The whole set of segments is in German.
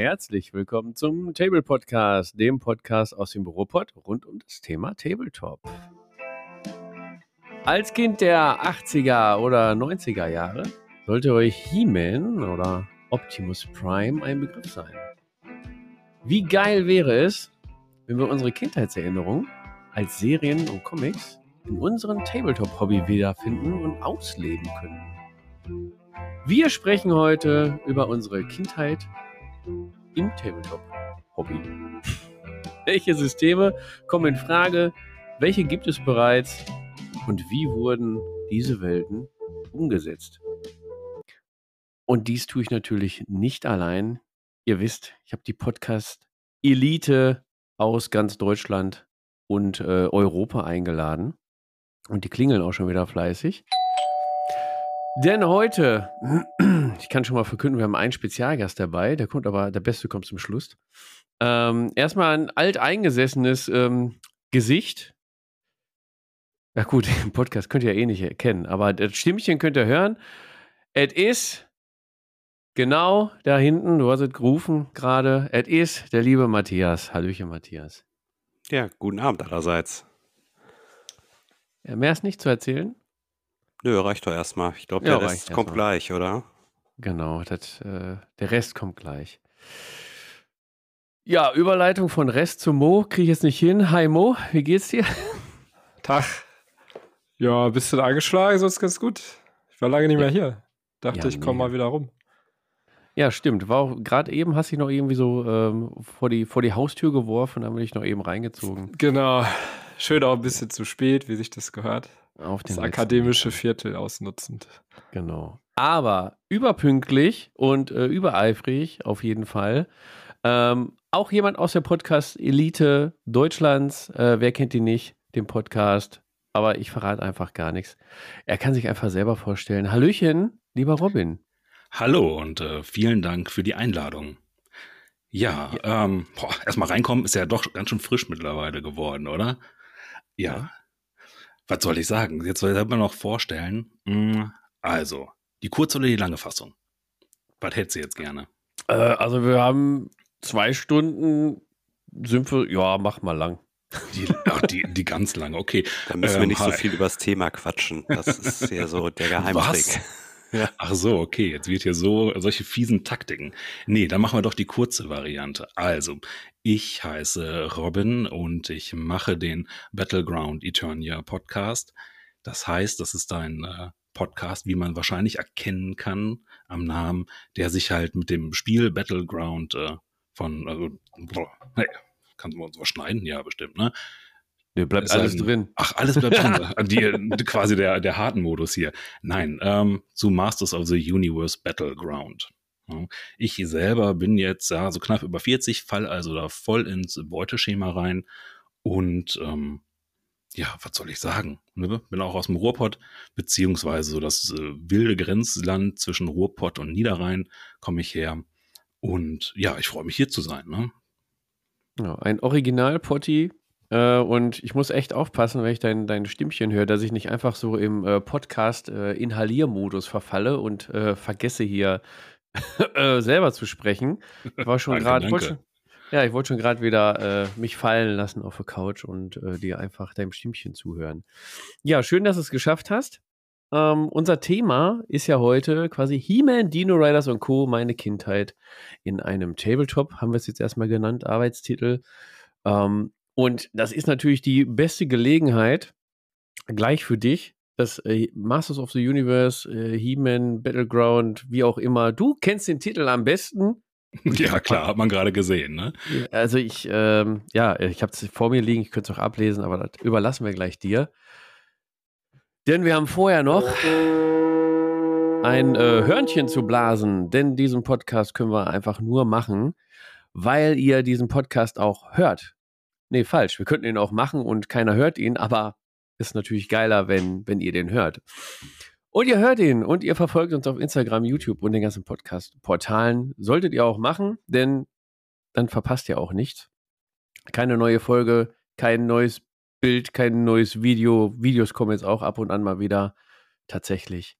herzlich willkommen zum Table Podcast, dem Podcast aus dem Büropod rund um das Thema Tabletop. Als Kind der 80er oder 90er Jahre sollte euch He-Man oder Optimus Prime ein Begriff sein. Wie geil wäre es, wenn wir unsere Kindheitserinnerungen als Serien und Comics in unserem Tabletop-Hobby wiederfinden und ausleben können. Wir sprechen heute über unsere Kindheit im Tabletop-Hobby. Welche Systeme kommen in Frage? Welche gibt es bereits? Und wie wurden diese Welten umgesetzt? Und dies tue ich natürlich nicht allein. Ihr wisst, ich habe die Podcast-Elite aus ganz Deutschland und äh, Europa eingeladen. Und die klingeln auch schon wieder fleißig. Denn heute, ich kann schon mal verkünden, wir haben einen Spezialgast dabei, der kommt aber, der Beste kommt zum Schluss. Ähm, erstmal ein alteingesessenes ähm, Gesicht. Ja gut, im Podcast könnt ihr ja eh nicht erkennen, aber das Stimmchen könnt ihr hören. Es ist genau da hinten, du hast es gerufen gerade, es ist der liebe Matthias. Hallöchen Matthias. Ja, guten Abend allerseits. Ja, mehr ist nicht zu erzählen? Nö, reicht doch erstmal. Ich glaube, der ja, Rest kommt gleich, oder? Genau, das, äh, der Rest kommt gleich. Ja, Überleitung von Rest zu Mo kriege ich jetzt nicht hin. Hi Mo, wie geht's dir? Tag. Ja, bist du angeschlagen? Sonst ganz gut. Ich war lange nicht mehr hier. Dachte, ja, ich komme mal wieder rum. Ja, stimmt. War auch gerade eben hast du dich noch irgendwie so ähm, vor, die, vor die Haustür geworfen, dann bin ich noch eben reingezogen. Genau. Schön auch ein bisschen zu spät, wie sich das gehört. Auf das akademische Viertel ausnutzend. Genau. Aber überpünktlich und äh, übereifrig auf jeden Fall. Ähm, auch jemand aus der Podcast-Elite Deutschlands. Äh, wer kennt ihn nicht? Den Podcast. Aber ich verrate einfach gar nichts. Er kann sich einfach selber vorstellen. Hallöchen, lieber Robin. Hallo und äh, vielen Dank für die Einladung. Ja, ja. Ähm, boah, erstmal reinkommen ist ja doch ganz schön frisch mittlerweile geworden, oder? Ja. ja. Was soll ich sagen? Jetzt soll ich mir noch vorstellen. Hm, also, die kurze oder die lange Fassung? Was hättest du jetzt gerne? Äh, also, wir haben zwei Stunden, sind wir, ja, mach mal lang. Die, ach, die, die ganz lange, okay. Da müssen ähm, wir nicht hi. so viel über das Thema quatschen. Das ist ja so der Geheimtrick. Was? Ja. Ach so, okay, jetzt wird hier so solche fiesen Taktiken. Nee, dann machen wir doch die kurze Variante. Also, ich heiße Robin und ich mache den Battleground Eternia Podcast. Das heißt, das ist ein äh, Podcast, wie man wahrscheinlich erkennen kann am Namen, der sich halt mit dem Spiel Battleground äh, von, also, boah, hey, kann man uns was schneiden? Ja, bestimmt, ne? Nee, bleibt alles ein, drin. Ach, alles bleibt drin. Die, quasi der, der harten Modus hier. Nein, ähm, zu Masters of the Universe Battleground. Ich selber bin jetzt ja so knapp über 40, fall also da voll ins Beuteschema rein und ähm, ja, was soll ich sagen? Ne? Bin auch aus dem Ruhrpott, beziehungsweise so das äh, wilde Grenzland zwischen Ruhrpott und Niederrhein komme ich her. Und ja, ich freue mich hier zu sein. Ne? Ja, ein Original-Potti äh, und ich muss echt aufpassen, wenn ich dein, dein Stimmchen höre, dass ich nicht einfach so im äh, Podcast äh, Inhaliermodus verfalle und vergesse hier selber zu sprechen. Ich war schon gerade. Ja, ich wollte schon gerade wieder äh, mich fallen lassen auf der Couch und dir einfach deinem Stimmchen zuhören. Ja, schön, dass du es geschafft hast. Ähm, unser Thema ist ja heute quasi He-Man, Dino Riders und Co. Meine Kindheit in einem Tabletop, haben wir es jetzt erstmal genannt, Arbeitstitel. Ähm, und das ist natürlich die beste Gelegenheit, gleich für dich, das äh, Masters of the Universe, äh, He-Man, Battleground, wie auch immer. Du kennst den Titel am besten. Ja, klar, hat man gerade gesehen, ne? Also ich, ähm, ja, ich habe es vor mir liegen, ich könnte es auch ablesen, aber das überlassen wir gleich dir. Denn wir haben vorher noch ein äh, Hörnchen zu blasen, denn diesen Podcast können wir einfach nur machen, weil ihr diesen Podcast auch hört. Nee, falsch. Wir könnten ihn auch machen und keiner hört ihn, aber ist natürlich geiler, wenn, wenn ihr den hört. Und ihr hört ihn und ihr verfolgt uns auf Instagram, YouTube und den ganzen Podcast-Portalen. Solltet ihr auch machen, denn dann verpasst ihr auch nichts. Keine neue Folge, kein neues Bild, kein neues Video. Videos kommen jetzt auch ab und an mal wieder. Tatsächlich.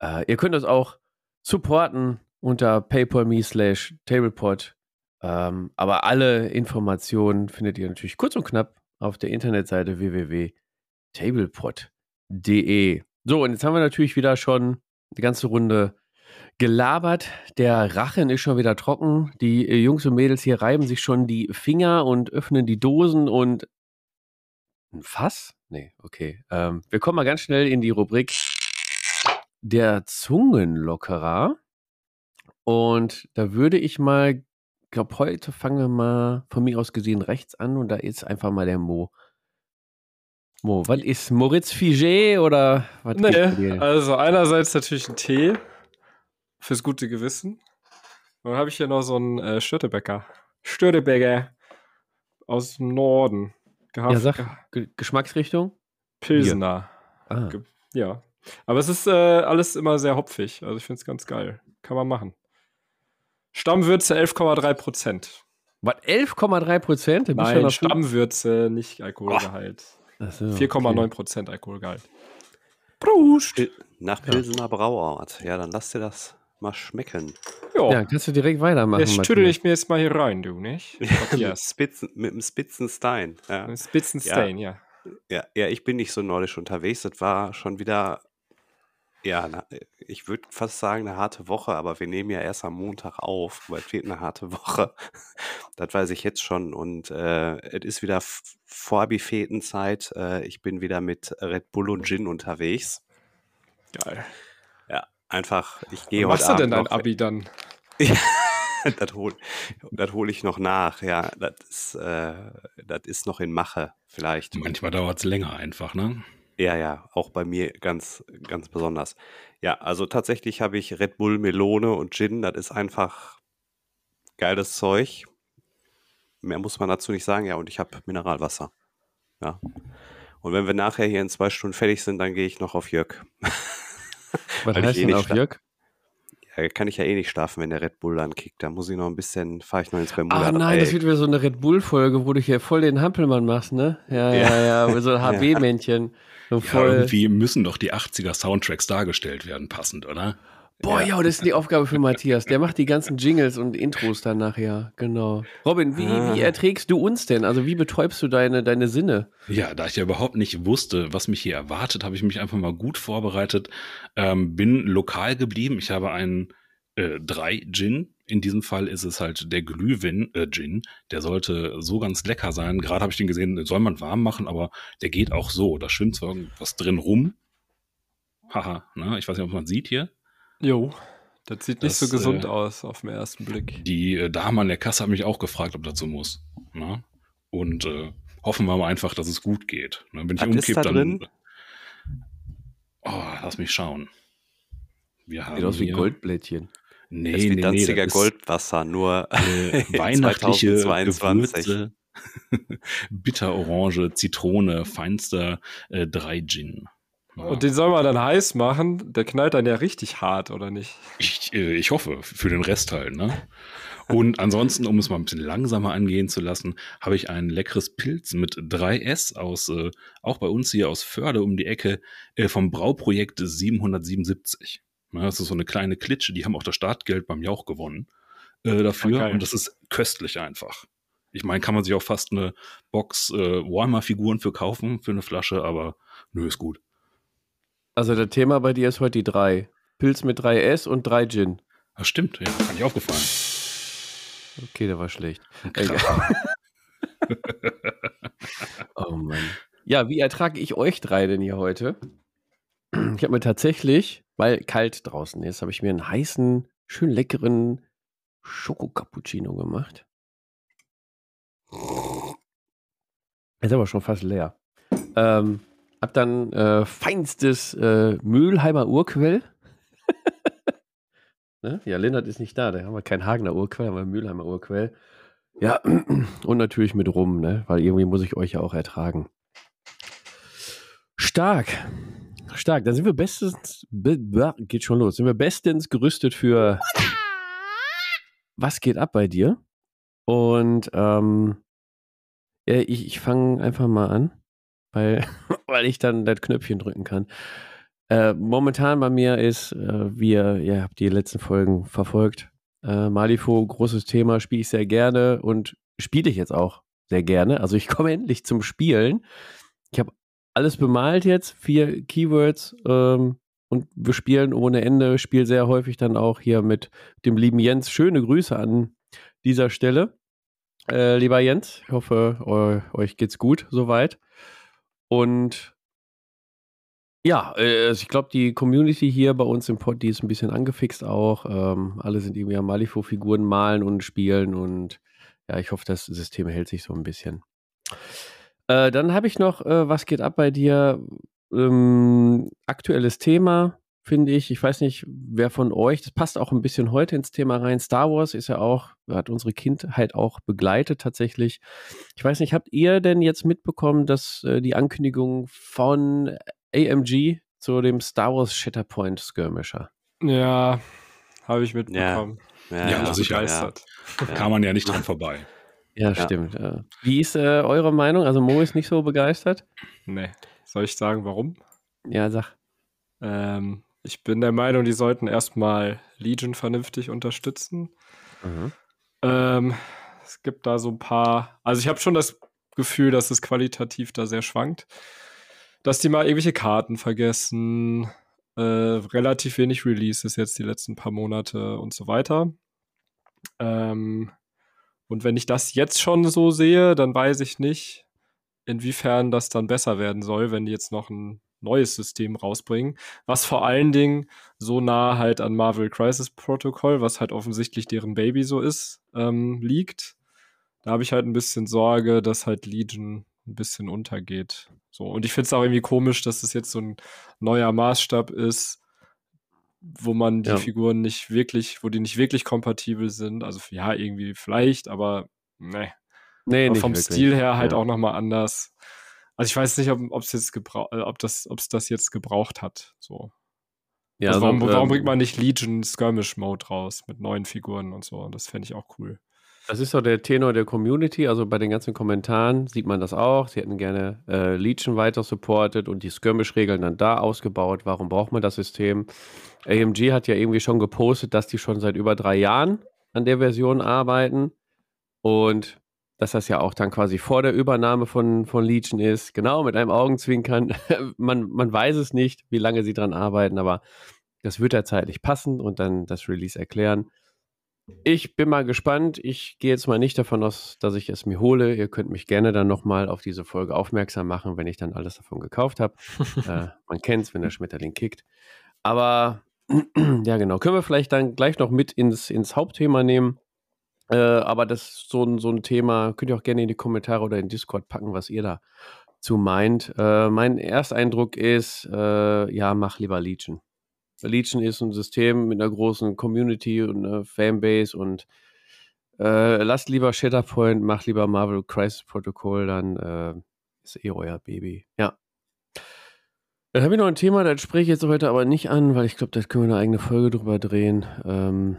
Äh, ihr könnt uns auch supporten unter paypal.me slash tablepod Ähm, aber alle Informationen findet ihr natürlich kurz und knapp auf der Internetseite www.tablepod.de. So, und jetzt haben wir natürlich wieder schon die ganze Runde gelabert. Der Rachen ist schon wieder trocken. Die äh, Jungs und Mädels hier reiben sich schon die Finger und öffnen die Dosen und ein Fass? Nee, okay. Ähm, wir kommen mal ganz schnell in die Rubrik der Zungenlockerer. Und da würde ich mal, glaube heute fangen wir mal von mir aus gesehen rechts an und da ist einfach mal der Mo. Mo, was ist Moritz Figé oder was? Nee, also einerseits natürlich ein Tee fürs gute Gewissen. Und dann habe ich hier noch so einen äh, Störtebäcker. Störtebäcker aus dem Norden. Gehabt. Ja, sag, G Geschmacksrichtung? Pilsener. Ah. Ja. Aber es ist äh, alles immer sehr hopfig. Also ich finde es ganz geil. Kann man machen. Stammwürze 11,3 Prozent. Was, 11,3 Prozent? Nein, Stammwürze, nicht Alkoholgehalt. Oh. So, 4,9 okay. Prozent Alkoholgehalt. Prost! Nach Pilsener Brauart. Ja, dann lass dir das mal schmecken. Ja, ja kannst du direkt weitermachen. Jetzt stüttel ich mir jetzt mal hier rein, du, nicht? ja. Spitzen, mit dem Spitzenstein. Ja. Mit dem Spitzenstein, ja. ja. Ja, ich bin nicht so neulich unterwegs. Das war schon wieder ja, na, ich würde fast sagen, eine harte Woche, aber wir nehmen ja erst am Montag auf, weil es fehlt eine harte Woche. Das weiß ich jetzt schon. Und äh, es ist wieder Vorbifetenzeit. Äh, ich bin wieder mit Red Bull und Gin unterwegs. Geil. Ja, einfach, ich gehe heute. Was machst du denn dein Abi dann? das hole hol ich noch nach, ja. Das ist, äh, das ist noch in Mache, vielleicht. Manchmal dauert es länger einfach, ne? Ja, ja, auch bei mir ganz, ganz besonders. Ja, also tatsächlich habe ich Red Bull, Melone und Gin. Das ist einfach geiles Zeug. Mehr muss man dazu nicht sagen. Ja, und ich habe Mineralwasser. Ja. Und wenn wir nachher hier in zwei Stunden fertig sind, dann gehe ich noch auf Jörg. Was heißt eh denn auf Jörg? Ja, kann ich ja eh nicht schlafen, wenn der Red Bull dann kickt. Da muss ich noch ein bisschen, fahre ich noch ins Bermuda. Ah nein, das wird wieder so eine Red Bull-Folge, wo du hier voll den Hampelmann machst, ne? Ja, ja, ja, ja so ein HB-Männchen. So ja, irgendwie müssen doch die 80er Soundtracks dargestellt werden, passend, oder? Boah, ja, das ist die Aufgabe für Matthias. Der macht die ganzen Jingles und Intros dann nachher. Genau. Robin, wie, wie ah. erträgst du uns denn? Also, wie betäubst du deine, deine Sinne? Ja, da ich ja überhaupt nicht wusste, was mich hier erwartet, habe ich mich einfach mal gut vorbereitet. Ähm, bin lokal geblieben. Ich habe einen äh, drei Gin. In diesem Fall ist es halt der Glühwein-Gin. Äh, der sollte so ganz lecker sein. Gerade habe ich den gesehen, den soll man warm machen, aber der geht auch so. Da schwimmt zwar irgendwas drin rum. Haha, ne? ich weiß nicht, ob man sieht hier. Jo, das sieht nicht das, so gesund äh, aus auf den ersten Blick. Die äh, Dame an der Kasse hat mich auch gefragt, ob das so muss. Ne? Und äh, hoffen wir mal einfach, dass es gut geht. Ne? Wenn ich umkipp, dann. Drin? Oh, lass mich schauen. Wir haben Sieht aus wie Goldblättchen. Nee, das ist wie nee, Danziger nee, Goldwasser, nur äh, weihnachtliche Gewürze, Bitterorange, Zitrone, feinster äh, drei Gin. Ja. Und den soll man dann heiß machen. Der knallt dann ja richtig hart, oder nicht? Ich, äh, ich hoffe, für den Rest halt, ne? Und ansonsten, um es mal ein bisschen langsamer angehen zu lassen, habe ich ein leckeres Pilz mit 3S aus, äh, auch bei uns hier aus Förde um die Ecke, äh, vom Brauprojekt 777. Das ist so eine kleine Klitsche, die haben auch das Startgeld beim Jauch gewonnen äh, dafür. Okay. Und das ist köstlich einfach. Ich meine, kann man sich auch fast eine Box äh, Warhammer-Figuren für kaufen, für eine Flasche, aber nö, ist gut. Also das Thema bei dir ist heute die drei. Pilz mit 3S und 3 Gin. Das stimmt, ja, kann ich aufgefallen. Okay, der war schlecht. oh Mann. Ja, wie ertrage ich euch drei denn hier heute? Ich habe mir tatsächlich weil kalt draußen ist, habe ich mir einen heißen, schön leckeren Schoko-Cappuccino gemacht. Ist aber schon fast leer. Ähm, hab dann äh, feinstes äh, Mülheimer Urquell. ne? Ja, Lennart ist nicht da, da haben wir kein Hagener Urquell, haben wir Mülheimer Urquell. Ja, und natürlich mit rum, ne? weil irgendwie muss ich euch ja auch ertragen. Stark. Stark. Dann sind wir bestens, geht schon los, sind wir bestens gerüstet für was geht ab bei dir? Und ähm, ich, ich fange einfach mal an, weil, weil ich dann das Knöpfchen drücken kann. Äh, momentan bei mir ist, äh, wie ihr, ihr habt die letzten Folgen verfolgt, Äh, Malifo, großes Thema, spiele ich sehr gerne und spiele ich jetzt auch sehr gerne. Also ich komme endlich zum Spielen. Ich habe alles bemalt jetzt, vier Keywords ähm, und wir spielen ohne Ende, spiele sehr häufig dann auch hier mit dem lieben Jens. Schöne Grüße an dieser Stelle. Äh, lieber Jens, ich hoffe, euch geht's gut soweit. Und ja, also ich glaube, die Community hier bei uns im Pod, die ist ein bisschen angefixt auch. Ähm, alle sind irgendwie am Malifaux-Figuren malen und spielen und ja, ich hoffe, das System hält sich so ein bisschen. Äh, dann habe ich noch, äh, was geht ab bei dir? Ähm, aktuelles Thema, finde ich. Ich weiß nicht, wer von euch, das passt auch ein bisschen heute ins Thema rein. Star Wars ist ja auch, hat unsere Kindheit auch begleitet tatsächlich. Ich weiß nicht, habt ihr denn jetzt mitbekommen, dass äh, die Ankündigung von AMG zu dem Star Wars Shatterpoint Skirmisher? Ja, habe ich mitbekommen. Ja, ja, ja sicher. Begeistert. Ja. Kam man ja nicht dran vorbei. Ja, ja. stimmt. Wie ist äh, eure Meinung? Also Mo ist nicht so begeistert? Nee. Soll ich sagen, warum? Ja, sag. Ähm, ich bin der Meinung, die sollten erstmal Legion vernünftig unterstützen. Mhm. Ähm, es gibt da so ein paar. Also ich habe schon das Gefühl, dass es qualitativ da sehr schwankt. Dass die mal irgendwelche Karten vergessen, äh, relativ wenig Releases jetzt die letzten paar Monate und so weiter. Ähm, und wenn ich das jetzt schon so sehe, dann weiß ich nicht, inwiefern das dann besser werden soll, wenn die jetzt noch ein neues System rausbringen, was vor allen Dingen so nah halt an Marvel Crisis Protocol, was halt offensichtlich deren Baby so ist, ähm, liegt. Da habe ich halt ein bisschen Sorge, dass halt Legion ein bisschen untergeht. So, und ich finde es auch irgendwie komisch, dass es jetzt so ein neuer Maßstab ist, wo man die ja. Figuren nicht wirklich, wo die nicht wirklich kompatibel sind. Also ja, irgendwie vielleicht, aber ne. Nee, aber vom wirklich. Stil her halt ja. auch nochmal anders. Also ich weiß nicht, ob es jetzt gebraucht, äh, ob das, ob es das jetzt gebraucht hat. So. Ja, also warum, warum ähm, bringt man nicht Legion Skirmish Mode raus mit neuen Figuren und so? Das fände ich auch cool. Das ist so der Tenor der Community. Also bei den ganzen Kommentaren sieht man das auch. Sie hätten gerne äh, Legion weiter supportet und die Skirmish-Regeln dann da ausgebaut. Warum braucht man das System? AMG hat ja irgendwie schon gepostet, dass die schon seit über drei Jahren an der Version arbeiten. Und dass das ja auch dann quasi vor der Übernahme von, von Legion ist. Genau, mit einem Augenzwinkern. man, man weiß es nicht, wie lange sie dran arbeiten, aber das wird ja zeitlich passen und dann das Release erklären. Ich bin mal gespannt. Ich gehe jetzt mal nicht davon aus, dass ich es mir hole. Ihr könnt mich gerne dann nochmal auf diese Folge aufmerksam machen, wenn ich dann alles davon gekauft habe. äh, man kennt es, wenn der Schmetterling kickt. Aber ja, genau. Können wir vielleicht dann gleich noch mit ins, ins Hauptthema nehmen. Äh, aber das ist so ein, so ein Thema. Könnt ihr auch gerne in die Kommentare oder in Discord packen, was ihr da zu meint. Äh, mein Ersteindruck ist, äh, ja, mach lieber Legion. Legion ist ein System mit einer großen Community und einer Fanbase und äh, lasst lieber Shatterpoint, macht lieber Marvel Crisis Protocol, dann äh, ist eh euer Baby. Ja. Dann habe ich noch ein Thema, das spreche ich jetzt heute aber nicht an, weil ich glaube, da können wir eine eigene Folge drüber drehen. Ähm,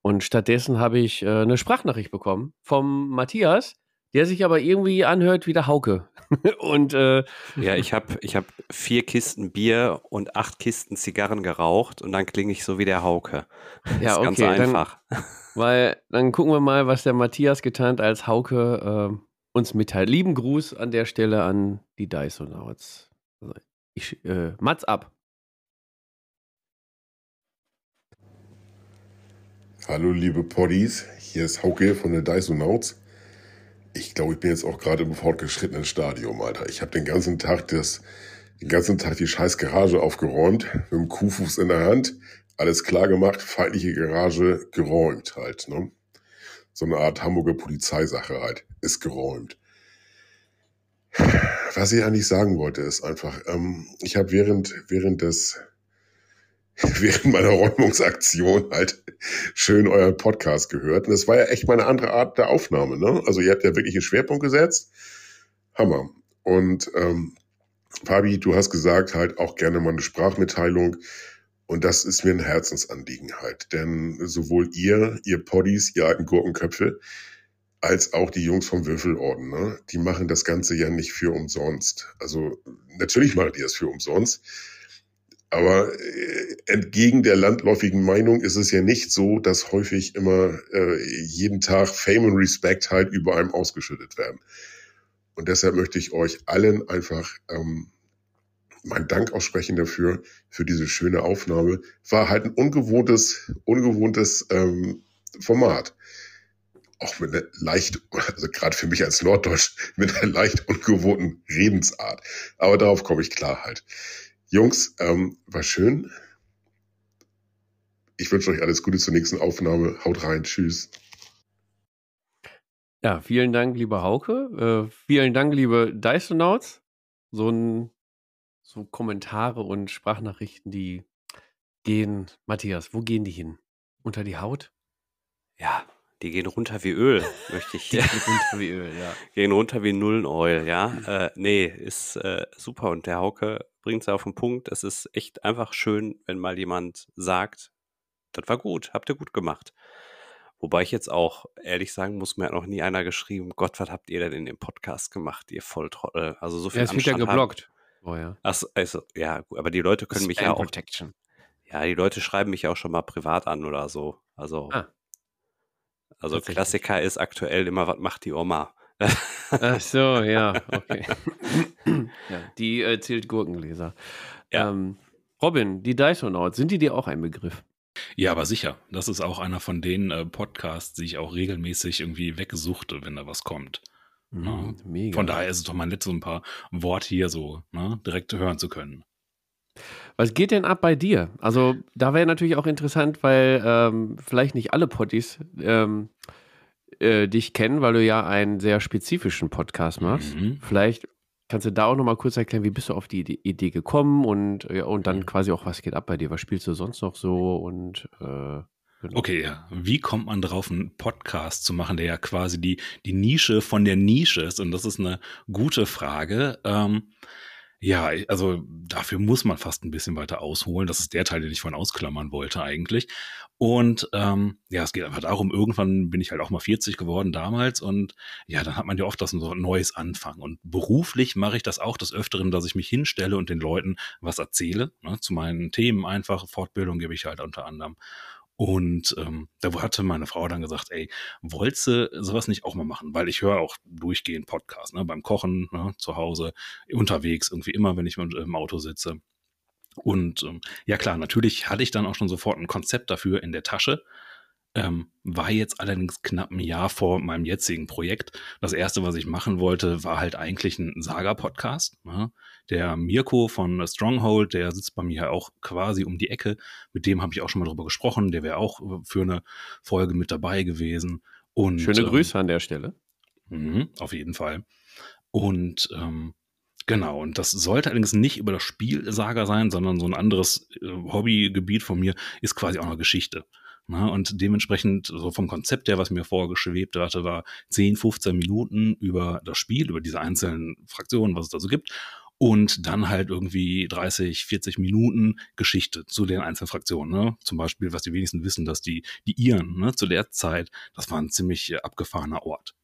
und stattdessen habe ich äh, eine Sprachnachricht bekommen vom Matthias, der sich aber irgendwie anhört wie der Hauke. und äh, ja, ich habe ich hab vier Kisten Bier und acht Kisten Zigarren geraucht und dann klinge ich so wie der Hauke. Ja, ist okay, ganz einfach. Dann, weil dann gucken wir mal, was der Matthias getan hat, als Hauke äh, uns mitteilt. Lieben Gruß an der Stelle an die Dysonauts. Also ich, äh, Mats ab. Hallo liebe Poddies, hier ist Hauke von der Dysonauts. Ich glaube, ich bin jetzt auch gerade im fortgeschrittenen Stadium, Alter. Ich habe den ganzen Tag das, den ganzen Tag die scheiß Garage aufgeräumt, mit dem Kuhfuß in der Hand, alles klar gemacht, feindliche Garage geräumt halt, ne? So eine Art Hamburger Polizeisache halt, ist geräumt. Was ich eigentlich sagen wollte, ist einfach, ähm, ich habe während, während des während meiner Räumungsaktion halt schön euren Podcast gehört. Und das war ja echt mal eine andere Art der Aufnahme. Ne? Also ihr habt ja wirklich einen Schwerpunkt gesetzt. Hammer. Und ähm, Fabi, du hast gesagt, halt auch gerne mal eine Sprachmitteilung. Und das ist mir ein Herzensanliegen halt. Denn sowohl ihr, ihr Poddies, ihr alten Gurkenköpfe, als auch die Jungs vom Würfelorden, ne? die machen das Ganze ja nicht für umsonst. Also natürlich machen die das für umsonst. Aber äh, entgegen der landläufigen Meinung ist es ja nicht so, dass häufig immer äh, jeden Tag Fame und Respect halt über einem ausgeschüttet werden. Und deshalb möchte ich euch allen einfach ähm, meinen Dank aussprechen dafür, für diese schöne Aufnahme. War halt ein ungewohntes, ungewohntes ähm, Format. Auch mit einer leicht, also gerade für mich als Norddeutsch, mit einer leicht ungewohnten Redensart. Aber darauf komme ich klar halt. Jungs, ähm, war schön. Ich wünsche euch alles Gute zur nächsten Aufnahme. Haut rein. Tschüss. Ja, vielen Dank, lieber Hauke. Äh, vielen Dank, liebe Dysonauts. So ein so Kommentare und Sprachnachrichten, die gehen, Matthias, wo gehen die hin? Unter die Haut? Ja, die gehen runter wie Öl, möchte ich. Die gehen runter wie Öl, ja. Gehen runter wie Nullen-Oil, ja. Äh, nee, ist äh, super. Und der Hauke bringt es auf den Punkt. Es ist echt einfach schön, wenn mal jemand sagt, das war gut, habt ihr gut gemacht. Wobei ich jetzt auch ehrlich sagen muss, mir hat noch nie einer geschrieben, Gott, was habt ihr denn in dem Podcast gemacht, ihr Volltrottel. Also so viel Ja, es wird ja geblockt. Oh ja. Ach, also, ja, gut, aber die Leute können mich ja auch, Protection. ja, die Leute schreiben mich ja auch schon mal privat an oder so. Also, Ah. also. Klassiker ist aktuell immer, was macht die Oma? Ach so, ja, okay. ja, die äh, zählt Gurkengläser. Ja. Ähm, Robin, die Dysonauts, sind die dir auch ein Begriff? Ja, aber sicher. Das ist auch einer von den äh, Podcasts, die ich auch regelmäßig irgendwie wegsuchte, wenn da was kommt. Ja. Mhm, Mega. Von daher ist es doch mal nett, so ein paar Worte hier so ne, direkt hören zu können. Was geht denn ab bei dir? Also, da wäre natürlich auch interessant, weil ähm, vielleicht nicht alle Potties ähm, äh, dich kennen, weil du ja einen sehr spezifischen Podcast machst. Mhm. Vielleicht kannst du da auch nochmal kurz erklären, wie bist du auf die Idee- gekommen und, ja, und dann Mhm. quasi auch, was geht ab bei dir? Was spielst du sonst noch so? Und äh, genau. Okay, ja. Wie kommt man drauf, einen Podcast zu machen, der ja quasi die, die Nische von der Nische ist? Und das ist eine gute Frage. Ähm, ja, also dafür muss man fast ein bisschen weiter ausholen. Das ist der Teil, den ich vorhin ausklammern wollte eigentlich. Und ähm, ja, es geht einfach darum, irgendwann bin ich halt auch mal 40 geworden damals und ja, dann hat man ja oft das so ein neues Anfangen. Und beruflich mache ich das auch des Öfteren, dass ich mich hinstelle und den Leuten was erzähle. Ne, zu meinen Themen einfach. Fortbildung gebe ich halt unter anderem. Und ähm, da hatte meine Frau dann gesagt, ey, wolltest du sowas nicht auch mal machen? Weil ich höre auch durchgehend Podcasts, ne? beim Kochen, ne? zu Hause, unterwegs, irgendwie immer, wenn ich im Auto sitze. Und ähm, ja klar, natürlich hatte ich dann auch schon sofort ein Konzept dafür in der Tasche. Ähm, war jetzt allerdings knapp ein Jahr vor meinem jetzigen Projekt. Das erste, was ich machen wollte, war halt eigentlich ein Saga-Podcast. Ne? Der Mirko von Stronghold, der sitzt bei mir auch quasi um die Ecke. Mit dem habe ich auch schon mal drüber gesprochen. Der wäre auch äh, für eine Folge mit dabei gewesen. Und, Schöne ähm, Grüße an der Stelle. Mhm, auf jeden Fall. Und ähm, genau, und das sollte allerdings nicht über das Spiel Saga sein, sondern so ein anderes äh, Hobbygebiet von mir ist quasi auch noch Geschichte. Na, und dementsprechend, so vom Konzept her, was mir vorgeschwebt hatte, war 10, 15 Minuten über das Spiel, über diese einzelnen Fraktionen, was es da so gibt. Und dann halt irgendwie 30, 40 Minuten Geschichte zu den einzelnen Fraktionen. Ne? Zum Beispiel, was die wenigsten wissen, dass die, die Iren ne, zu der Zeit, das war ein ziemlich äh, abgefahrener Ort.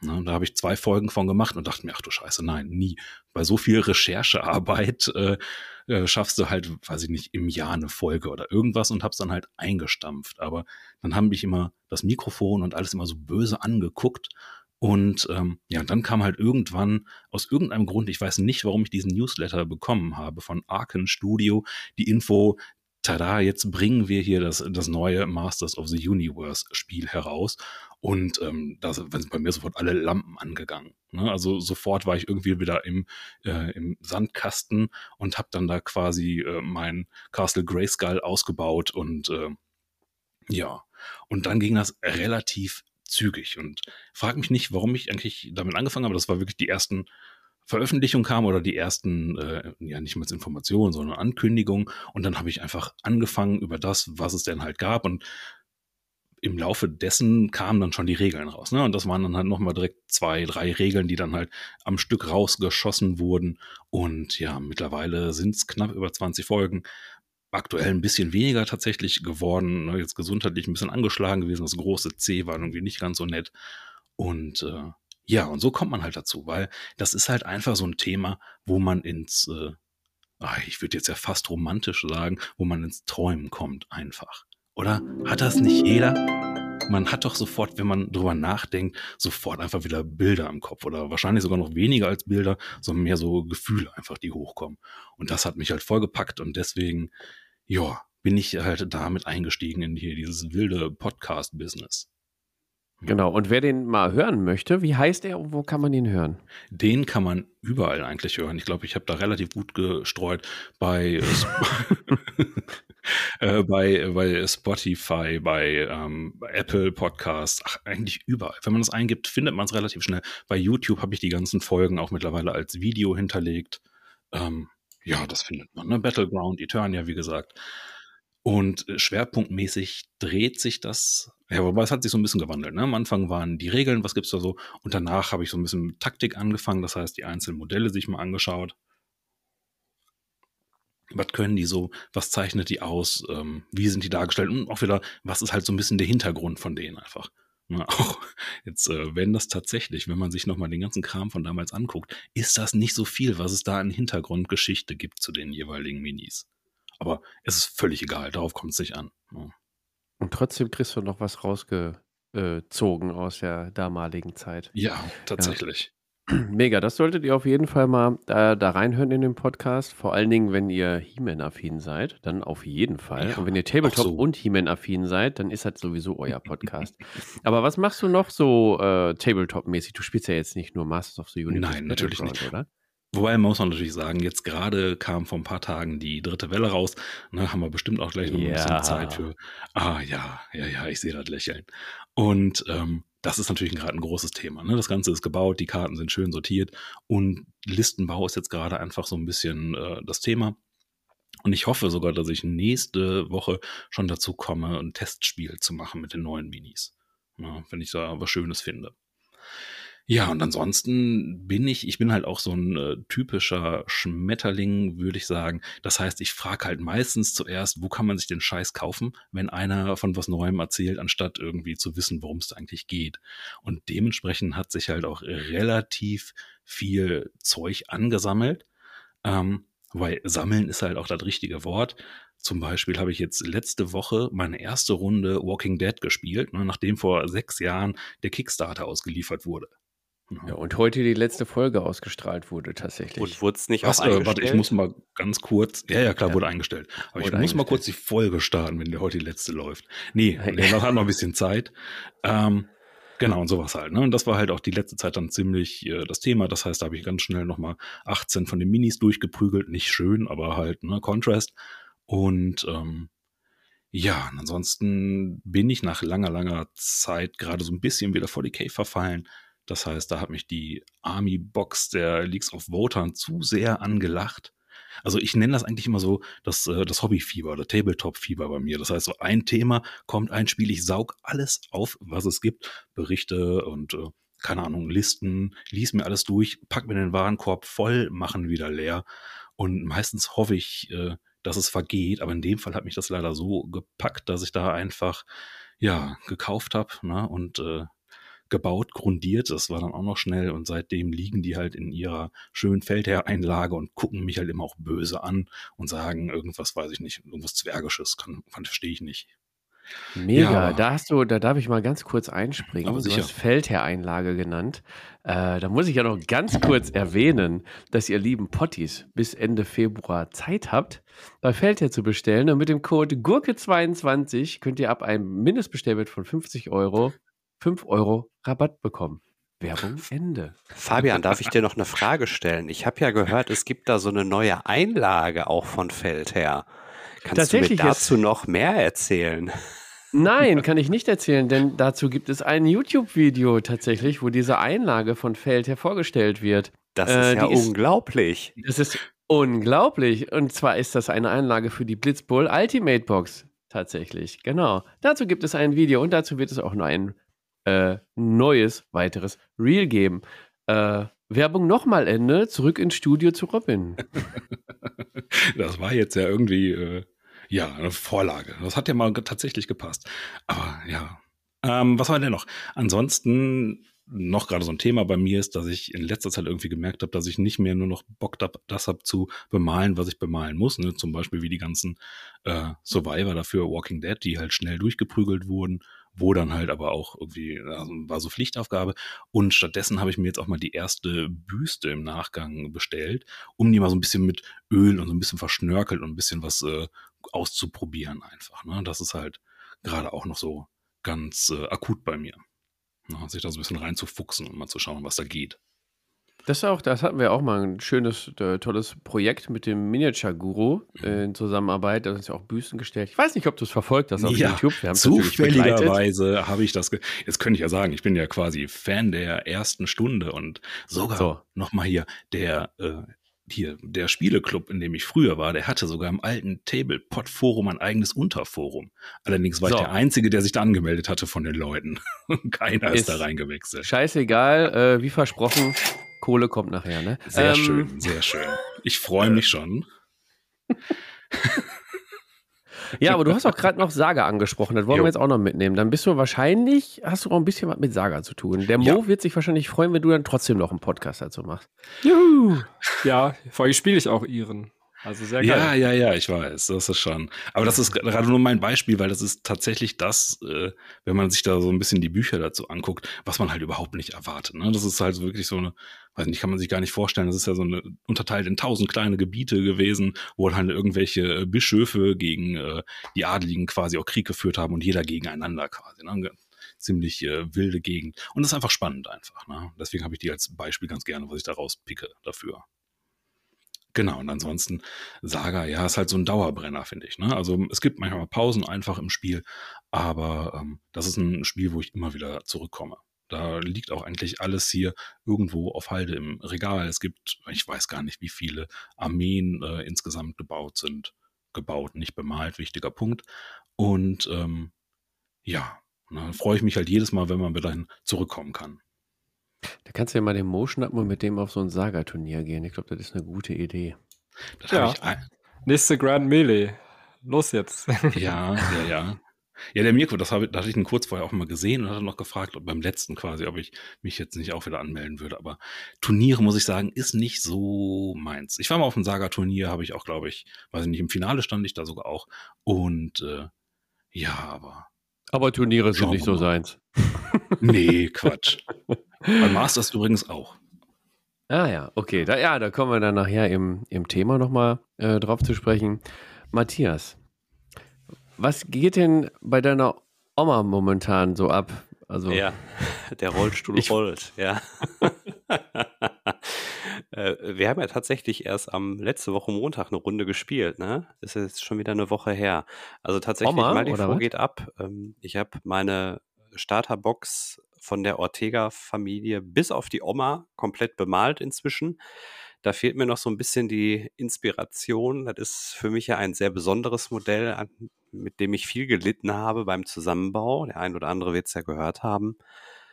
Ne, da habe ich zwei Folgen von gemacht und dachte mir, ach du Scheiße, nein, nie. Bei so viel Recherchearbeit äh, äh, schaffst du halt, weiß ich nicht, im Jahr eine Folge oder irgendwas und hab's dann halt eingestampft. Aber dann haben mich immer das Mikrofon und alles immer so böse angeguckt. Und ähm, ja, dann kam halt irgendwann aus irgendeinem Grund, ich weiß nicht, warum ich diesen Newsletter bekommen habe von Arken Studio, die Info, tada, jetzt bringen wir hier das, das neue Masters of the Universe Spiel heraus. Und ähm, da sind bei mir sofort alle Lampen angegangen. Ne? Also sofort war ich irgendwie wieder im, äh, im Sandkasten und habe dann da quasi äh, mein Castle Grayskull ausgebaut und äh, ja, und dann ging das relativ zügig und frag mich nicht, warum ich eigentlich damit angefangen habe. Das war wirklich die ersten Veröffentlichungen kamen oder die ersten, äh, ja nicht mal Informationen, sondern Ankündigungen. Und dann habe ich einfach angefangen über das, was es denn halt gab. Und im Laufe dessen kamen dann schon die Regeln raus. Ne? Und das waren dann halt nochmal direkt zwei, drei Regeln, die dann halt am Stück rausgeschossen wurden. Und ja, mittlerweile sind es knapp über 20 Folgen. Aktuell ein bisschen weniger tatsächlich geworden. Ne? Jetzt gesundheitlich ein bisschen angeschlagen gewesen. Das große C war irgendwie nicht ganz so nett. Und äh, ja, und so kommt man halt dazu, weil das ist halt einfach so ein Thema, wo man ins, äh, ach, ich würde jetzt ja fast romantisch sagen, wo man ins Träumen kommt einfach. Oder hat das nicht jeder? Man hat doch sofort, wenn man drüber nachdenkt, sofort einfach wieder Bilder im Kopf oder wahrscheinlich sogar noch weniger als Bilder, sondern mehr so Gefühle einfach, die hochkommen. Und das hat mich halt vollgepackt und deswegen, ja, bin ich halt damit eingestiegen in hier dieses wilde Podcast-Business. Genau, und wer den mal hören möchte, wie heißt er und wo kann man ihn hören? Den kann man überall eigentlich hören. Ich glaube, ich habe da relativ gut gestreut bei, äh, bei, bei Spotify, bei, ähm, Apple Podcasts, ach, eigentlich überall. Wenn man das eingibt, findet man es relativ schnell. Bei YouTube habe ich die ganzen Folgen auch mittlerweile als Video hinterlegt. Ähm, ja, das findet man. Ne? Battleground, Eternia, wie gesagt. Und äh, schwerpunktmäßig dreht sich das, ja, wobei es hat sich so ein bisschen gewandelt. Ne? Am Anfang waren die Regeln, was gibt's da so? Und danach habe ich so ein bisschen mit Taktik angefangen, das heißt, die einzelnen Modelle sich mal angeschaut. Was können die so? Was zeichnet die aus? Ähm, wie sind die dargestellt? Und auch wieder, was ist halt so ein bisschen der Hintergrund von denen einfach? Na, auch jetzt, äh, wenn das tatsächlich, wenn man sich nochmal den ganzen Kram von damals anguckt, ist das nicht so viel, was es da an Hintergrundgeschichte gibt zu den jeweiligen Minis. Aber es ist völlig egal, darauf kommt es nicht an. Ja. Ne? Und trotzdem kriegst du noch was rausgezogen aus der damaligen Zeit. Ja, tatsächlich. Ja. Mega, das solltet ihr auf jeden Fall mal da, da reinhören in den Podcast. Vor allen Dingen, wenn ihr He-Man-affin seid, dann auf jeden Fall. Ja, und wenn ihr Tabletop so. und He-Man-affin seid, dann ist das sowieso euer Podcast. Aber was machst du noch so äh, Tabletop-mäßig? Du spielst ja jetzt nicht nur Masters of the Universe. Nein, natürlich nicht. Oder? Wobei muss man natürlich sagen, jetzt gerade kam vor ein paar Tagen die dritte Welle raus. Ne, haben wir bestimmt auch gleich noch ja. ein bisschen Zeit für. Ah ja, ja, ja, ich sehe das Lächeln. Und ähm, das ist natürlich gerade ein großes Thema. Ne? Das Ganze ist gebaut, die Karten sind schön sortiert und Listenbau ist jetzt gerade einfach so ein bisschen äh, das Thema. Und ich hoffe sogar, dass ich nächste Woche schon dazu komme, ein Testspiel zu machen mit den neuen Minis. Ja, wenn ich da was Schönes finde. Ja, und ansonsten bin ich, ich bin halt auch so ein äh, typischer Schmetterling, würde ich sagen. Das heißt, ich frage halt meistens zuerst, wo kann man sich den Scheiß kaufen, wenn einer von was Neuem erzählt, anstatt irgendwie zu wissen, worum es eigentlich geht. Und dementsprechend hat sich halt auch relativ viel Zeug angesammelt. Ähm, weil sammeln ist halt auch das richtige Wort. Zum Beispiel habe ich jetzt letzte Woche meine erste Runde Walking Dead gespielt, ne, nachdem vor sechs Jahren der Kickstarter ausgeliefert wurde. Ja, und heute die letzte Folge ausgestrahlt wurde tatsächlich. Und wurde es nicht Was, auch eingestellt? Warte, ich muss mal ganz kurz. Ja, ja, klar, ja. wurde eingestellt. Aber wurde ich muss mal kurz die Folge starten, wenn der heute die letzte läuft. Nee, der hat noch ein bisschen Zeit. Ähm, genau, und sowas halt. Ne? Und das war halt auch die letzte Zeit dann ziemlich äh, das Thema. Das heißt, da habe ich ganz schnell nochmal 18 von den Minis durchgeprügelt. Nicht schön, aber halt, ne, Contrast. Und ähm, ja, und ansonsten bin ich nach langer, langer Zeit gerade so ein bisschen wieder vor die Cave verfallen. Das heißt, da hat mich die Army-Box der Leagues of Votern zu sehr angelacht. Also ich nenne das eigentlich immer so das, äh, das Hobbyfieber oder Tabletop-Fieber bei mir. Das heißt, so ein Thema kommt ein Spiel, ich saug alles auf, was es gibt, Berichte und äh, keine Ahnung, Listen, lies mir alles durch, pack mir den Warenkorb voll, machen wieder leer. Und meistens hoffe ich, äh, dass es vergeht, aber in dem Fall hat mich das leider so gepackt, dass ich da einfach ja gekauft habe ne? und äh, gebaut, grundiert. Das war dann auch noch schnell und seitdem liegen die halt in ihrer schönen Feldherreinlage und gucken mich halt immer auch böse an und sagen irgendwas, weiß ich nicht, irgendwas Zwergisches, kann, verstehe ich nicht. Mega, ja. da hast du, da darf ich mal ganz kurz einspringen. Aber sicher. Du hast Feldherreinlage genannt. Äh, da muss ich ja noch ganz kurz erwähnen, dass ihr lieben Potties bis Ende Februar Zeit habt, bei Feldherr zu bestellen. Und mit dem Code Gurke22 könnt ihr ab einem Mindestbestellwert von 50 Euro 5 Euro Rabatt bekommen. Werbung Ende. Fabian, darf ich dir noch eine Frage stellen? Ich habe ja gehört, es gibt da so eine neue Einlage auch von Feldherr. Kannst du mir dazu noch mehr erzählen? Nein, kann ich nicht erzählen, denn dazu gibt es ein YouTube-Video tatsächlich, wo diese Einlage von Feldherr vorgestellt wird. Das ist äh, ja unglaublich. Ist, das ist unglaublich. Und zwar ist das eine Einlage für die Blitzbull Ultimate Box. Tatsächlich, genau. Dazu gibt es ein Video und dazu wird es auch noch ein äh, neues, weiteres Reel geben. Äh, Werbung nochmal Ende, zurück ins Studio zu Robin. das war jetzt ja irgendwie, äh, ja, eine Vorlage. Das hat ja mal tatsächlich gepasst. Aber ja. Ähm, was wir denn noch? Ansonsten noch gerade so ein Thema bei mir ist, dass ich in letzter Zeit irgendwie gemerkt habe, dass ich nicht mehr nur noch Bock hab, das habe zu bemalen, was ich bemalen muss. Ne? Zum Beispiel wie die ganzen äh, Survivor dafür, Walking Dead, die halt schnell durchgeprügelt wurden, wo dann halt aber auch irgendwie, also war so Pflichtaufgabe. Und stattdessen habe ich mir jetzt auch mal die erste Büste im Nachgang bestellt, um die mal so ein bisschen mit Öl und so ein bisschen verschnörkelt und ein bisschen was äh, auszuprobieren einfach. Ne? Das ist halt gerade auch noch so ganz äh, akut bei mir. Na, sich da so ein bisschen reinzufuchsen und mal zu schauen, was da geht. Das auch, das hatten wir auch mal ein schönes, äh, tolles Projekt mit dem Miniature Guru äh, mhm. in Zusammenarbeit. Da sind ja auch Büsten gestellt. Ich weiß nicht, ob du es verfolgt hast auf ja, YouTube. Wir zufälligerweise habe ich das. Jetzt könnte ich ja sagen, ich bin ja quasi Fan der ersten Stunde und sogar so. nochmal hier der äh, hier, der Spieleclub, in dem ich früher war, der hatte sogar im alten Tablepot-Forum ein eigenes Unterforum. Allerdings war so. ich der Einzige, der sich da angemeldet hatte von den Leuten. Keiner ist, ist da reingewechselt. Scheißegal, äh, wie versprochen, Kohle kommt nachher, ne? Sehr ähm, schön, sehr schön. Ich freue mich schon. Ja, aber du hast auch gerade noch Saga angesprochen. Das wollen jo. wir jetzt auch noch mitnehmen. Dann bist du wahrscheinlich, hast du auch ein bisschen was mit Saga zu tun. Der Mo ja. wird sich wahrscheinlich freuen, wenn du dann trotzdem noch einen Podcast dazu machst. Juhu. Ja, vor allem spiele ich auch ihren. Also sehr geil. Ja, ja, ja, ich weiß, das ist schon. Aber das ist gerade nur mein Beispiel, weil das ist tatsächlich das, äh, wenn man sich da so ein bisschen die Bücher dazu anguckt, was man halt überhaupt nicht erwartet. Ne? Das ist halt wirklich so eine, weiß nicht, kann man sich gar nicht vorstellen. Das ist ja so eine unterteilt in tausend kleine Gebiete gewesen, wo halt irgendwelche äh, Bischöfe gegen äh, die Adeligen quasi auch Krieg geführt haben und jeder gegeneinander quasi. Ne? Ziemlich äh, wilde Gegend. Und das ist einfach spannend einfach. Ne? Deswegen habe ich die als Beispiel ganz gerne, was ich da rauspicke dafür. Genau, und ansonsten Saga, ja, ist halt so ein Dauerbrenner, finde ich. Ne? Also es gibt manchmal Pausen einfach im Spiel, aber ähm, das ist ein Spiel, wo ich immer wieder zurückkomme. Da liegt auch eigentlich alles hier irgendwo auf Halde im Regal. Es gibt, ich weiß gar nicht, wie viele Armeen äh, insgesamt gebaut sind. Gebaut, nicht bemalt, wichtiger Punkt. Und ähm, ja, dann freue ich mich halt jedes Mal, wenn man wieder hin zurückkommen kann. Da kannst du ja mal den Mo schnappen und mit dem auf so ein Saga-Turnier gehen. Ich glaube, das ist eine gute Idee. Das ja. Nächste Grand Melee. Los jetzt. Ja, ja, ja. Ja, der Mirko, das, habe, das hatte ich ihn kurz vorher auch mal gesehen und hatte noch gefragt, ob beim letzten quasi, ob ich mich jetzt nicht auch wieder anmelden würde. Aber Turniere, muss ich sagen, ist nicht so meins. Ich war mal auf einem Saga-Turnier, habe ich auch, glaube ich, weiß ich nicht, im Finale stand ich da sogar auch. Und äh, ja, aber. Aber Turniere sind nicht so seins. Nee, Quatsch. Bei Masters übrigens auch. Ah ja, okay. Da, ja, da kommen wir dann nachher im, im Thema nochmal äh, drauf zu sprechen. Matthias, was geht denn bei deiner Oma momentan so ab? Also, ja, der Rollstuhl ich, rollt, ja. äh, wir haben ja tatsächlich erst am letzte Woche Montag eine Runde gespielt, ne? Das ist jetzt schon wieder eine Woche her. Also tatsächlich, Oma, mal die geht ab. Ähm, ich habe meine Starterbox von der Ortega-Familie bis auf die Oma komplett bemalt inzwischen. Da fehlt mir noch so ein bisschen die Inspiration. Das ist für mich ja ein sehr besonderes Modell, mit dem ich viel gelitten habe beim Zusammenbau. Der ein oder andere wird es ja gehört haben.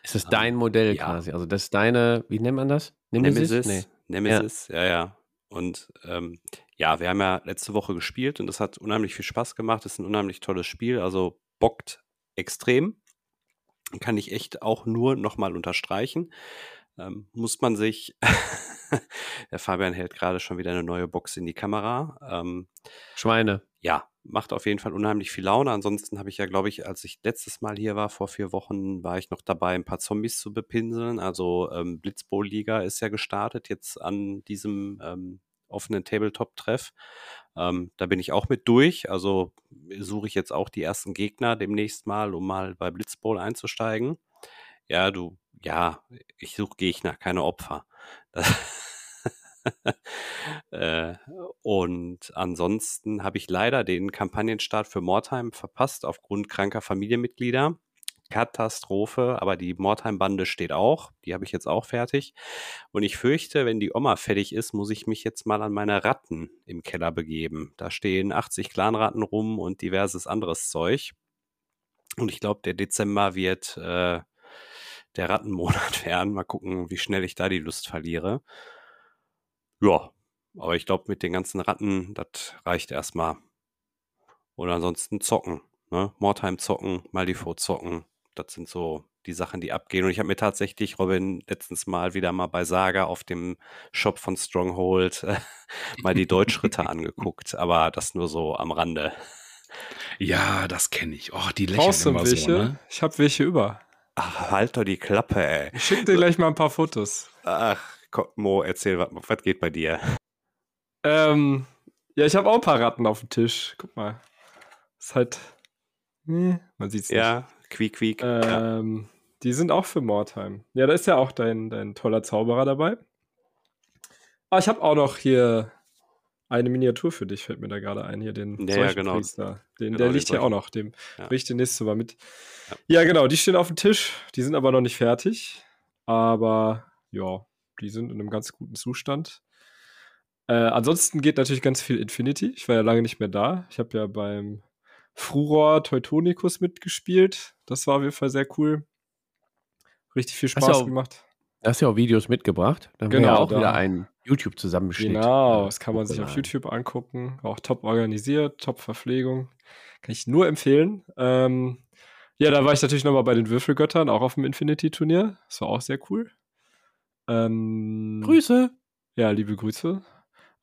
Ist das dein ähm, Modell ja. quasi? Also das ist deine, wie nennt man das? Nemesis? Nemesis, nee. Nemesis ja. ja, ja. Und ähm, ja, wir haben ja letzte Woche gespielt und das hat unheimlich viel Spaß gemacht. Das ist ein unheimlich tolles Spiel, also bockt extrem kann ich echt auch nur nochmal unterstreichen. Ähm, muss man sich, der Fabian hält gerade schon wieder eine neue Box in die Kamera. Ähm, Schweine. Ja, macht auf jeden Fall unheimlich viel Laune. Ansonsten habe ich ja, glaube ich, als ich letztes Mal hier war, vor vier Wochen, war ich noch dabei, ein paar Zombies zu bepinseln. Also ähm, Blitzbowl-Liga ist ja gestartet jetzt an diesem ähm, offenen Tabletop-Treff. Ähm, da bin ich auch mit durch. Also suche ich jetzt auch die ersten Gegner demnächst mal, um mal bei Blitzbowl einzusteigen. Ja, du, ja, ich suche Gegner, keine Opfer. äh, und ansonsten habe ich leider den Kampagnenstart für Mordheim verpasst aufgrund kranker Familienmitglieder. Katastrophe, aber die Mordheim-Bande steht auch. Die habe ich jetzt auch fertig. Und ich fürchte, wenn die Oma fertig ist, muss ich mich jetzt mal an meine Ratten im Keller begeben. Da stehen 80 Clanratten rum und diverses anderes Zeug. Und ich glaube, der Dezember wird äh, der Rattenmonat werden. Mal gucken, wie schnell ich da die Lust verliere. Ja, aber ich glaube, mit den ganzen Ratten, das reicht erstmal. Oder ansonsten zocken. Ne? Mordheim zocken, Malifaux zocken, das sind so die Sachen, die abgehen. Und ich habe mir tatsächlich, Robin, letztens mal wieder mal bei Saga auf dem Shop von Stronghold äh, mal die Deutschritter angeguckt, aber das nur so am Rande. Ja, das kenne ich. Oh, die lächeln Brauchst du immer welche? so, ne? Ich habe welche über. Ach, halt doch die Klappe, ey. Ich schicke dir gleich mal ein paar Fotos. Ach, komm, Mo, erzähl, was, was geht bei dir? Ähm, ja, ich habe auch ein paar Ratten auf dem Tisch. Guck mal. Ist halt. Nee, man sieht's nicht. Ja, quiek, quiek. ja. Ähm, Die sind auch für Mordheim. Ja, da ist ja auch dein, dein toller Zauberer dabei. Ah, ich habe auch noch hier eine Miniatur für dich, fällt mir da gerade ein. Hier den Ja, ja, genau. Seuchenpriester. Den, Genau, der den liegt hier auch noch. Dem Ja. bring ich den nächstes Mal mit. Ja. Ja. genau, die stehen auf dem Tisch. Die sind aber noch nicht fertig. Aber ja, die sind in einem ganz guten Zustand. Äh, ansonsten geht natürlich ganz viel Infinity. Ich war ja lange nicht mehr da. Ich habe ja beim Furor Teutonicus mitgespielt. Das war auf jeden Fall sehr cool. Richtig viel du Spaß auch- gemacht. Da hast du ja auch Videos mitgebracht. Da haben wir Genau, ja auch da- wieder einen YouTube-Zusammenschnitt. Genau, das kann man sich auf. YouTube angucken. Auch top organisiert, top Verpflegung. Kann ich nur empfehlen. Ähm, ja, da war ich natürlich nochmal bei den Würfelgöttern, auch auf dem Infinity-Turnier. Das war auch sehr cool. Ähm, Grüße. Ja, liebe Grüße.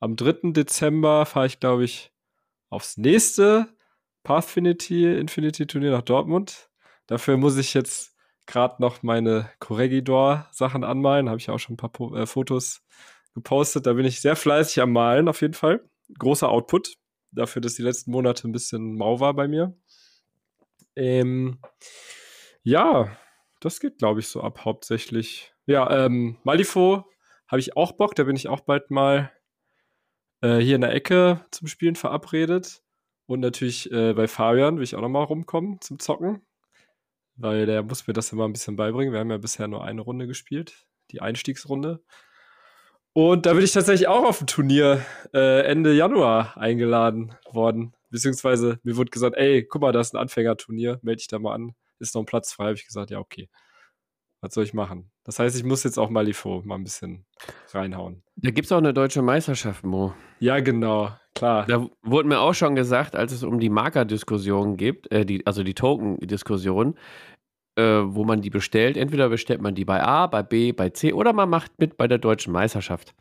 Am 3. Dezember fahre ich, glaube ich, aufs nächste Pathfinity Infinity Turnier nach Dortmund. Dafür muss ich jetzt gerade noch meine Corregidor-Sachen anmalen. Habe ich auch schon ein paar po äh, Fotos gepostet. Da bin ich sehr fleißig am Malen, auf jeden Fall. Großer Output. Dafür, dass die letzten Monate ein bisschen mau war bei mir. Ähm, ja, das geht, glaube ich, so ab hauptsächlich. Ja, ähm, Malifaux habe ich auch Bock. Da bin ich auch bald mal äh, hier in der Ecke zum Spielen verabredet. Und natürlich äh, bei Fabian will ich auch noch mal rumkommen zum Zocken. Weil der muss mir das immer ein bisschen beibringen. Wir haben ja bisher nur eine Runde gespielt. Die Einstiegsrunde. Und da bin ich tatsächlich auch auf ein Turnier äh, Ende Januar eingeladen worden. Beziehungsweise mir wurde gesagt, ey, guck mal, da ist ein Anfängerturnier, melde dich da mal an. Ist noch ein Platz frei. Habe ich gesagt, ja, okay. Was soll ich machen? Das heißt, ich muss jetzt auch Malifaux mal ein bisschen reinhauen. Da gibt es auch eine deutsche Meisterschaft, Mo. Ja, genau, klar. Da wurde mir auch schon gesagt, als es um die Marker-Diskussion gibt, äh, die, also die Token-Diskussion, äh, wo man die bestellt. Entweder bestellt man die bei A, bei B, bei C oder man macht mit bei der deutschen Meisterschaft.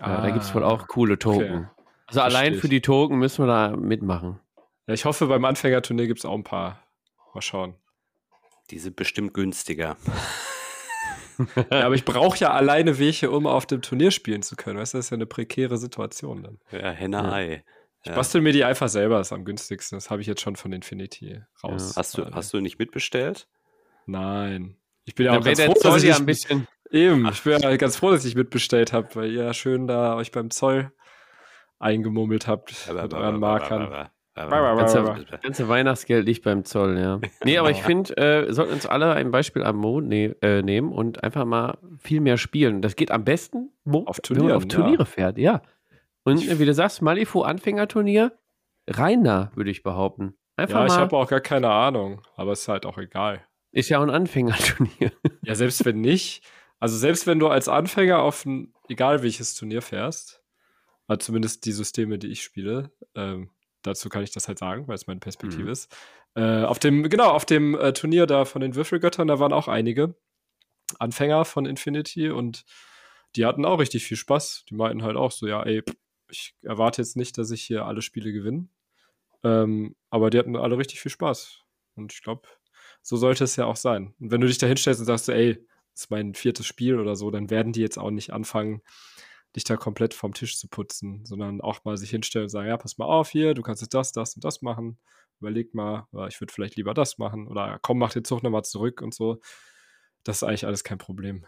Äh, da gibt es wohl auch coole Token. Ah, okay. Also allein Verstehe für die Token müssen wir da mitmachen. Ja, ich hoffe, beim Anfängerturnier gibt es auch ein paar. Mal schauen. Die sind bestimmt günstiger. Ja, aber ich brauche ja alleine welche, um auf dem Turnier spielen zu können. Weißt du, das ist ja eine prekäre Situation dann. Ja, Henne, Ja. Ich Ja. bastel mir die einfach selber, ist am günstigsten. Das habe ich jetzt schon von Infinity raus. Hast du, hast du nicht mitbestellt? Nein. Ich bin ja auch ganz froh, dass ich ja nicht- ein bisschen. Eben, ich bin ja ganz froh, dass ich mitbestellt habe, weil ihr schön da euch beim Zoll eingemummelt habt mit euren Markern. Ganze, ganze Weihnachtsgeld liegt beim Zoll, ja. Nee, aber ich finde, äh, sollten uns alle ein Beispiel am Mo ne äh, nehmen und einfach mal viel mehr spielen. Das geht am besten, Mo, Auf wenn man Turnieren, auf Turniere fährt, ja. Und Ich- wie du sagst, Malifaux Anfängerturnier, reiner, würde ich behaupten. Einfach Ja, ich habe auch gar keine Ahnung, aber ist halt auch egal. ist ja auch ein Anfängerturnier. Ja, selbst wenn nicht, also selbst wenn du als Anfänger auf ein, egal welches Turnier fährst, also zumindest die Systeme, die ich spiele, ähm, dazu kann ich das halt sagen, weil es meine Perspektive Mhm. ist. Äh, auf dem, genau, auf dem äh, Turnier da von den Würfelgöttern, da waren auch einige Anfänger von Infinity und die hatten auch richtig viel Spaß. Die meinten halt auch so, ja, ey, ich erwarte jetzt nicht, dass ich hier alle Spiele gewinne. Ähm, aber die hatten alle richtig viel Spaß. Und ich glaube, so sollte es ja auch sein. Und wenn du dich da hinstellst und sagst, so, ey, das ist mein viertes Spiel oder so, dann werden die jetzt auch nicht anfangen, dich da komplett vom Tisch zu putzen, sondern auch mal sich hinstellen und sagen, ja, pass mal auf hier, du kannst jetzt das, das und das machen. Überleg mal, ich würde vielleicht lieber das machen. Oder komm, mach den Zug nochmal zurück und so. Das ist eigentlich alles kein Problem.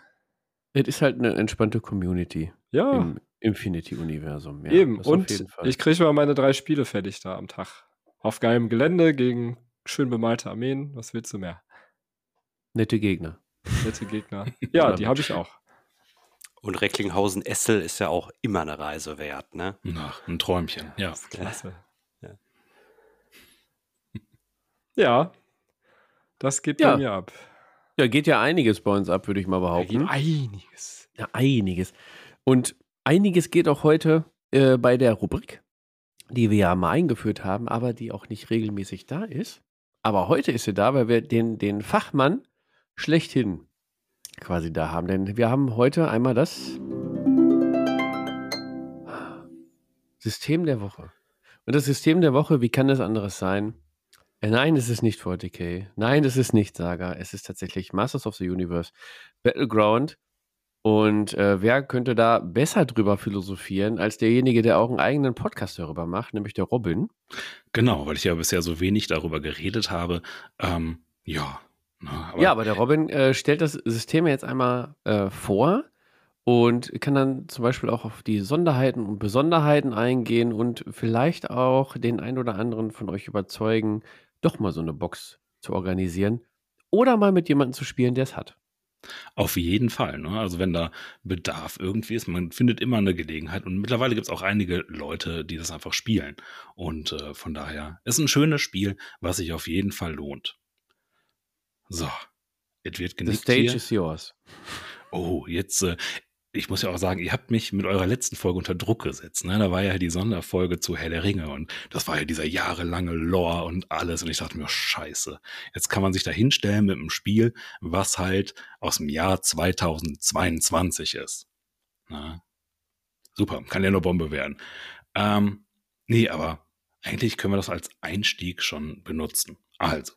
Es ist halt eine entspannte Community Ja, im Infinity-Universum. Ja, eben. Und ich kriege mal meine drei Spiele fertig da am Tag. Auf geilem Gelände gegen schön bemalte Armeen. Was willst du mehr? Nette Gegner. Nette Gegner. Ja, die habe ich auch. Und Recklinghausen-Essel ist ja auch immer eine Reise wert, ne? Ach, ein Träumchen, ja. Klasse. Ja. Ja, das geht Ja. bei mir ab. Ja, geht ja einiges bei uns ab, würde ich mal behaupten. einiges. Ja, einiges. Und einiges geht auch heute äh, bei der Rubrik, die wir ja mal eingeführt haben, aber die auch nicht regelmäßig da ist. Aber heute ist sie da, weil wir den, den Fachmann schlechthin quasi da haben. Denn wir haben heute einmal das System der Woche. Und das System der Woche, wie kann das anderes sein? Äh, nein, es ist nicht 40k. Nein, es ist nicht Saga. Es ist tatsächlich Masters of the Universe Battleground. Und äh, wer könnte da besser drüber philosophieren als derjenige, der auch einen eigenen Podcast darüber macht, nämlich der Robin? Genau, weil ich ja bisher so wenig darüber geredet habe. Ähm, ja. Aber ja, aber der Robin äh, stellt das System jetzt einmal äh, vor und kann dann zum Beispiel auch auf die Sonderheiten und Besonderheiten eingehen und vielleicht auch den ein oder anderen von euch überzeugen, doch mal so eine Box zu organisieren oder mal mit jemandem zu spielen, der es hat. Auf jeden Fall. Ne? Also wenn da Bedarf irgendwie ist, man findet immer eine Gelegenheit. Und mittlerweile gibt es auch einige Leute, die das einfach spielen. Und äh, von daher ist ein schönes Spiel, was sich auf jeden Fall lohnt. So, es wird genickt The stage hier. is yours. Oh, jetzt, äh, ich muss ja auch sagen, ihr habt mich mit eurer letzten Folge unter Druck gesetzt. Ne? Da war ja die Sonderfolge zu Herr der Ringe und das war ja dieser jahrelange Lore und alles. Und ich dachte mir, scheiße, jetzt kann man sich da hinstellen mit einem Spiel, was halt aus dem Jahr 2022 ist. Na? Super, kann ja nur Bombe werden. Ähm, nee, aber eigentlich können wir das als Einstieg schon benutzen. Also,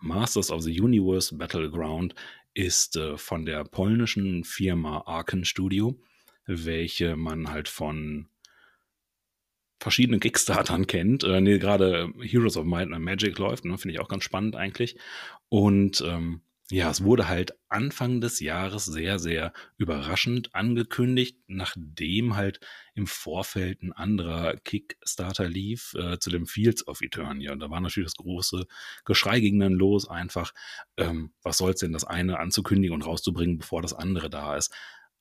Masters of the Universe Battleground ist äh, von der polnischen Firma Arken Studio, welche man halt von verschiedenen Kickstartern kennt. Äh, nee, gerade Heroes of Might and Magic läuft, ne, finde ich auch ganz spannend eigentlich. Und ähm, ja, es wurde halt Anfang des Jahres sehr, sehr überraschend angekündigt, nachdem halt im Vorfeld ein anderer Kickstarter lief äh, zu dem Fields of Eternia. Und da war natürlich das große Geschrei ging dann los, einfach, ähm, was soll es denn, das eine anzukündigen und rauszubringen, bevor das andere da ist.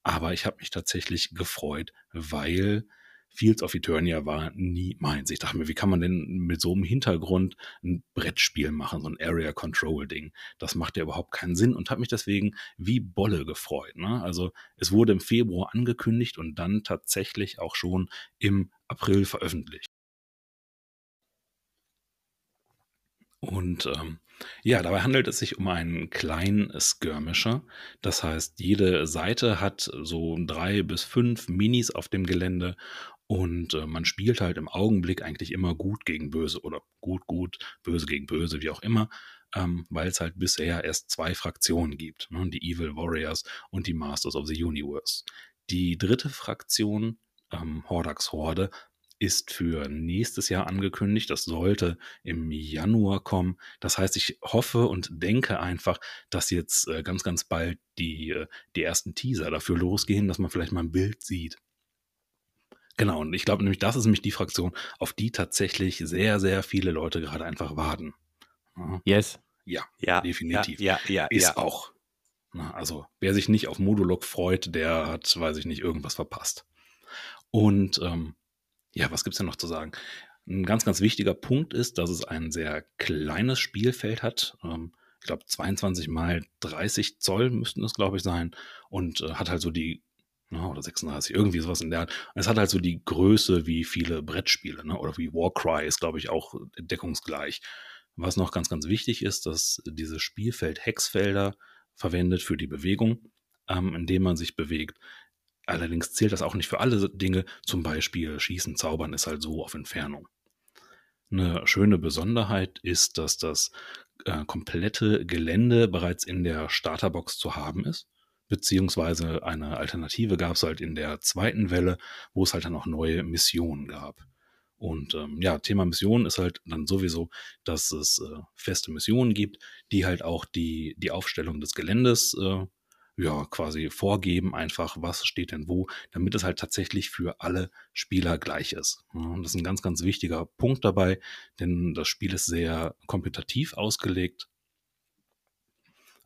Aber ich habe mich tatsächlich gefreut, weil Fields of Eternia war nie meins. Ich dachte mir, wie kann man denn mit so einem Hintergrund ein Brettspiel machen, so ein Area Control Ding? Das macht ja überhaupt keinen Sinn und habe mich deswegen wie Bolle gefreut. Ne? Also es wurde im Februar angekündigt und dann tatsächlich auch schon im April veröffentlicht. Und ähm, ja, dabei handelt es sich um einen kleinen Skirmisher. Das heißt, jede Seite hat so drei bis fünf Minis auf dem Gelände und äh, man spielt halt im Augenblick eigentlich immer gut gegen böse oder gut, gut, böse gegen böse, wie auch immer, ähm, weil es halt bisher erst zwei Fraktionen gibt, ne? die Evil Warriors und die Masters of the Universe. Die dritte Fraktion, ähm, Hordax Horde, ist für nächstes Jahr angekündigt. Das sollte im Januar kommen. Das heißt, ich hoffe und denke einfach, dass jetzt äh, ganz, ganz bald die, äh, die ersten Teaser dafür losgehen, dass man vielleicht mal ein Bild sieht. Genau, und ich glaube nämlich, das ist nämlich die Fraktion, auf die tatsächlich sehr, sehr viele Leute gerade einfach warten. Ja. Yes. Ja, ja, definitiv. Ja, ja, ja ist ja. auch. Also, wer sich nicht auf Modulok freut, der hat, weiß ich nicht, irgendwas verpasst. Und ähm, ja, was gibt's denn noch zu sagen? Ein ganz, ganz wichtiger Punkt ist, dass es ein sehr kleines Spielfeld hat. Ähm, ich glaube, 22 mal 30 Zoll müssten es, glaube ich, sein. Und äh, hat halt so die ne, oder 36, irgendwie sowas in der Art. Es hat halt so die Größe wie viele Brettspiele, ne, oder wie Warcry ist, glaube ich, auch deckungsgleich. Was noch ganz, ganz wichtig ist, dass dieses Spielfeld Hexfelder verwendet für die Bewegung, ähm, indem man sich bewegt. Allerdings zählt das auch nicht für alle Dinge. Zum Beispiel Schießen, Zaubern ist halt so auf Entfernung. Eine schöne Besonderheit ist, dass das äh, komplette Gelände bereits in der Starterbox zu haben ist beziehungsweise eine Alternative gab es halt in der zweiten Welle, wo es halt dann auch neue Missionen gab. Und ähm, ja, Thema Missionen ist halt dann sowieso, dass es äh, feste Missionen gibt, die halt auch die, die Aufstellung des Geländes äh, ja quasi vorgeben, einfach was steht denn wo, damit es halt tatsächlich für alle Spieler gleich ist. und das ist ein ganz, ganz wichtiger Punkt dabei, denn das Spiel ist sehr kompetitiv ausgelegt.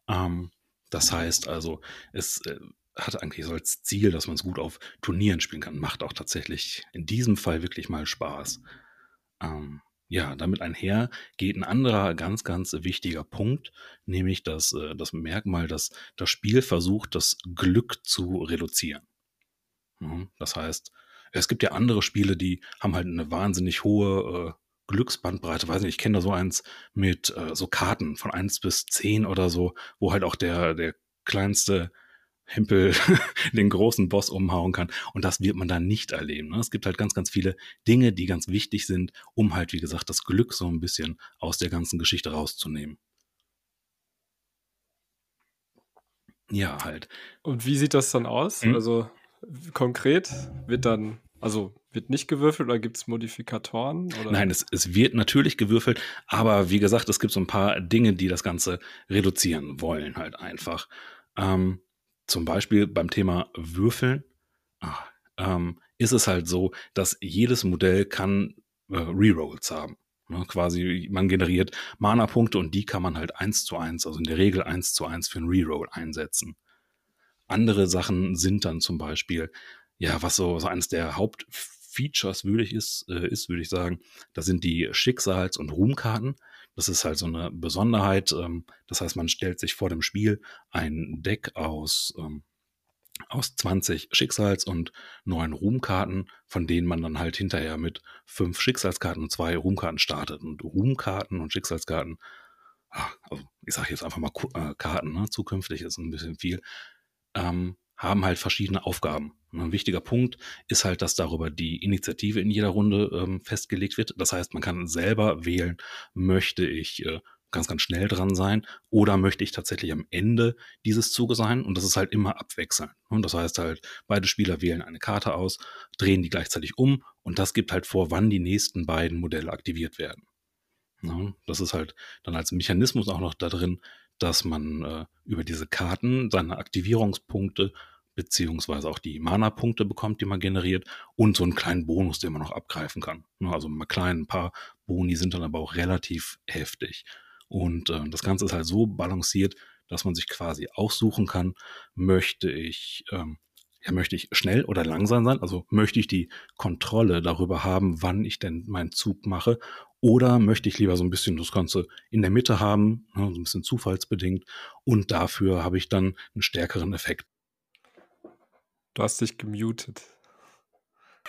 Ähm, das heißt also, es äh, hat eigentlich so als Ziel, dass man es gut auf Turnieren spielen kann. Macht auch tatsächlich in diesem Fall wirklich mal Spaß. Ähm, ja, damit einher geht ein anderer ganz, ganz wichtiger Punkt, nämlich das, äh, das Merkmal, dass das Spiel versucht, das Glück zu reduzieren. Mhm, das heißt, es gibt ja andere Spiele, die haben halt eine wahnsinnig hohe äh, Glücksbandbreite, weiß nicht, ich kenne da so eins mit äh, so Karten von eins bis zehn oder so, wo halt auch der, der kleinste Hempel den großen Boss umhauen kann. Und das wird man dann nicht erleben. Ne? Es gibt halt ganz, ganz viele Dinge, die ganz wichtig sind, um halt, wie gesagt, das Glück so ein bisschen aus der ganzen Geschichte rauszunehmen. Ja, halt. Und wie sieht das dann aus? Hm? Also konkret wird dann, also wird nicht gewürfelt oder gibt es Modifikatoren? Oder? Nein, es, es wird natürlich gewürfelt, aber wie gesagt, es gibt so ein paar Dinge, die das Ganze reduzieren wollen, halt einfach. Ähm, zum Beispiel beim Thema Würfeln ach, ähm, ist es halt so, dass jedes Modell kann äh, Rerolls haben. Ne, quasi, man generiert Mana-Punkte und die kann man halt eins zu eins, also in der Regel eins zu eins für einen Reroll einsetzen. Andere Sachen sind dann zum Beispiel, ja, was so, so eines der Hauptfeatures würdig ist, äh, ist, würde ich sagen, das sind die Schicksals- und Ruhmkarten. Das ist halt so eine Besonderheit. Ähm, das heißt, man stellt sich vor dem Spiel ein Deck aus, ähm, aus 20 Schicksals- und neun Ruhmkarten, von denen man dann halt hinterher mit fünf Schicksalskarten und zwei Ruhmkarten startet. Und Ruhmkarten und Schicksalskarten, ach, also ich sage jetzt einfach mal äh, Karten, ne? zukünftig ist ein bisschen viel, ähm, haben halt verschiedene Aufgaben. Ein wichtiger Punkt ist halt, dass darüber die Initiative in jeder Runde ähm, festgelegt wird. Das heißt, man kann selber wählen, möchte ich äh, ganz, ganz schnell dran sein oder möchte ich tatsächlich am Ende dieses Zuges sein und das ist halt immer abwechselnd. Und das heißt halt, beide Spieler wählen eine Karte aus, drehen die gleichzeitig um und das gibt halt vor, wann die nächsten beiden Modelle aktiviert werden. Ja, das ist halt dann als Mechanismus auch noch da drin, dass man äh, über diese Karten seine Aktivierungspunkte beziehungsweise auch die Mana-Punkte bekommt, die man generiert und so einen kleinen Bonus, den man noch abgreifen kann. Ne, also mal klein, ein paar Boni sind dann aber auch relativ heftig. Und äh, das Ganze ist halt so balanciert, dass man sich quasi aussuchen kann, möchte ich, ähm, ja, möchte ich schnell oder langsam sein? Also möchte ich die Kontrolle darüber haben, wann ich denn meinen Zug mache oder möchte ich lieber so ein bisschen das Ganze in der Mitte haben, ne, so ein bisschen zufallsbedingt. Und dafür habe ich dann einen stärkeren Effekt. Du hast dich gemutet.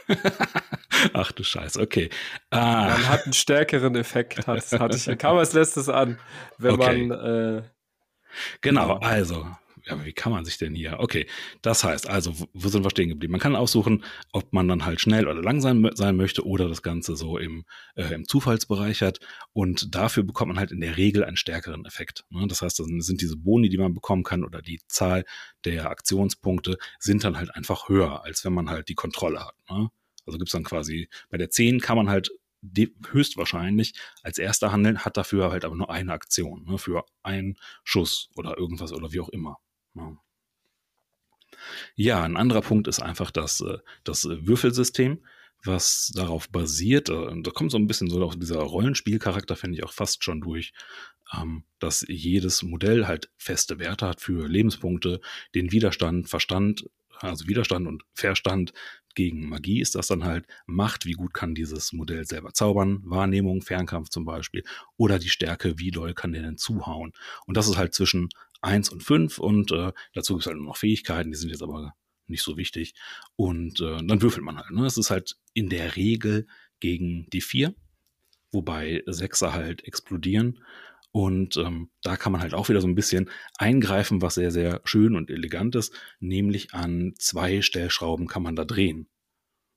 Ach du Scheiße, okay. Ah. Man hat einen stärkeren Effekt, hat, hatte ich, kam als letztes an, wenn okay. man. Äh, genau, also ja, wie kann man sich denn hier? Okay, das heißt, also, wo sind wir stehen geblieben? Man kann aussuchen, ob man dann halt schnell oder langsam sein möchte oder das Ganze so im, äh, im Zufallsbereich hat. Und dafür bekommt man halt in der Regel einen stärkeren Effekt. Ne? Das heißt, das sind diese Boni, die man bekommen kann oder die Zahl der Aktionspunkte sind dann halt einfach höher, als wenn man halt die Kontrolle hat. Ne? Also gibt es dann quasi, bei der 10 kann man halt höchstwahrscheinlich als erster handeln, hat dafür halt aber nur eine Aktion, ne, für einen Schuss oder irgendwas oder wie auch immer. Ja, ein anderer Punkt ist einfach das, äh, das Würfelsystem, was darauf basiert, äh, da kommt so ein bisschen so auch dieser Rollenspielcharakter, finde ich auch fast schon durch, ähm, dass jedes Modell halt feste Werte hat für Lebenspunkte, den Widerstand, Verstand, also Widerstand und Verstand gegen Magie ist das dann halt Macht, wie gut kann dieses Modell selber zaubern, Wahrnehmung, Fernkampf zum Beispiel, oder die Stärke, wie doll kann der denn zuhauen. Und das ist halt zwischen 1 und 5 und äh, dazu gibt es halt noch Fähigkeiten, die sind jetzt aber nicht so wichtig. Und äh, dann würfelt man halt. Ne? Es ist halt in der Regel gegen die 4, wobei Sechser halt explodieren. Und ähm, da kann man halt auch wieder so ein bisschen eingreifen, was sehr, sehr schön und elegant ist. Nämlich an zwei Stellschrauben kann man da drehen.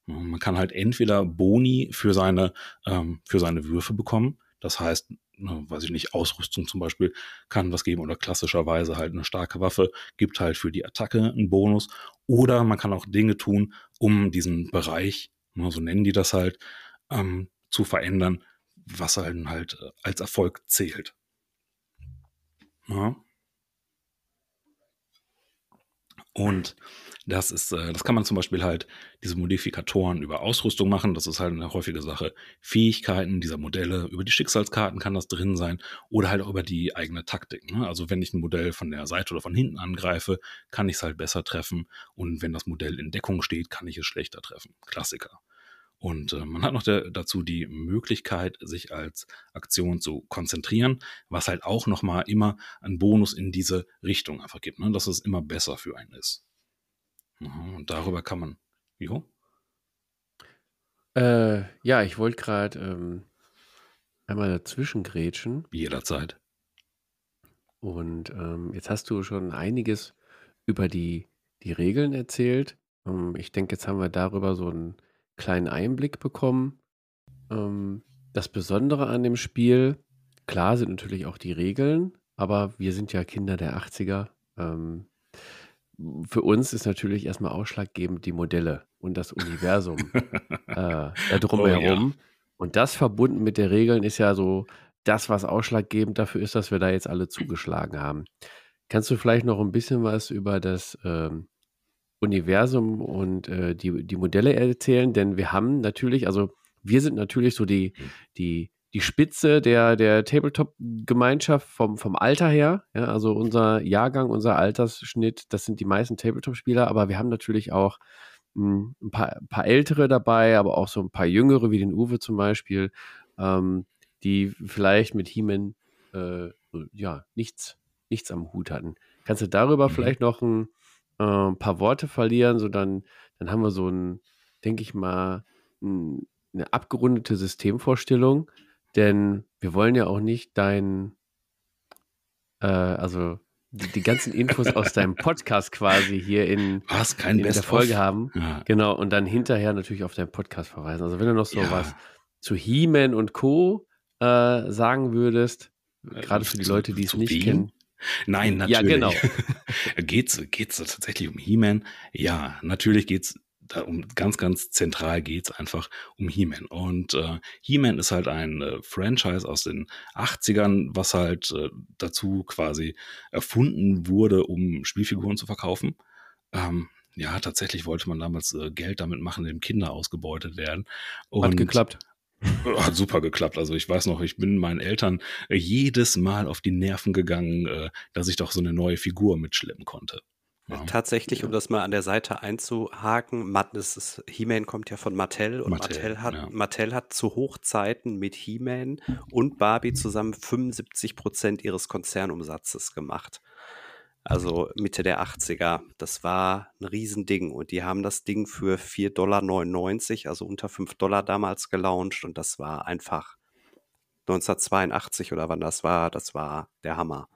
Man kann halt entweder Boni für seine, ähm, für seine Würfe bekommen. Das heißt, ne, weiß ich nicht, Ausrüstung zum Beispiel kann was geben oder klassischerweise halt eine starke Waffe gibt halt für die Attacke einen Bonus. Oder man kann auch Dinge tun, um diesen Bereich, ne, so nennen die das halt, ähm, zu verändern, was halt, halt als Erfolg zählt. Ja. Und das ist, äh, das kann man zum Beispiel halt diese Modifikatoren über Ausrüstung machen. Das ist halt eine häufige Sache. Fähigkeiten dieser Modelle, über die Schicksalskarten kann das drin sein oder halt auch über die eigene Taktik. Ne? Also wenn ich ein Modell von der Seite oder von hinten angreife, kann ich es halt besser treffen. Und wenn das Modell in Deckung steht, kann ich es schlechter treffen. Klassiker. Und äh, man hat noch der, dazu die Möglichkeit, sich als Aktion zu konzentrieren, was halt auch nochmal immer einen Bonus in diese Richtung einfach gibt, ne? dass es immer besser für einen ist. Und darüber kann man. Jo? Äh, ja, ich wollte gerade ähm, einmal dazwischen grätschen. Jederzeit. Und ähm, jetzt hast du schon einiges über die, die Regeln erzählt. Ähm, ich denke, jetzt haben wir darüber so einen kleinen Einblick bekommen. Ähm, das Besondere an dem Spiel, klar sind natürlich auch die Regeln, aber wir sind ja Kinder der 80er. Ähm, für uns ist natürlich erstmal ausschlaggebend die Modelle und das Universum äh, drumherum. Oh, ja. Und das verbunden mit der Regeln ist ja so das, was ausschlaggebend dafür ist, dass wir da jetzt alle zugeschlagen haben. Kannst du vielleicht noch ein bisschen was über das ähm, Universum und äh, die, die Modelle erzählen? Denn wir haben natürlich, also wir sind natürlich so die, die, die Spitze der, der Tabletop-Gemeinschaft vom, vom Alter her. Ja, also unser Jahrgang, unser Altersschnitt, das sind die meisten Tabletop-Spieler, aber wir haben natürlich auch hm, ein paar, ein paar ältere dabei, aber auch so ein paar jüngere, wie den Uwe zum Beispiel, ähm, die vielleicht mit He-Man äh, ja, nichts, nichts am Hut hatten. Kannst du darüber mhm. vielleicht noch ein äh, paar Worte verlieren, so dann, dann haben wir so ein, denke ich mal, ein, eine abgerundete Systemvorstellung, denn wir wollen ja auch nicht dein, äh, also die, die ganzen Infos aus deinem Podcast quasi hier in, was, kein in der Folge haben. Ja. Genau, und dann hinterher natürlich auf deinen Podcast verweisen. Also wenn du noch so ja. was zu He-Man und Co. Äh, sagen würdest, äh, gerade für die Leute, die es nicht wem? kennen. Nein, natürlich. Ja, genau. geht's, geht's tatsächlich um He-Man? Ja, natürlich geht's da um ganz, ganz zentral geht es einfach um He-Man. Und äh, He-Man ist halt ein äh, Franchise aus den 80ern, was halt äh, dazu quasi erfunden wurde, um Spielfiguren zu verkaufen. Ähm, ja, tatsächlich wollte man damals äh, Geld damit machen, indem Kinder ausgebeutet werden. Und Hat geklappt. Hat super geklappt. Also ich weiß noch, ich bin meinen Eltern äh, jedes Mal auf die Nerven gegangen, äh, dass ich doch so eine neue Figur mitschleppen konnte. Ja. Tatsächlich, um das mal an der Seite einzuhaken, He-Man kommt ja von Mattel und Mattel, Mattel hat, ja. Mattel hat zu Hochzeiten mit He-Man und Barbie zusammen 75 Prozent ihres Konzernumsatzes gemacht. Also Mitte der 80er. Das war ein Riesending. Und die haben das Ding für 4,99 Dollar, also unter 5 Dollar damals gelauncht. Und das war einfach 1982 oder wann das war. Das war der Hammer.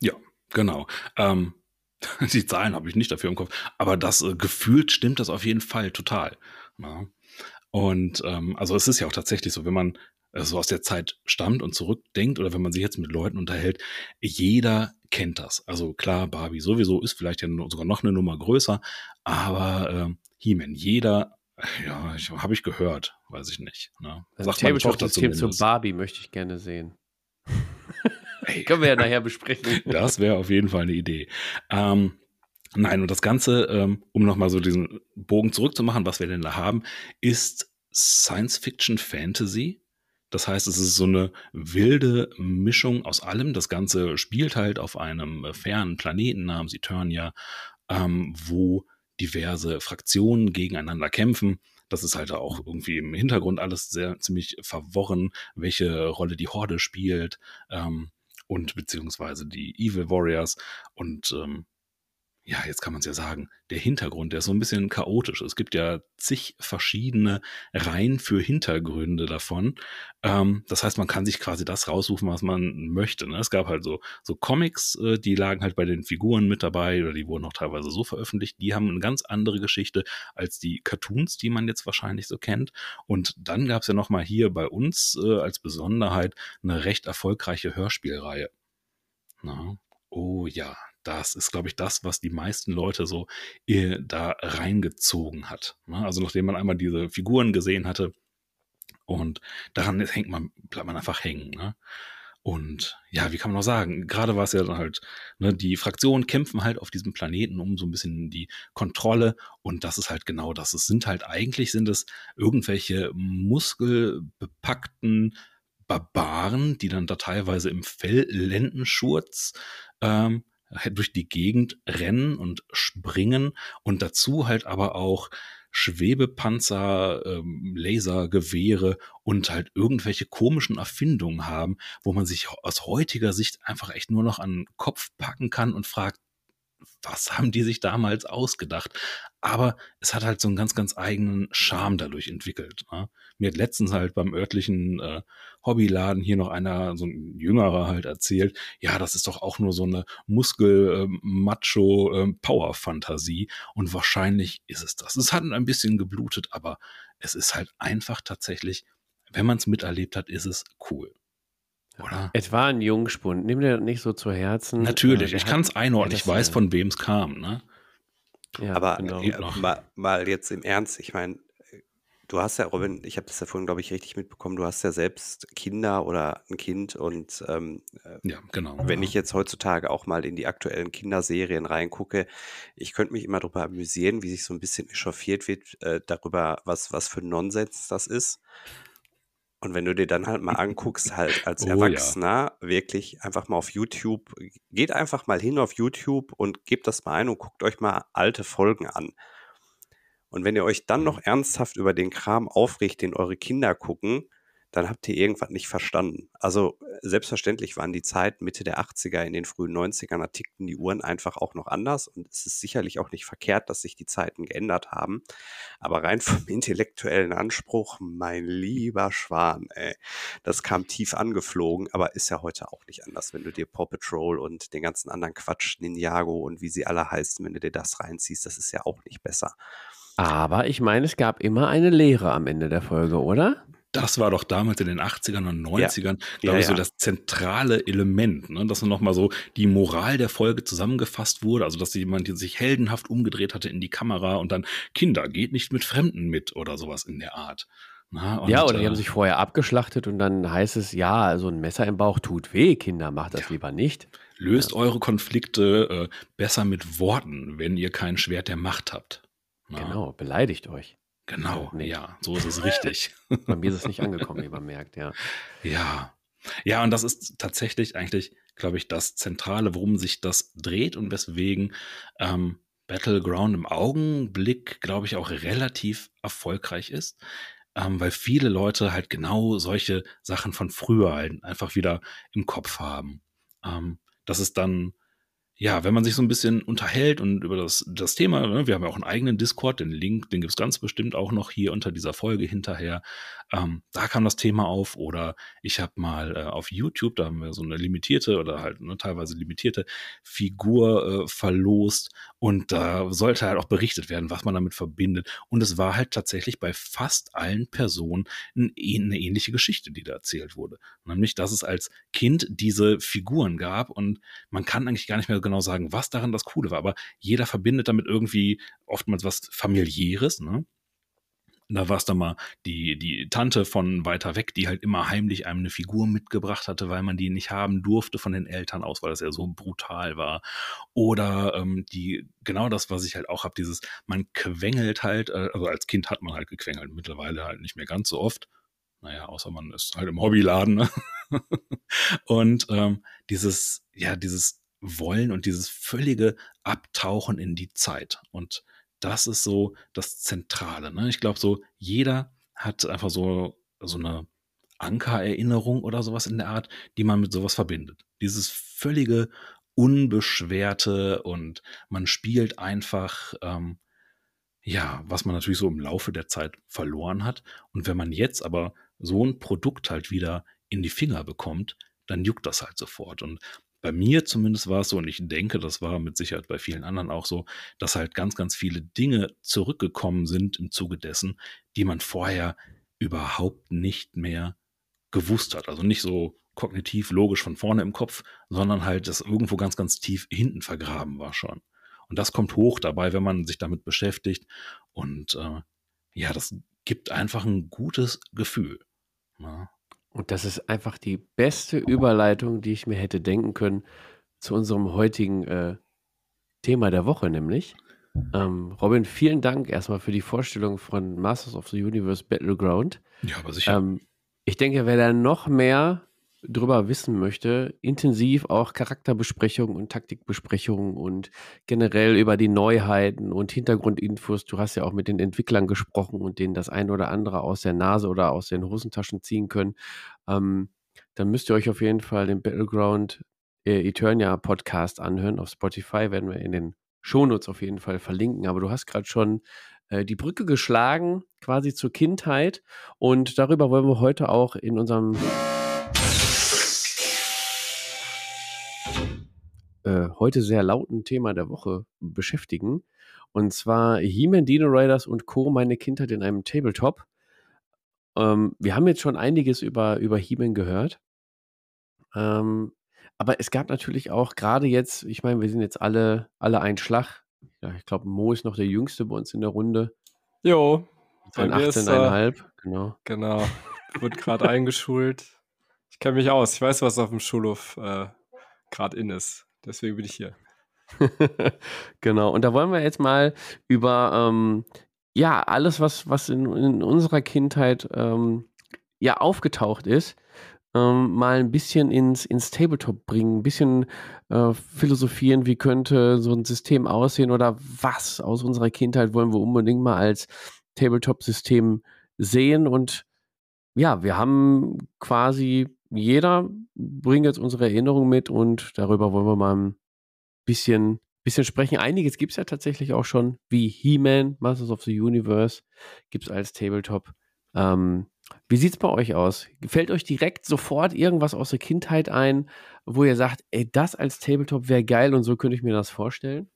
Ja, Genau. Ähm, die Zahlen habe ich nicht dafür im Kopf, aber das äh, gefühlt stimmt das auf jeden Fall total. Ja. Und ähm, also es ist ja auch tatsächlich so, wenn man äh, so aus der Zeit stammt und zurückdenkt oder wenn man sich jetzt mit Leuten unterhält, jeder kennt das. Also klar, Barbie sowieso ist vielleicht ja sogar noch eine Nummer größer, aber äh, He-Man, jeder, ja, habe ich gehört, weiß ich nicht. Ne? Sagt Tabletop-System zu Barbie möchte ich gerne sehen. Können wir ja nachher besprechen. Das wäre auf jeden Fall eine Idee. Ähm, nein, und das Ganze, ähm, um nochmal so diesen Bogen zurückzumachen, was wir denn da haben, ist Science-Fiction-Fantasy. Das heißt, es ist so eine wilde Mischung aus allem. Das Ganze spielt halt auf einem fernen Planeten namens Eternia, ähm, wo diverse Fraktionen gegeneinander kämpfen. Das ist halt auch irgendwie im Hintergrund alles sehr ziemlich verworren, welche Rolle die Horde spielt. Ähm, und beziehungsweise die Evil Warriors. Und ähm, ja, jetzt kann man es ja sagen, der Hintergrund, der ist so ein bisschen chaotisch. Es gibt ja zig verschiedene Reihen für Hintergründe davon. Ähm, das heißt, man kann sich quasi das raussuchen, was man möchte. Ne? Es gab halt so, so Comics, äh, die lagen halt bei den Figuren mit dabei oder die wurden auch teilweise so veröffentlicht. Die haben eine ganz andere Geschichte als die Cartoons, die man jetzt wahrscheinlich so kennt. Und dann gab es ja nochmal hier bei uns äh, als Besonderheit eine recht erfolgreiche Hörspielreihe. Na? Oh ja, das ist, glaube ich, das, was die meisten Leute so äh, da reingezogen hat. Ne? Also nachdem man einmal diese Figuren gesehen hatte und daran hängt man, bleibt man einfach hängen. Ne? Und ja, wie kann man noch sagen? Gerade war es ja dann halt, ne, die Fraktionen kämpfen halt auf diesem Planeten um so ein bisschen die Kontrolle und das ist halt genau das. Es sind halt eigentlich sind es irgendwelche muskelbepackten Barbaren, die dann da teilweise im Felllendenschurz ähm, durch die Gegend rennen und springen und dazu halt aber auch Schwebepanzer, ähm, Lasergewehre und halt irgendwelche komischen Erfindungen haben, wo man sich aus heutiger Sicht einfach echt nur noch an den Kopf packen kann und fragt, was haben die sich damals ausgedacht? Aber es hat halt so einen ganz, ganz eigenen Charme dadurch entwickelt. Ne? Mir hat letztens halt beim örtlichen äh, Hobbyladen hier noch einer, so ein Jüngerer halt erzählt, ja, das ist doch auch nur so eine Muskel-Macho-Power-Fantasie. Ähm, Und wahrscheinlich ist es das. Es hat ein bisschen geblutet, aber es ist halt einfach tatsächlich, wenn man es miterlebt hat, ist es cool. Oder? Es war ein Jungspund. Nimm dir das nicht so zu Herzen. Natürlich, Äh, ich kann es einordnen. Ich weiß, von wem es kam. Ne? Ja, Aber genau. äh, mal, mal jetzt im Ernst, ich meine, du hast ja, Robin, ich habe das ja vorhin, glaube ich, richtig mitbekommen, du hast ja selbst Kinder oder ein Kind und ähm, äh, Ja, genau. wenn ich jetzt heutzutage auch mal in die aktuellen Kinderserien reingucke, ich könnte mich immer darüber amüsieren, wie sich so ein bisschen echauffiert wird äh, darüber, was, was für Nonsens das ist. Und wenn du dir dann halt mal anguckst, halt als Oh ja. Erwachsener, wirklich einfach mal auf YouTube, geht einfach mal hin auf YouTube und gebt das mal ein und guckt euch mal alte Folgen an. Und wenn ihr euch dann noch ernsthaft über den Kram aufregt, den eure Kinder gucken, dann habt ihr irgendwas nicht verstanden. Also äh, selbstverständlich waren die Zeiten Mitte der 80er, in den frühen 90ern, da tickten die Uhren einfach auch noch anders. Und es ist sicherlich auch nicht verkehrt, dass sich die Zeiten geändert haben. Aber rein vom intellektuellen Anspruch, mein lieber Schwan, ey, das kam tief angeflogen, aber ist ja heute auch nicht anders, wenn du dir Paw Patrol und den ganzen anderen Quatsch, Ninjago und wie sie alle heißen, wenn du dir das reinziehst, das ist ja auch nicht besser. Aber ich meine, es gab immer eine Lehre am Ende der Folge, oder? Das war doch damals in den 80ern und 90ern, glaube Ja, ich, so ja. das zentrale Element, ne? dass nochmal so die Moral der Folge zusammengefasst wurde, also dass jemand sich heldenhaft umgedreht hatte in die Kamera und dann, Kinder, geht nicht mit Fremden mit oder sowas in der Art. Na, und, ja, oder die äh, haben sich vorher abgeschlachtet und dann heißt es, ja, so ein Messer im Bauch tut weh, Kinder, macht das Ja. lieber nicht. Löst eure Konflikte äh, besser mit Worten, wenn ihr kein Schwert der Macht habt. Na, Genau, beleidigt euch. Genau, Nee. ja, so ist es richtig. Bei mir ist es nicht angekommen, wie man merkt, ja. Ja. Ja, und das ist tatsächlich eigentlich, glaube ich, das Zentrale, worum sich das dreht und weswegen ähm, Battleground im Augenblick, glaube ich, auch relativ erfolgreich ist. Ähm, weil viele Leute halt genau solche Sachen von früher halt einfach wieder im Kopf haben. Ähm, das ist dann, ja, wenn man sich so ein bisschen unterhält und über das, das Thema, ne, wir haben ja auch einen eigenen Discord, den Link, den gibt's ganz bestimmt auch noch hier unter dieser Folge hinterher. Ähm, da kam das Thema auf oder ich habe mal äh, auf YouTube, da haben wir so eine limitierte oder halt ne, teilweise limitierte Figur äh, verlost und da sollte halt auch berichtet werden, was man damit verbindet. Und es war halt tatsächlich bei fast allen Personen ein, eine ähnliche Geschichte, die da erzählt wurde. Nämlich, dass es als Kind diese Figuren gab und man kann eigentlich gar nicht mehr genau sagen, was daran das Coole war, aber jeder verbindet damit irgendwie oftmals was familiäres, ne? Da war es dann mal die, die Tante von weiter weg, die halt immer heimlich einem eine Figur mitgebracht hatte, weil man die nicht haben durfte von den Eltern aus, weil das ja so brutal war. Oder ähm, die, genau das, was ich halt auch habe, dieses, man quengelt halt, äh, also als Kind hat man halt gequengelt, mittlerweile halt nicht mehr ganz so oft. Naja, außer man ist halt im Hobbyladen. Ne? und ähm, dieses, ja, dieses Wollen und dieses völlige Abtauchen in die Zeit. Und das ist so das Zentrale. Ne? Ich glaube, so jeder hat einfach so, so eine Ankererinnerung oder sowas in der Art, die man mit sowas verbindet. Dieses völlige Unbeschwerte und man spielt einfach, ähm, ja, was man natürlich so im Laufe der Zeit verloren hat. Und wenn man jetzt aber so ein Produkt halt wieder in die Finger bekommt, dann juckt das halt sofort. Und bei mir zumindest war es so, und ich denke, das war mit Sicherheit bei vielen anderen auch so, dass halt ganz, ganz viele Dinge zurückgekommen sind im Zuge dessen, die man vorher überhaupt nicht mehr gewusst hat. Also nicht so kognitiv logisch von vorne im Kopf, sondern halt das irgendwo ganz, ganz tief hinten vergraben war schon. Und das kommt hoch dabei, wenn man sich damit beschäftigt. Und äh, ja, das gibt einfach ein gutes Gefühl. Ja. Und das ist einfach die beste Überleitung, die ich mir hätte denken können zu unserem heutigen äh, Thema der Woche, nämlich. Ähm, Robin, vielen Dank erstmal für die Vorstellung von Masters of the Universe Battleground. ja, aber sicher. Ähm, ich denke, wer da noch mehr drüber wissen möchte, intensiv auch Charakterbesprechungen und Taktikbesprechungen und generell über die Neuheiten und Hintergrundinfos. Du hast ja auch mit den Entwicklern gesprochen und denen das eine oder andere aus der Nase oder aus den Hosentaschen ziehen können. Ähm, dann müsst ihr euch auf jeden Fall den Battleground äh, Eternia Podcast anhören auf Spotify, werden wir in den Shownotes auf jeden Fall verlinken. Aber du hast gerade schon äh, die Brücke geschlagen, quasi zur Kindheit. Und darüber wollen wir heute auch in unserem äh, heute sehr lauten Thema der Woche beschäftigen. Und zwar He-Man, Dino Riders und Co. Meine Kindheit in einem Tabletop. Ähm, wir haben jetzt schon einiges über, über He-Man gehört. Ähm, aber es gab natürlich auch gerade jetzt, ich meine, wir sind jetzt alle, alle ein Schlag. Ja, ich glaube, Mo ist noch der Jüngste bei uns in der Runde. Jo. Sein 18,5, genau. Genau. Wird gerade eingeschult. Ich kenne mich aus. Ich weiß, was auf dem Schulhof äh, gerade in ist. Deswegen bin ich hier. genau. Und da wollen wir jetzt mal über ähm, ja alles, was, was in, in unserer Kindheit ähm, ja aufgetaucht ist, ähm, mal ein bisschen ins, ins Tabletop bringen, ein bisschen äh, philosophieren, wie könnte so ein System aussehen oder was aus unserer Kindheit wollen wir unbedingt mal als Tabletop-System sehen. Und ja, wir haben quasi jeder bringt jetzt unsere Erinnerungen mit und darüber wollen wir mal ein bisschen, bisschen sprechen. Einiges gibt es ja tatsächlich auch schon, wie He-Man, Masters of the Universe, gibt es als Tabletop. Ähm, wie sieht es bei euch aus? Fällt euch direkt sofort irgendwas aus der Kindheit ein, wo ihr sagt, ey, das als Tabletop wäre geil und so könnte ich mir das vorstellen?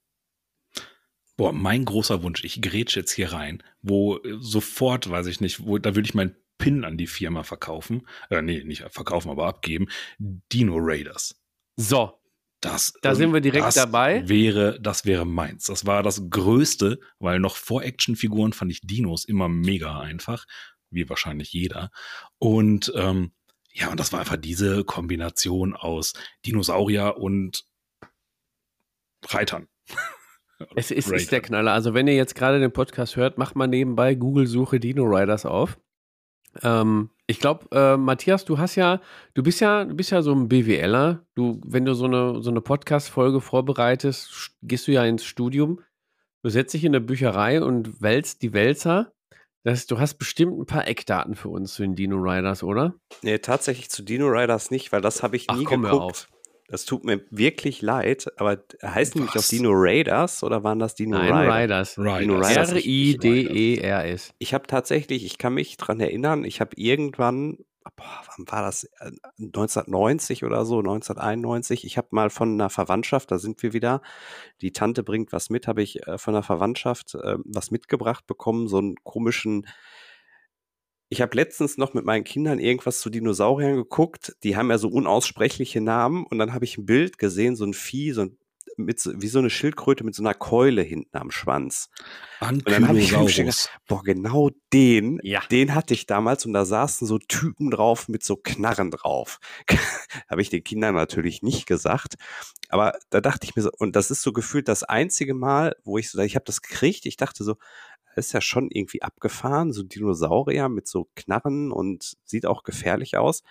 Boah, mein großer Wunsch, ich grätsche jetzt hier rein, wo sofort, weiß ich nicht, wo, da würde ich meinen Pin an die Firma verkaufen. Äh, nee, nicht verkaufen, aber abgeben. Dino Raiders. So. Das, da sind wir direkt das dabei. Wäre, das wäre meins. Das war das Größte, weil noch vor Actionfiguren fand ich Dinos immer mega einfach, wie wahrscheinlich jeder. Und ähm, ja, und das war einfach diese Kombination aus Dinosaurier und Reitern. Es ist, ist, der Knaller. Also wenn ihr jetzt gerade den Podcast hört, macht mal nebenbei Google-Suche Dino Riders auf. Ähm, ich glaube, äh, Matthias, du hast ja, du bist ja, du bist ja so ein BWLer. Du, wenn du so eine, so eine Podcast-Folge vorbereitest, gehst du ja ins Studium. Du setzt dich in der Bücherei und wälzt die Wälzer. Das, du hast bestimmt ein paar Eckdaten für uns zu den Dino Riders, oder? Nee, tatsächlich zu Dino Riders nicht, weil das habe ich Ach, nie komm, hör geguckt. auf. Das tut mir wirklich leid, aber heißen die nicht auch Dino Raiders oder waren das Dino Nein, Riders? Riders. Dino Riders. Riders. R-I-D-E-R-S. Ich habe tatsächlich, ich kann mich dran erinnern, ich habe irgendwann, boah, wann war das? Äh, 1990 oder so, 1991. Ich habe mal von einer Verwandtschaft, da sind wir wieder, die Tante bringt was mit, habe ich äh, von einer Verwandtschaft äh, was mitgebracht bekommen, so einen komischen. Ich habe letztens noch mit meinen Kindern irgendwas zu Dinosauriern geguckt. Die haben ja so unaussprechliche Namen und dann habe ich ein Bild gesehen, so ein Vieh, so ein mit so, wie so eine Schildkröte mit so einer Keule hinten am Schwanz. Und dann habe ich gedacht, boah, genau den, Ja. den hatte ich damals und da saßen so Typen drauf mit so Knarren drauf. habe ich den Kindern natürlich nicht gesagt, aber da dachte ich mir so, und das ist so gefühlt das einzige Mal, wo ich so, ich habe das gekriegt, ich dachte so, ist ja schon irgendwie abgefahren, so Dinosaurier mit so Knarren und sieht auch gefährlich aus.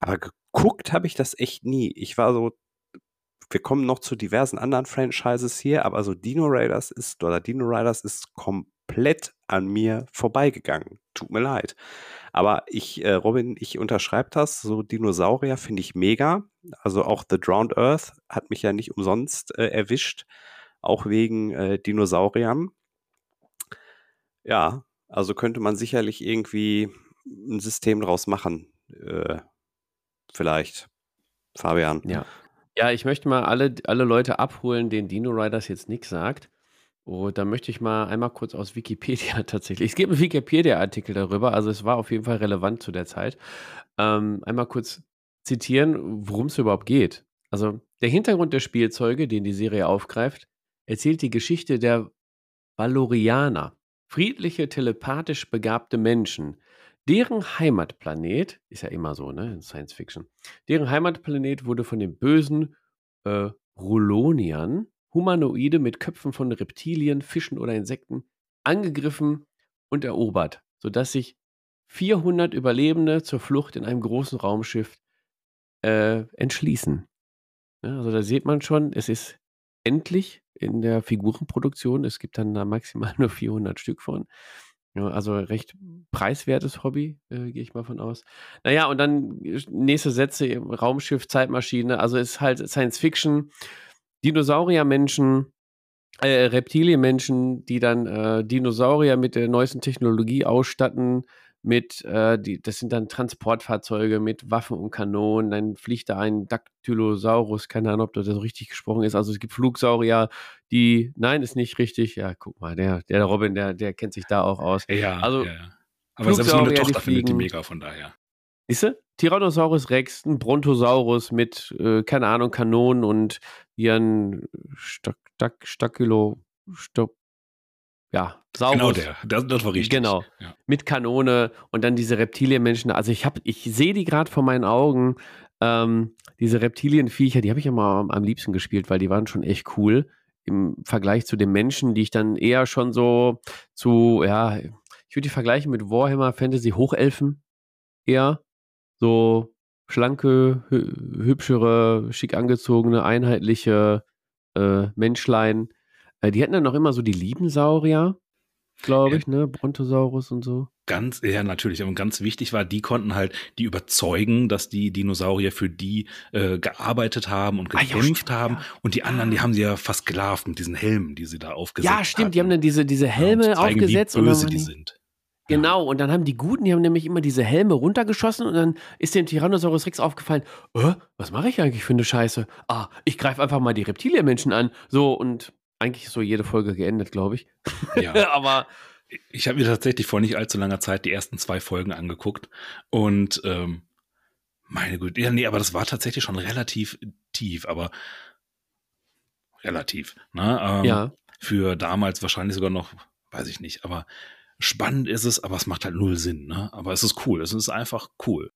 Aber geguckt habe ich das echt nie. Ich war so, wir kommen noch zu diversen anderen Franchises hier, aber so Dino Raiders ist, oder Dino Riders ist komplett an mir vorbeigegangen. Tut mir leid. Aber ich, äh, Robin, ich unterschreibe das. So Dinosaurier finde ich mega. Also auch The Drowned Earth hat mich ja nicht umsonst äh, erwischt. Auch wegen äh, Dinosauriern. Ja, also könnte man sicherlich irgendwie ein System draus machen. Äh, vielleicht. Fabian. Ja. Ja, ich möchte mal alle, alle Leute abholen, denen Dino Riders jetzt nichts sagt. Und da möchte ich mal einmal kurz aus Wikipedia tatsächlich. Es gibt einen Wikipedia-Artikel darüber, also es war auf jeden Fall relevant zu der Zeit. Ähm, einmal kurz zitieren, worum es überhaupt geht. Also, der Hintergrund der Spielzeuge, den die Serie aufgreift, erzählt die Geschichte der Valorianer, friedliche, telepathisch begabte Menschen, deren Heimatplanet, ist ja immer so, ne, in Science Fiction, deren Heimatplanet wurde von den bösen äh, Ruloniern, Humanoide mit Köpfen von Reptilien, Fischen oder Insekten, angegriffen und erobert, sodass sich 400 Überlebende zur Flucht in einem großen Raumschiff äh, entschließen. Ja, also da sieht man schon, es ist endlich in der Figurenproduktion, es gibt dann da maximal nur 400 Stück von, Ja, also recht preiswertes Hobby, äh, gehe ich mal von aus. Naja, und dann äh, nächste Sätze, Raumschiff, Zeitmaschine, also ist halt Science Fiction, Dinosauriermenschen, äh, Reptilienmenschen, die dann äh, Dinosaurier mit der neuesten Technologie ausstatten, mit, äh, die, das sind dann Transportfahrzeuge mit Waffen und Kanonen, dann fliegt da ein Dactylosaurus, keine Ahnung, ob das so richtig gesprochen ist. Also es gibt Flugsaurier, die, nein, ist nicht richtig. Ja, guck mal, der, der Robin, der, der kennt sich da auch aus. Ja, also, ja, ja. Aber selbst meine Tochter findet die mega, von daher. Siehst du? Tyrannosaurus Rex, ein Brontosaurus mit, äh, keine Ahnung, Kanonen und ihren Stack, Stack, Stackylo, Stock, ja, Saurus. Genau der, das, das war richtig. Genau, ja. mit Kanone und dann diese Reptilienmenschen. Also ich habe, ich sehe die gerade vor meinen Augen. Ähm, diese Reptilienviecher, die habe ich immer am, am liebsten gespielt, weil die waren schon echt cool im Vergleich zu den Menschen, die ich dann eher schon so zu, ja, ich würde die vergleichen mit Warhammer Fantasy Hochelfen eher so schlanke, hübschere, schick angezogene, einheitliche äh, Menschlein, die hatten dann noch immer so die Liebensaurier, glaube ja. ich, ne? Brontosaurus und so. Ganz, ja, natürlich. Und ganz wichtig war, die konnten halt die überzeugen, dass die Dinosaurier für die äh, gearbeitet haben und gekämpft ah, ja, haben. Ja. Und die anderen, die haben sie ja versklavt mit diesen Helmen, die sie da aufgesetzt haben. Ja, stimmt. Hatten. Die haben dann diese, diese Helme ja, zeigen, aufgesetzt. Wie böse und die sind. Genau, und dann haben die Guten, die haben nämlich immer diese Helme runtergeschossen und dann ist dem Tyrannosaurus Rex aufgefallen, äh, was mache ich eigentlich für eine Scheiße? Ah, ich greife einfach mal die Reptilienmenschen an. So, und eigentlich so jede Folge geendet, glaube ich. Ja. Aber. Ich habe mir tatsächlich vor nicht allzu langer Zeit die ersten zwei Folgen angeguckt und ähm, meine Güte, ja, nee, aber das war tatsächlich schon relativ tief, aber relativ. Ne? Ähm, ja. Für damals wahrscheinlich sogar noch, weiß ich nicht, aber spannend ist es, aber es macht halt null Sinn. Ne? Aber es ist cool, es ist einfach cool.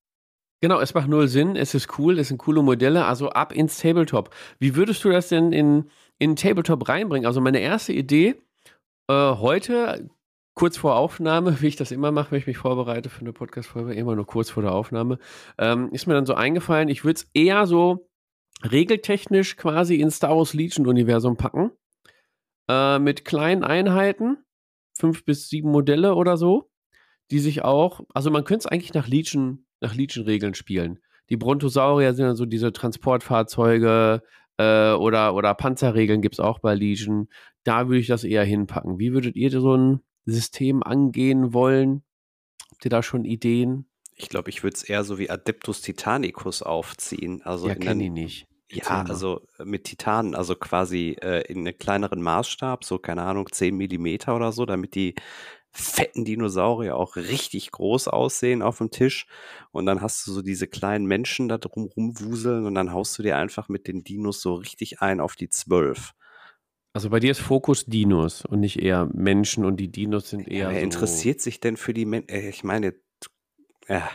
Genau, es macht null Sinn, es ist cool, es sind coole Modelle, also ab ins Tabletop. Wie würdest du das denn in in Tabletop reinbringen. Also meine erste Idee äh, heute, kurz vor Aufnahme, wie ich das immer mache, wenn ich mich vorbereite für eine Podcast-Folge, immer nur kurz vor der Aufnahme, ähm, ist mir dann so eingefallen, ich würde es eher so regeltechnisch quasi ins Star Wars Legion-Universum packen. Äh, mit kleinen Einheiten, fünf bis sieben Modelle oder so, die sich auch, also man könnte es eigentlich nach Legion, nach Legion-Regeln spielen. Die Brontosaurier sind dann so diese Transportfahrzeuge, äh, oder, oder Panzerregeln gibt es auch bei Legion. Da würde ich das eher hinpacken. Wie würdet ihr so ein System angehen wollen? Habt ihr da schon Ideen? Ich glaube, ich würde es eher so wie Adeptus Titanicus aufziehen. Also ja, kenne ich nicht. Ja, also mit Titanen, also quasi äh, in einem kleineren Maßstab, so keine Ahnung, 10 Millimeter oder so, damit die fetten Dinosaurier auch richtig groß aussehen auf dem Tisch. Und dann hast du so diese kleinen Menschen da drum rumwuseln und dann haust du dir einfach mit den Dinos so richtig ein auf die zwölf. Also bei dir ist Fokus Dinos und nicht eher Menschen und die Dinos sind eher. Ja, wer so interessiert sich denn für die Menschen? Äh, ich meine, ja,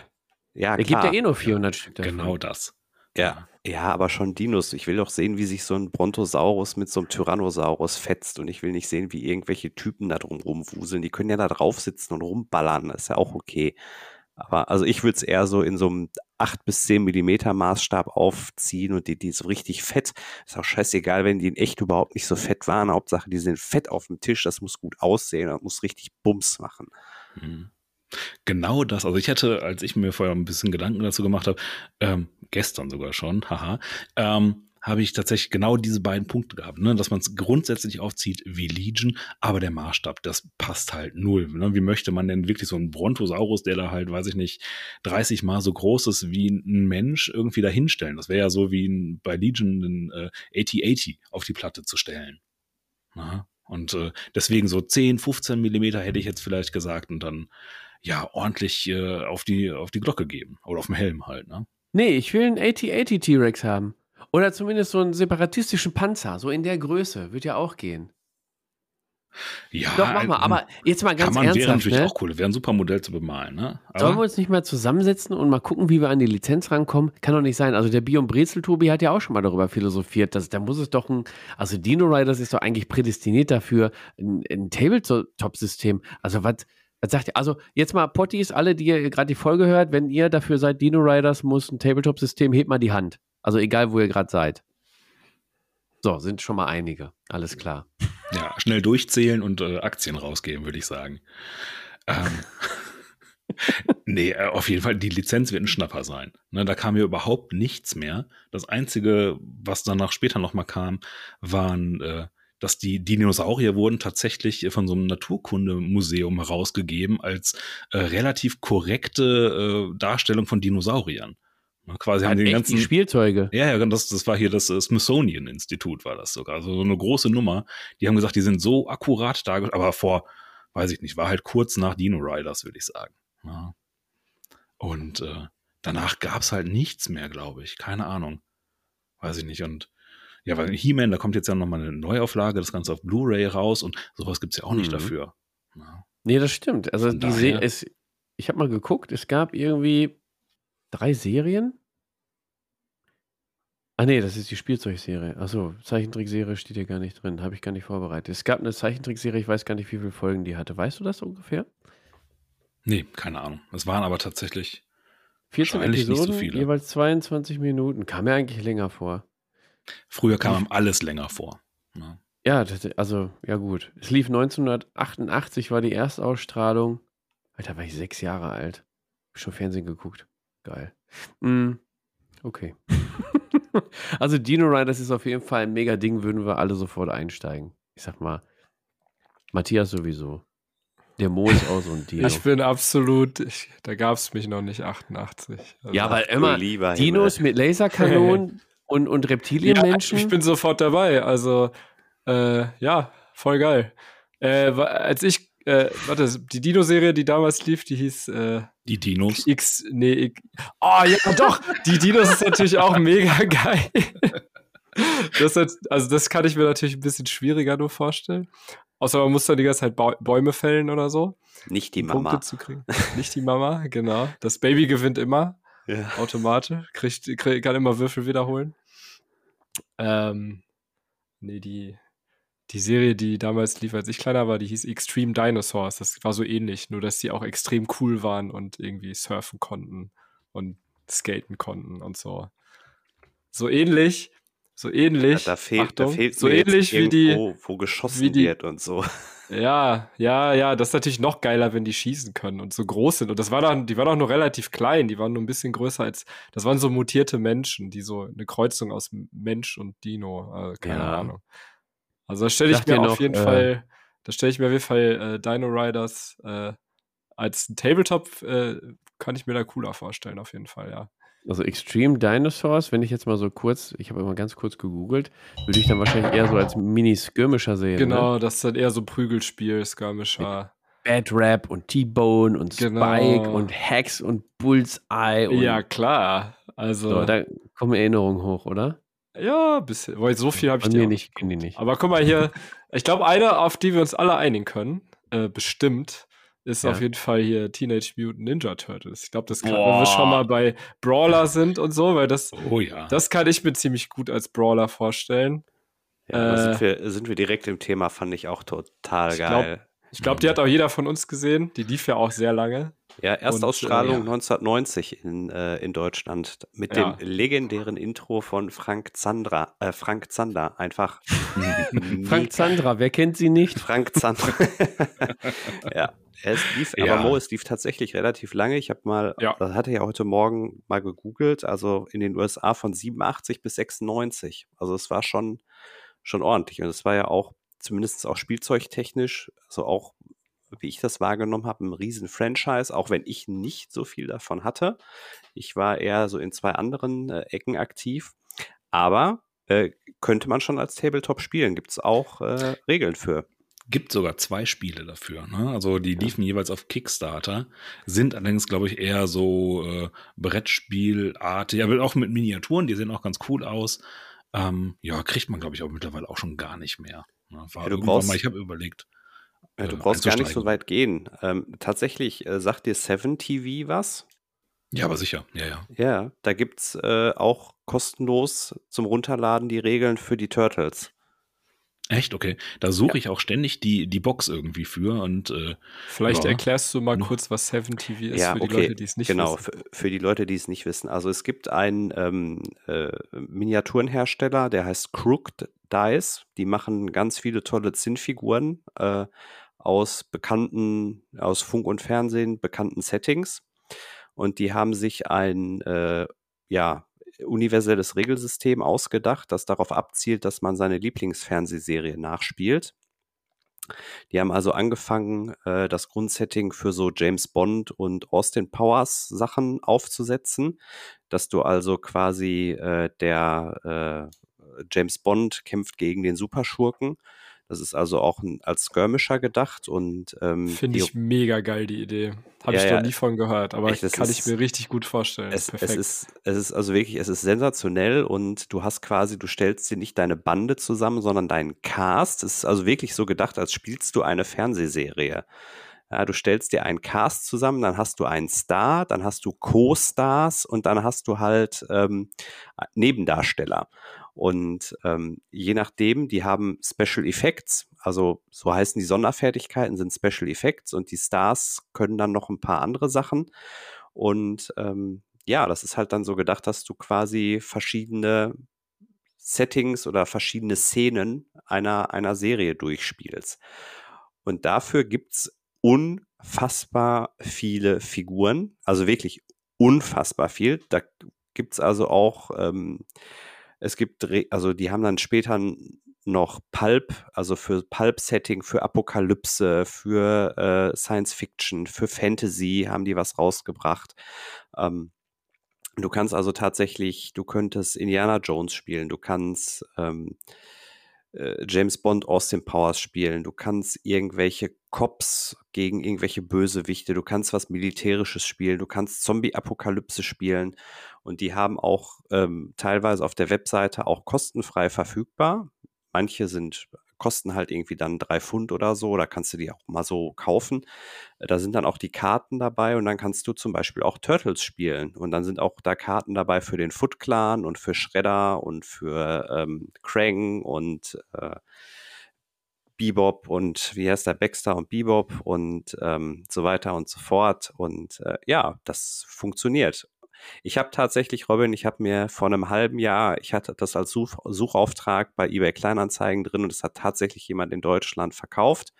ja, Er gibt ja eh nur 400 ja, Stück. Genau das. Ja. Ja, aber schon Dinos. Ich will doch sehen, wie sich so ein Brontosaurus mit so einem Tyrannosaurus fetzt. Und ich will nicht sehen, wie irgendwelche Typen da drum rumwuseln. Die können ja da drauf sitzen und rumballern. Das ist ja auch okay. Aber also ich würde es eher so in so einem 8 bis 10 Millimeter Maßstab aufziehen und die, die so richtig fett. Ist auch scheißegal, wenn die in echt überhaupt nicht so fett waren. Hauptsache, die sind fett auf dem Tisch. Das muss gut aussehen. Das muss richtig Bums machen. Mhm. Genau das. Also ich hätte, als ich mir vorher ein bisschen Gedanken dazu gemacht habe, ähm, gestern sogar schon, haha, ähm, habe ich tatsächlich genau diese beiden Punkte gehabt, ne? dass man es grundsätzlich aufzieht wie Legion, aber der Maßstab, das passt halt null. Ne? Wie möchte man denn wirklich so einen Brontosaurus, der da halt, weiß ich nicht, 30 mal so groß ist wie ein Mensch, irgendwie da hinstellen? Das wäre ja so wie ein, bei Legion ein äh, 8080 auf die Platte zu stellen. Na? Und äh, deswegen so 10, 15 Millimeter hätte ich jetzt vielleicht gesagt und dann ja ordentlich äh, auf, die, auf die Glocke geben. Oder auf dem Helm halt, ne? Nee, ich will einen 8080 T-Rex haben. Oder zumindest so einen separatistischen Panzer, so in der Größe. Wird ja auch gehen. Ja, Doch, mach mal, aber jetzt mal ganz kann man, ernsthaft. Wäre natürlich ne? auch cool, wäre ein super Modell zu bemalen, ne? Aber Sollen wir uns nicht mal zusammensetzen und mal gucken, wie wir an die Lizenz rankommen? Kann doch nicht sein. Also der Bion Brezel Tobi hat ja auch schon mal darüber philosophiert, dass da muss es doch ein, also Dino Riders ist doch eigentlich prädestiniert dafür, ein, ein Tabletop-System. Also was, was sagt ihr? Also jetzt mal Potties, alle, die ihr gerade die Folge hört, wenn ihr dafür seid, Dino Riders muss ein Tabletop-System, hebt mal die Hand. Also egal, wo ihr gerade seid. So, sind schon mal einige. Alles klar. Ja, schnell durchzählen und äh, Aktien rausgeben, würde ich sagen. Ähm, nee, äh, auf jeden Fall, die Lizenz wird ein Schnapper sein. Ne, da kam ja überhaupt nichts mehr. Das Einzige, was danach später nochmal kam, waren, äh, dass die Dinosaurier wurden tatsächlich von so einem Naturkundemuseum herausgegeben als äh, relativ korrekte äh, Darstellung von Dinosauriern. Ne, quasi haben die ganzen die Spielzeuge. Ja, ja, das, das war hier das äh, Smithsonian-Institut, war das sogar. Also so eine große Nummer. Die haben gesagt, die sind so akkurat dargestellt, aber vor, weiß ich nicht, war halt kurz nach Dino Riders, würde ich sagen. Ja. Und äh, danach gab es halt nichts mehr, glaube ich. Keine Ahnung. Weiß ich nicht. Und ja, weil He-Man, da kommt jetzt ja nochmal eine Neuauflage, das Ganze auf Blu-ray raus und sowas gibt es ja auch nicht Mhm. dafür. Ja. Nee, das stimmt. Also Von die daher- es, ich habe mal geguckt, es gab irgendwie drei Serien. Ah nee, das ist die Spielzeugserie. Achso, Zeichentrickserie steht hier gar nicht drin, habe ich gar nicht vorbereitet. Es gab eine Zeichentrickserie, ich weiß gar nicht, wie viele Folgen die hatte. Weißt du das ungefähr? Nee, keine Ahnung. Es waren aber tatsächlich 14 Wahrscheinlich nicht so Episoden, viele. jeweils 22 Minuten. Kam mir eigentlich länger vor. Früher kam einem alles länger vor. Ja. Ja, das, also, ja gut. Es lief 1988, war die Erstausstrahlung. Alter, war ich sechs Jahre alt. Hab schon Fernsehen geguckt. Geil. Mm, okay. also Dino Riders ist auf jeden Fall ein mega Ding, würden wir alle sofort einsteigen. Ich sag mal, Matthias sowieso. Der Mo ist auch so ein Dino. Ich bin absolut, ich, da gab es mich noch nicht 88. Also, ja, weil immer lieber Dinos Himmel. mit Laserkanonen und, und ja, Reptilienmenschen. ich bin sofort dabei. Also, äh, ja, voll geil. Äh, als ich, äh, warte, die Dino-Serie, die damals lief, die hieß äh, Die Dinos. X, nee, X, oh ja, doch, die Dinos ist natürlich auch mega geil. Das hat, also das kann ich mir natürlich ein bisschen schwieriger nur vorstellen. Außer man muss dann die ganze Zeit Bäume fällen oder so, Nicht die Mama. Punkte zu kriegen. Nicht die Mama, genau. Das Baby gewinnt immer Ja. automatisch, kriegt, krieg, kann immer Würfel wiederholen. Ähm, nee, die, die Serie, die damals lief, als ich kleiner war, die hieß Extreme Dinosaurs. Das war so ähnlich, nur dass die auch extrem cool waren und irgendwie surfen konnten und skaten konnten und so. So ähnlich, so ähnlich. Da fehlt, da Achtung, fehlt so ähnlich wie die. wo geschossen die- wird und so. Ja, ja, ja, das ist natürlich noch geiler, wenn die schießen können und so groß sind. Und das war dann, die waren auch nur relativ klein, die waren nur ein bisschen größer als, das waren so mutierte Menschen, die so eine Kreuzung aus Mensch und Dino, äh, keine Ja. Ahnung. Also da stelle ich Sagt mir dir auf noch, jeden äh, Fall, da stelle ich mir auf jeden Fall äh, Dino Riders äh, als Tabletop, äh, kann ich mir da cooler vorstellen, auf jeden Fall, ja. Also Extreme Dinosaurs, wenn ich jetzt mal so kurz, ich habe immer ganz kurz gegoogelt, würde ich dann wahrscheinlich eher so als Mini-Skirmisher sehen. Ne? Genau, das ist dann eher so Prügelspiel, Skirmisher. Bad Rap und T-Bone und Genau. Spike und Hex und Bullseye und Ja, klar. Also, so, da kommen Erinnerungen hoch, oder? ja, bisschen, weil so viel habe ich dir nicht, nicht. Aber guck mal hier, ich glaube, eine, auf die wir uns alle einigen können, äh, bestimmt, ist Ja. auf jeden Fall hier Teenage Mutant Ninja Turtles. Ich glaube, das kann, wenn Boah. wir schon mal bei Brawler sind und so, weil das, Oh ja. das kann ich mir ziemlich gut als Brawler vorstellen. Ja, Äh, sind wir, sind wir direkt im Thema, fand ich auch total Ich glaub- geil. Ich glaube, die hat auch jeder von uns gesehen. Die lief ja auch sehr lange. Ja, Erstausstrahlung äh, ja. 1990 in, äh, in Deutschland mit Ja. dem legendären Intro von Frank Zandra, äh, Frank Zander. Einfach Frank Zandra, wer kennt sie nicht? Frank Zander. ja, es lief, aber Ja. Mo, es lief tatsächlich relativ lange. Ich habe mal, Ja. das hatte ja heute Morgen mal gegoogelt, also in den USA von 87 bis 96. Also es war schon, schon ordentlich. Und es war ja auch, zumindest auch spielzeugtechnisch, also auch, wie ich das wahrgenommen habe, ein riesen Franchise, auch wenn ich nicht so viel davon hatte. Ich war eher so in zwei anderen äh, Ecken aktiv. Aber äh, könnte man schon als Tabletop spielen. Gibt es auch äh, Regeln für. Gibt sogar zwei Spiele dafür. Ne? Also die liefen jeweils auf Kickstarter, sind allerdings, glaube ich, eher so äh, Brettspielartig, aber auch mit Miniaturen, die sehen auch ganz cool aus. Ähm, ja, kriegt man, glaube ich, auch mittlerweile auch schon gar nicht mehr. Ne? War Ja, du brauchst- mal, ich habe überlegt. Ja, du äh, brauchst gar nicht so weit gehen. Ähm, tatsächlich äh, sagt dir Seven TV was? Ja, aber sicher, ja, ja. Ja, da gibt es äh, auch kostenlos zum Runterladen die Regeln für die Turtles. Echt, okay. Da suche ich auch ständig die, die Box irgendwie für und äh, Vielleicht Ja. erklärst du mal kurz, was 7 TV ist ja, für die okay. Leute, die es nicht genau, wissen. für, für die Leute, die es nicht wissen. Also es gibt einen ähm, äh, Miniaturenhersteller, der heißt Crooked Dice. Die machen ganz viele tolle Zinnfiguren äh, aus bekannten, aus Funk und Fernsehen bekannten Settings. Und die haben sich ein, äh, ja, universelles Regelsystem ausgedacht, das darauf abzielt, dass man seine Lieblingsfernsehserie nachspielt. Die haben also angefangen, äh, das Grundsetting für so James Bond und Austin Powers Sachen aufzusetzen, dass du also quasi äh, der äh, James Bond kämpft gegen den Superschurken das ist also auch ein, als Skirmisher gedacht und ähm, finde ich mega geil die Idee. Habe ja, ich noch ja, nie von gehört, aber echt, kann ist, ich mir richtig gut vorstellen. Es, Perfekt. es ist es ist also wirklich es ist sensationell und du hast quasi du stellst dir nicht deine Bande zusammen, sondern deinen Cast. Es ist also wirklich so gedacht, als spielst du eine Fernsehserie. Ja, du stellst dir einen Cast zusammen, dann hast du einen Star, dann hast du Co-Stars und dann hast du halt ähm, Nebendarsteller. Und ähm, je nachdem, die haben Special Effects, also so heißen die Sonderfertigkeiten, sind Special Effects und die Stars können dann noch ein paar andere Sachen. Und ähm, ja, das ist halt dann so gedacht, dass du quasi verschiedene Settings oder verschiedene Szenen einer, einer Serie durchspielst. Und dafür gibt's unfassbar viele Figuren, also wirklich unfassbar viel. Da gibt's also auch ähm, es gibt, also die haben dann später noch Pulp, also für Pulp-Setting, für Apokalypse, für äh, Science Fiction, für Fantasy haben die was rausgebracht. Ähm, du kannst also tatsächlich, du könntest Indiana Jones spielen, du kannst ähm, äh, James Bond Austin Powers spielen, du kannst irgendwelche Cops gegen irgendwelche Bösewichte, du kannst was Militärisches spielen, du kannst Zombie-Apokalypse spielen und die haben auch ähm, teilweise auf der Webseite auch kostenfrei verfügbar. Manche sind kosten halt irgendwie dann drei Pfund oder so, da kannst du die auch mal so kaufen. Da sind dann auch die Karten dabei und dann kannst du zum Beispiel auch Turtles spielen und dann sind auch da Karten dabei für den Foot Clan und für Shredder und für ähm, Krang und äh, Bebop und wie heißt der Baxter und Bebop und ähm, so weiter und so fort. Und äh, ja, das funktioniert. Ich habe tatsächlich, Robin, ich habe mir vor einem halben Jahr, ich hatte das als Such Suchauftrag bei eBay Kleinanzeigen drin und es hat tatsächlich jemand in Deutschland verkauft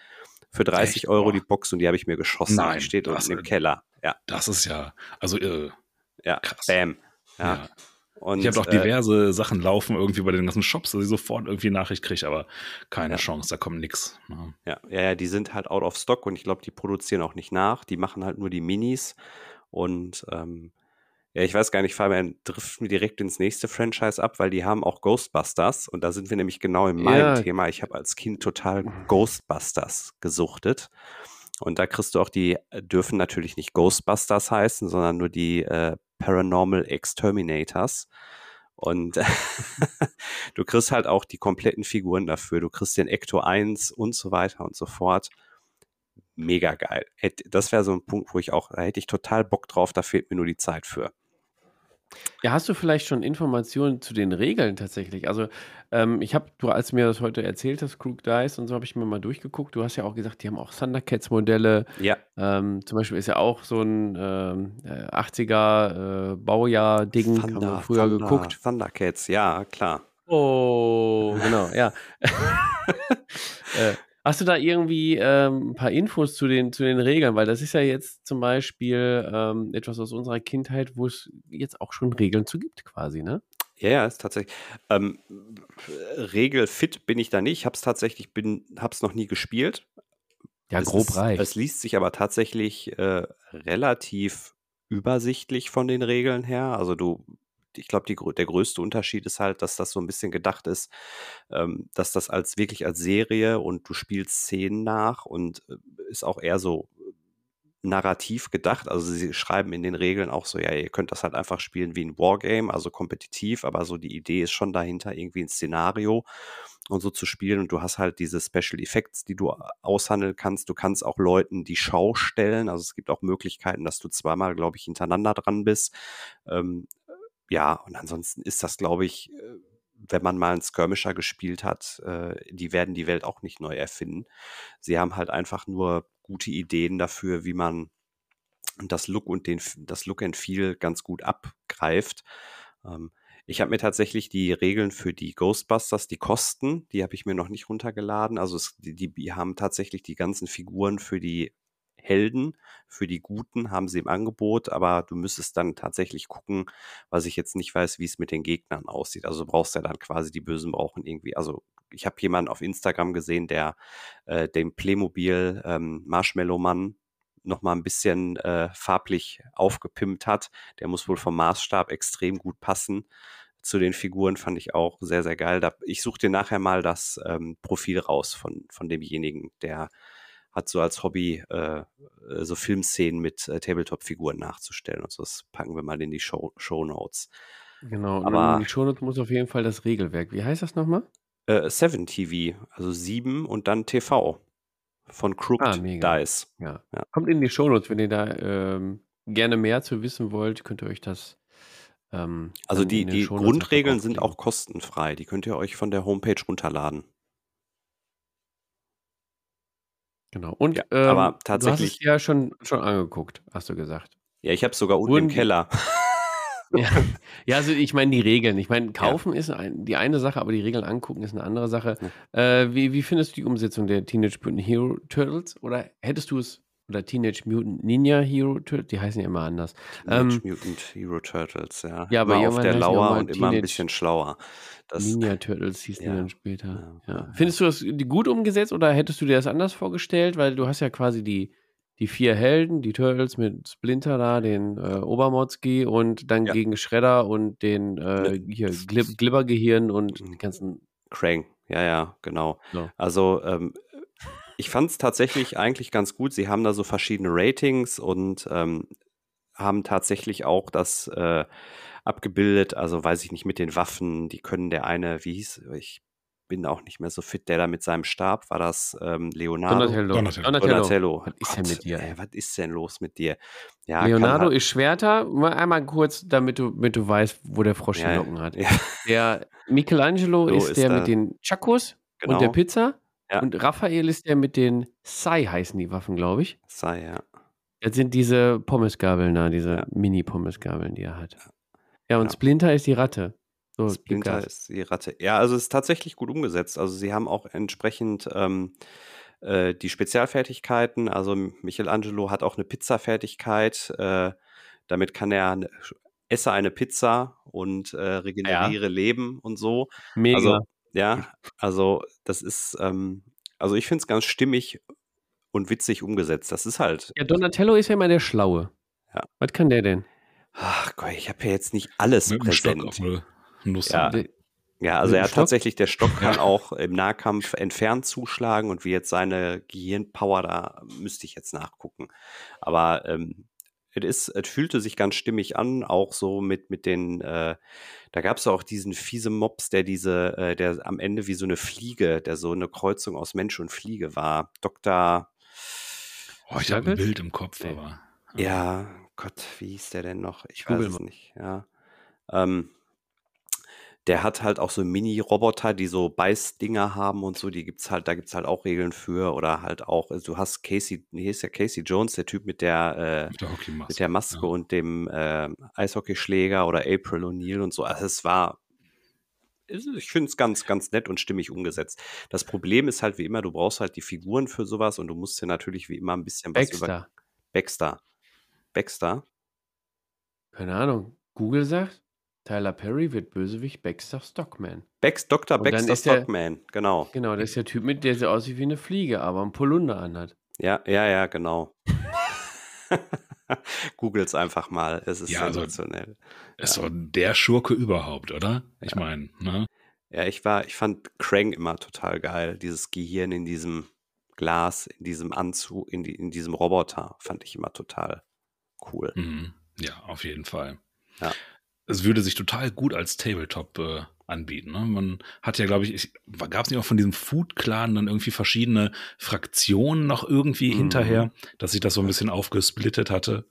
für 30 Echt? Euro Boah. die Box und die habe ich mir geschossen. Nein, die steht unten im Keller. Ja. Das ist ja, also irre. Ja, krass. Bam. Ja. ja. Und, ich habe auch äh, diverse äh, Sachen laufen irgendwie bei den ganzen Shops, dass ich sofort irgendwie Nachricht kriege, aber keine ja. Chance, da kommt nichts. Ne? Ja, ja, ja, die sind halt out of stock und ich glaube, die produzieren auch nicht nach. Die machen halt nur die Minis und ähm, ja, ich weiß gar nicht, Fabian, driften wir direkt ins nächste Franchise ab, weil die haben auch Ghostbusters und da sind wir nämlich genau in meinem ja. Thema. Ich habe als Kind total Ghostbusters gesuchtet. Und da kriegst du auch die, äh, dürfen natürlich nicht Ghostbusters heißen, sondern nur die äh, Paranormal Exterminators. Und du kriegst halt auch die kompletten Figuren dafür. Du kriegst den Ecto 1 und so weiter und so fort. Mega geil. Das wäre so ein Punkt, wo ich auch, da hätte ich total Bock drauf, da fehlt mir nur die Zeit für. Ja, hast du vielleicht schon Informationen zu den Regeln tatsächlich? Also, ähm, ich habe, du, als mir das heute erzählt hast, Crook Dice und so, habe ich mir mal durchgeguckt. Du hast ja auch gesagt, die haben auch Thundercats-Modelle. Ja. Ähm, zum Beispiel ist ja auch so ein ähm, 80er äh, Baujahr-Ding, haben wir früher Thunder, geguckt. Thundercats, ja, klar. Oh, genau, ja. äh, Hast du da irgendwie ähm, ein paar Infos zu den, zu den Regeln? Weil das ist ja jetzt zum Beispiel ähm, etwas aus unserer Kindheit, wo es jetzt auch schon Regeln zu gibt, quasi, ne? Ja, ja, ist tatsächlich. Ähm, regelfit bin ich da nicht. Ich habe es tatsächlich, bin, habe es noch nie gespielt. Ja, es grob ist, reicht. Es liest sich aber tatsächlich äh, relativ übersichtlich von den Regeln her. Also du ich glaube, der größte Unterschied ist halt, dass das so ein bisschen gedacht ist, ähm, dass das als wirklich als Serie und du spielst Szenen nach und äh, ist auch eher so äh, narrativ gedacht. Also sie schreiben in den Regeln auch so, ja, ihr könnt das halt einfach spielen wie ein Wargame, also kompetitiv, aber so die Idee ist schon dahinter, irgendwie ein Szenario und so zu spielen. Und du hast halt diese Special Effects, die du aushandeln kannst. Du kannst auch Leuten die Schau stellen. Also es gibt auch Möglichkeiten, dass du zweimal, glaube ich, hintereinander dran bist. Ähm, ja, und ansonsten ist das, glaube ich, äh, wenn man mal einen Skirmisher gespielt hat, äh, die werden die Welt auch nicht neu erfinden. Sie haben halt einfach nur gute Ideen dafür, wie man das Look und den, das Look and Feel ganz gut abgreift. Ähm, Ich habe mir tatsächlich die Regeln für die Ghostbusters, die Kosten, die habe ich mir noch nicht runtergeladen. Also es, die, die haben tatsächlich die ganzen Figuren für die Helden, für die Guten haben sie im Angebot, aber du müsstest dann tatsächlich gucken, was ich jetzt nicht weiß, wie es mit den Gegnern aussieht. Also du brauchst ja dann quasi die Bösen brauchen irgendwie, also ich habe jemanden auf Instagram gesehen, der äh, den Playmobil ähm, Marshmallow Mann noch mal ein bisschen äh, farblich aufgepimpt hat. Der muss wohl vom Maßstab extrem gut passen. Zu den Figuren fand ich auch sehr, sehr geil. Da, ich suche dir nachher mal das ähm, Profil raus von, von demjenigen, der hat so als Hobby äh, so Filmszenen mit äh, Tabletop-Figuren nachzustellen. Und so, das packen wir mal in die Show, Show Notes. Genau, Aber in die Shownotes muss auf jeden Fall das Regelwerk. Wie heißt das nochmal? äh, 7 TV, also 7 und dann TV von Crooked Ah, mega. Dice. Ja. Ja. Kommt in die Shownotes, wenn ihr da ähm, gerne mehr zu wissen wollt, könnt ihr euch das. Ähm, Also die, die Grundregeln sind auch kostenfrei. Die könnt ihr euch von der Homepage runterladen. Genau. Und Ja, ähm, aber du hast es tatsächlich- ja schon, schon angeguckt, hast du gesagt. Ja, ich habe sogar unten Wurden im Keller. Ja, ja also ich meine die Regeln. Ich meine, kaufen ist ein, die eine Sache, aber die Regeln angucken ist eine andere Sache. Äh, wie, wie findest du die Umsetzung der Teenage Mutant Hero Turtles? Oder hättest du es, oder Teenage Mutant Ninja Hero Turtles, die heißen ja immer anders. Teenage Ähm, Mutant Hero Turtles, ja. ja, aber immer auf der Lauer und immer ein Teenage bisschen schlauer. Das, Ninja Turtles hießen Ja, die dann später. ja, Ja. Findest du das gut umgesetzt oder hättest du dir das anders vorgestellt? Weil du hast ja quasi die, die vier Helden, die Turtles mit Splinter da, den äh, Obermotzki und dann gegen Shredder und den äh, hier Glib Glibbergehirn und die ganzen. Krang, ja, ja, genau. So. Also ähm, ich fand es tatsächlich eigentlich ganz gut. Sie haben da so verschiedene Ratings und ähm, haben tatsächlich auch das äh, abgebildet. Also weiß ich nicht mit den Waffen. Die können der eine, wie hieß, ich bin auch nicht mehr so fit, der da mit seinem Stab war das ähm, Leonardo. Donatello. Donatello. Donatello. Was ist denn mit dir? Ey, was ist denn los mit dir? Ja, Leonardo ist Schwerter. Mal einmal kurz, damit du, damit du weißt, wo der Frosch ja, die Locken hat. Ja, Der Michelangelo So ist, ist der er. mit den Chacos genau. und der Pizza. Ja. Und Raphael ist der mit den Sai heißen die Waffen, glaube ich. Sei, ja. Das sind diese Pommesgabeln da, diese Ja. Mini-Pommesgabeln, die er hat. Ja, und Genau. Splinter ist die Ratte. So, Splinter ist die Ratte. Ja, also es ist tatsächlich gut umgesetzt. Also sie haben auch entsprechend ähm, äh, die Spezialfertigkeiten. Also Michelangelo hat auch eine Pizza-Fertigkeit. Äh, damit kann er esse eine Pizza und äh, regeneriere Leben und so. Mega. Also ja, also das ist, ähm, also ich finde es ganz stimmig und witzig umgesetzt. Das ist halt, ja, Donatello ist ja immer der Schlaue. Ja. Was kann der denn? ach Gott, ich habe ja jetzt nicht alles Mit präsent. Nuss. Ja. Ja, also Mit er hat Stock? tatsächlich, der Stock kann auch im Nahkampf entfernt zuschlagen und wie jetzt seine Gehirnpower da, müsste ich jetzt nachgucken. Aber ähm, es ist, es fühlte sich ganz stimmig an, auch so mit, mit den, äh, da gab es auch diesen fiese Mops, der diese, äh, der am Ende wie so eine Fliege, der so eine Kreuzung aus Mensch und Fliege war. Dr. Oh, ich habe ein? Bild im Kopf, Nee. aber. Ja, Gott, wie hieß der denn noch? Ich Google weiß es mal. nicht, ja. Ähm, der hat halt auch so Mini-Roboter, die so Beißdinger haben und so, die gibt's halt, da gibt's halt auch Regeln für oder halt auch, also du hast Casey, hier ist ja Casey Jones, der Typ mit der, Mit der äh, mit der Maske ja. und dem äh, Eishockeyschläger oder April O'Neil und so. Also es war, es- ich finde es ganz, ganz nett und stimmig umgesetzt. Das Problem ist halt wie immer, du brauchst halt die Figuren für sowas und du musst dir natürlich wie immer ein bisschen was über Baxter. Baxter. Baxter. Keine Ahnung. Google sagt, Tyler Perry wird Bösewicht Baxter Stockman. Bex, Dr. Baxter ist der- Stockman, genau. Genau, das ist der Typ mit, der so aussieht wie eine Fliege, aber ein Polunder anhat. Ja, ja, ja, genau. Googles einfach mal, es ist Ja, also- sensationell. Ist doch der Schurke überhaupt, oder? Ich Ja. meine, ne? Ja, ich war, ich fand Krang immer total geil. Dieses Gehirn in diesem Glas, in diesem Anzug, in, die, in diesem Roboter, fand ich immer total cool. Mhm. Ja, auf jeden Fall. Ja. Es würde sich total gut als Tabletop äh, anbieten. Ne? Man hat ja, glaube ich, gab es nicht auch von diesem Food Clan dann irgendwie verschiedene Fraktionen noch irgendwie Mhm. hinterher, dass sich das so ein bisschen aufgesplittet hatte.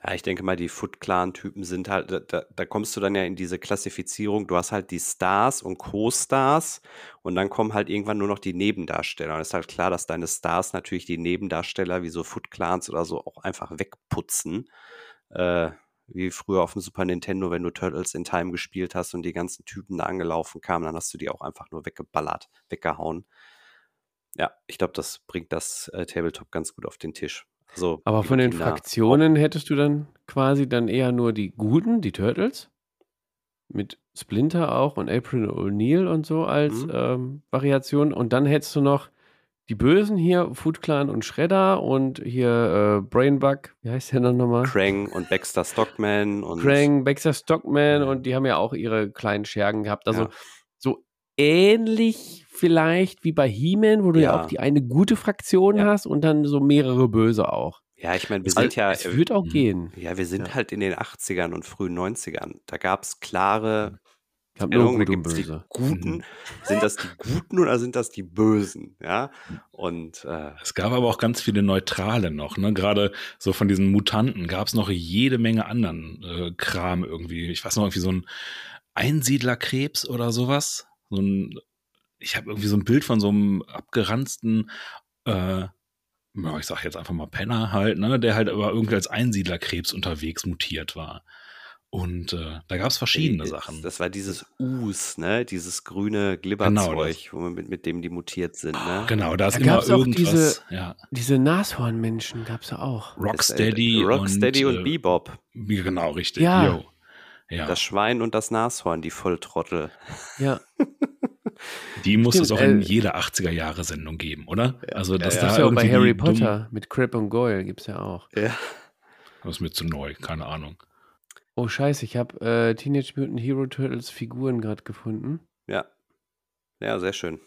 Ja, ich denke mal, die Foot Clan-Typen sind halt, da- da, kommst du dann ja in diese Klassifizierung. Du hast halt die Stars und Co-Stars und dann kommen halt irgendwann nur noch die Nebendarsteller. Und es ist halt klar, dass deine Stars natürlich die Nebendarsteller wie so Foot Clans oder so auch einfach wegputzen. Äh, wie früher auf dem Super Nintendo, wenn du Turtles in Time gespielt hast und die ganzen Typen da angelaufen kamen, dann hast du die auch einfach nur weggeballert, weggehauen. Ja, ich glaube, das bringt das äh, Tabletop ganz gut auf den Tisch. Also, Aber von den Fraktionen hättest du dann quasi dann eher nur die guten, die Turtles? Mit Splinter auch und April O'Neil und so als mhm. ähm, Variation. Und dann hättest du noch die Bösen hier, Food Clan und Shredder und hier äh, Brainbug, wie heißt der dann nochmal? Krang und Baxter Stockman und. Krang, Baxter Stockman und die haben ja auch ihre kleinen Schergen gehabt. Also ja. so ähnlich vielleicht wie bei He-Man, wo du ja. ja. auch die eine gute Fraktion ja. hast und dann so mehrere böse auch. Ja, ich meine, wir sind ja. Es wird auch gehen. Ja, wir sind halt in den 80ern und frühen 90ern. Da gab es klare ich habe nur gut und böse. Die Guten, sind das die Guten oder sind das die Bösen? Ja. Und äh, es gab aber auch ganz viele Neutrale noch. Ne? Gerade so von diesen Mutanten gab es noch jede Menge anderen äh, Kram irgendwie. Ich weiß noch irgendwie so ein Einsiedlerkrebs oder sowas. So ein, ich habe irgendwie so ein Bild von so einem abgeranzten äh, ja, ich sag jetzt einfach mal Penner halt, ne, der halt aber irgendwie als Einsiedlerkrebs unterwegs mutiert war. Und äh, da gab es verschiedene das, Sachen. Das war dieses Us, ne? Dieses grüne Glibberzeug, genau mit, mit dem die mutiert sind, ne? Genau, da ist da immer irgendwas. Diese, ja. diese Nashornmenschen gab es ja auch. Rocksteady, Rocksteady und, und, äh, Bebop. Genau, richtig. Ja. ja. Das Schwein und das Nashorn, die Volltrottel. Ja. Die muss Stimmt, es auch in äh, jeder 80er-Jahre-Sendung geben, oder? Also, dass ja, da ja auch bei Harry Potter mit Crip und Goyle gibt es ja auch. Ja. Das ist mir zu neu, keine Ahnung. Oh scheiße, ich habe äh, Teenage Mutant Hero Turtles Figuren gerade gefunden. Ja. Ja, sehr schön.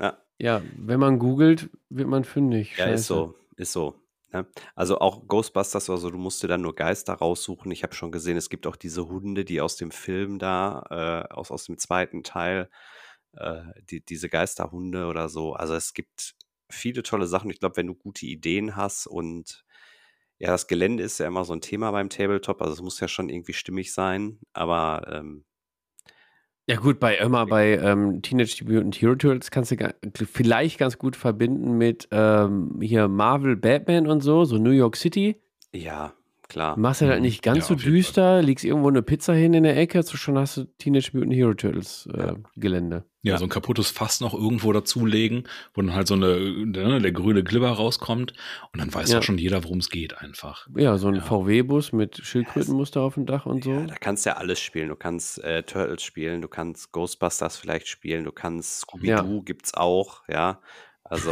Ja. Ja, wenn man googelt, wird man fündig. Ja, ist so, ist so. Ne? Also auch Ghostbusters, also du musst dir dann nur Geister raussuchen. Ich habe schon gesehen, es gibt auch diese Hunde, die aus dem Film da, äh, aus, aus dem zweiten Teil, äh, die, diese Geisterhunde oder so. Also es gibt viele tolle Sachen. Ich glaube, wenn du gute Ideen hast und ja, das Gelände ist ja immer so ein Thema beim Tabletop, also es muss ja schon irgendwie stimmig sein, aber ähm, ja gut, bei immer bei ähm, Teenage Mutant Hero Turtles kannst du vielleicht ganz gut verbinden mit ähm, hier Marvel, Batman und so, so New York City. Ja, klar. Machst du halt mhm. nicht ganz ja, so düster, legst irgendwo eine Pizza hin in der Ecke, so schon hast du Teenage Mutant Hero Turtles äh, ja. Gelände. Ja, ja, so ein kaputtes Fass noch irgendwo dazulegen, wo dann halt so eine, der, der grüne Glibber rauskommt und dann weiß ja. auch schon jeder, worum es geht einfach. Ja, so ein VW-Bus mit Schildkrötenmuster auf dem Dach und so. Ja, da kannst du ja alles spielen. Du kannst äh, Turtles spielen, du kannst Ghostbusters vielleicht spielen, du kannst Scooby-Doo ja. gibt's auch, ja. Also.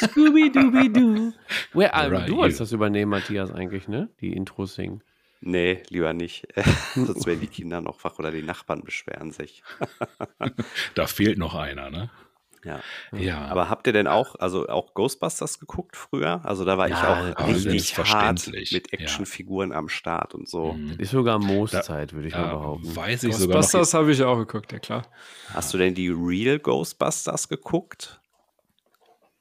Scooby-Dooby-Doo. Right. Du wolltest das übernehmen, Matthias, eigentlich, ne? Die Intros singen. Nee, lieber nicht. Sonst werden die Kinder noch wach oder die Nachbarn beschweren sich. da fehlt noch einer, ne? Ja. ja. Aber habt ihr denn auch, also auch Ghostbusters geguckt früher? Also da war ja, ich auch richtig hart mit Actionfiguren ja. am Start und so. Mhm. Ist sogar Mooszeit, würde ich mal behaupten. Weiß ich Ghostbusters habe ich auch geguckt, ja klar. Hast du denn die Real Ghostbusters geguckt?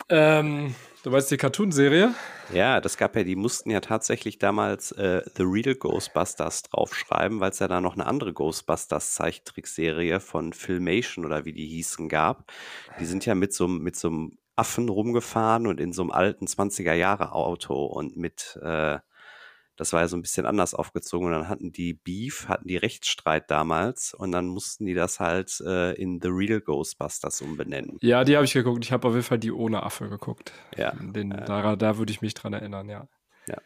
Ähm, Du meinst die Cartoon-Serie? Ja, das gab ja, die mussten ja tatsächlich damals äh, The Real Ghostbusters draufschreiben, weil es ja da noch eine andere Ghostbusters-Zeichentrickserie von Filmation oder wie die hießen gab. Die sind ja mit so, mit so einem Affen rumgefahren und in so einem alten 20er-Jahre-Auto und mit äh, das war ja so ein bisschen anders aufgezogen und dann hatten die Beef, hatten die Rechtsstreit damals und dann mussten die das halt äh, in The Real Ghostbusters umbenennen. Ja, die habe ich geguckt. Ich habe auf jeden Fall die ohne Affe geguckt. Ja. Den, äh, da, da würde ich mich dran erinnern, ja. Ja.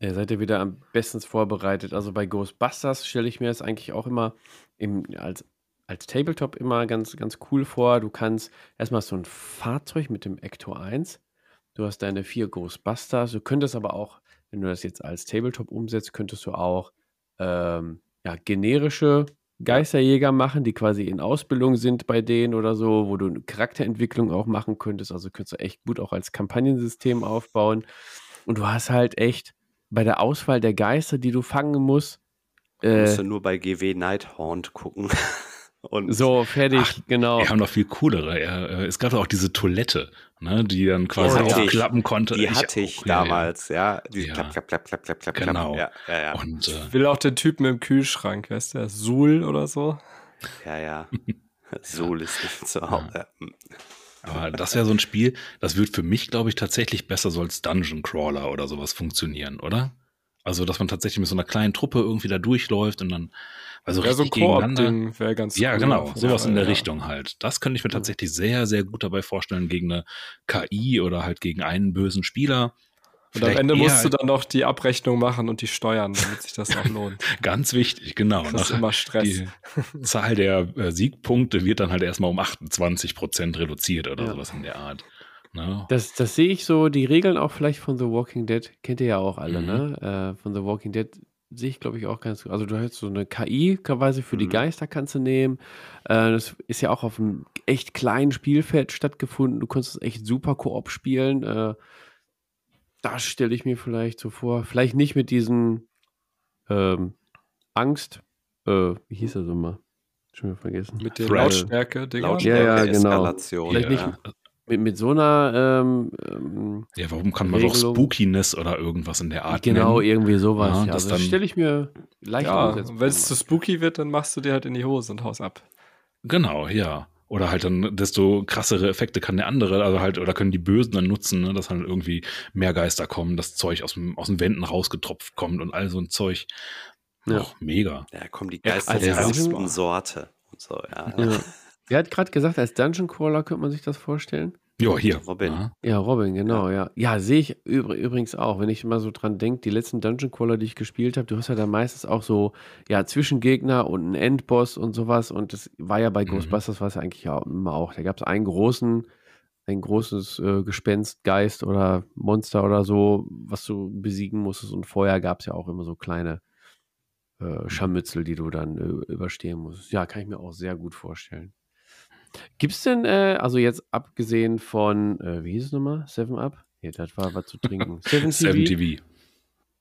Ja, seid ihr wieder am besten vorbereitet. Also bei Ghostbusters stelle ich mir das eigentlich auch immer im, als, als Tabletop immer ganz, ganz cool vor. Du kannst erstmal so ein Fahrzeug mit dem Ector 1. Du hast deine vier Ghostbusters. Du könntest aber auch wenn du das jetzt als Tabletop umsetzt, könntest du auch ähm, ja, generische Geisterjäger machen, die quasi in Ausbildung sind bei denen oder so, wo du eine Charakterentwicklung auch machen könntest. Also könntest du echt gut auch als Kampagnensystem aufbauen. Und du hast halt echt bei der Auswahl der Geister, die du fangen musst. Äh, musst du nur bei GW Nighthorn gucken. Und so, fertig, ach, genau. Wir haben noch viel coolere. Äh, es gab auch diese Toilette, ne, die dann quasi oh, aufklappen konnte. Die hatte ich, ich damals, ja. ja. Die ja. klapp, klapp, klapp, klapp, klapp, klapp. Genau. Ja, ja, ja. Und, äh, ich will auch den Typen im Kühlschrank, weißt du, Suhl oder so. Ja, ja. Suhl ist nicht zu Hause. Aber das wäre so ein Spiel, das wird für mich, glaube ich, tatsächlich besser so als Dungeon Crawler oder sowas funktionieren, oder? Also, dass man tatsächlich mit so einer kleinen Truppe irgendwie da durchläuft und dann also Ja, so ein. Koop-Ding wäre ganz Ja, cool genau, sowas in der ja. Richtung halt. Das könnte ich mir tatsächlich sehr, sehr gut dabei vorstellen gegen eine KI oder halt gegen einen bösen Spieler. Und am Vielleicht Ende eher musst du dann noch die Abrechnung machen und die Steuern, damit sich das auch lohnt. Ganz wichtig, genau. Das ist immer Stress. die Zahl der äh, Siegpunkte wird dann halt erstmal um 28 Prozent reduziert oder Ja. sowas in der Art. Ne? Das, das sehe ich so, die Regeln auch vielleicht von The Walking Dead, kennt ihr ja auch alle, Mhm. ne? Äh, von The Walking Dead sehe ich, glaube ich, auch ganz gut. Also du hast so eine KI quasi für die Mhm. Geister kannst du nehmen. Äh, das ist ja auch auf einem echt kleinen Spielfeld stattgefunden. Du konntest es echt super Koop spielen. Äh, das stelle ich mir vielleicht so vor. Vielleicht nicht mit diesen ähm, Angst, äh, wie hieß das immer? Schon wieder vergessen. Mit den Threat. Lautstärke-Dinger. Lautstärke, Ja, ja, genau. Eskalation. Vielleicht nicht- ja. Mit, mit so einer ähm, ähm, Ja, warum kann man doch. Spookiness oder irgendwas in der Art Genau, nennen? irgendwie sowas. Ja, Ja, das also das stelle ich mir leicht Ja, wenn es zu spooky wird, dann machst du dir halt in die Hose und haust ab. Genau, ja. Oder halt dann, desto krassere Effekte kann der andere, also halt, oder können die Bösen dann nutzen, ne, dass halt irgendwie mehr Geister kommen, das Zeug aus, dem, aus den Wänden rausgetropft kommt und all so ein Zeug. Ja. Och, mega. Ja, kommen die Ja, Geister als der Dungeon- ersten Sorte. Und so, ja. Ja. Wer hat gerade gesagt, als Dungeon Crawler könnte man sich das vorstellen? Ja, hier. Robin. Ja. Ja, Robin, genau, ja. Ja, sehe ich übr übrigens auch, wenn ich mal so dran denke, die letzten Dungeon Crawler, die ich gespielt habe, du hast ja da meistens auch so, ja, Zwischengegner und einen Endboss und sowas und das war ja bei Mhm. Ghostbusters, war es ja eigentlich ja immer auch. Da gab es einen großen, ein großes äh, Gespenst, Geist oder Monster oder so, was du besiegen musstest und vorher gab es ja auch immer so kleine äh, Scharmützel, die du dann äh, überstehen musst. Ja, kann ich mir auch sehr gut vorstellen. Gibt es denn, äh, also jetzt abgesehen von, äh, wie hieß es nochmal? Seven Up? Nee, das war was zu trinken. Seven TV. 7 TV.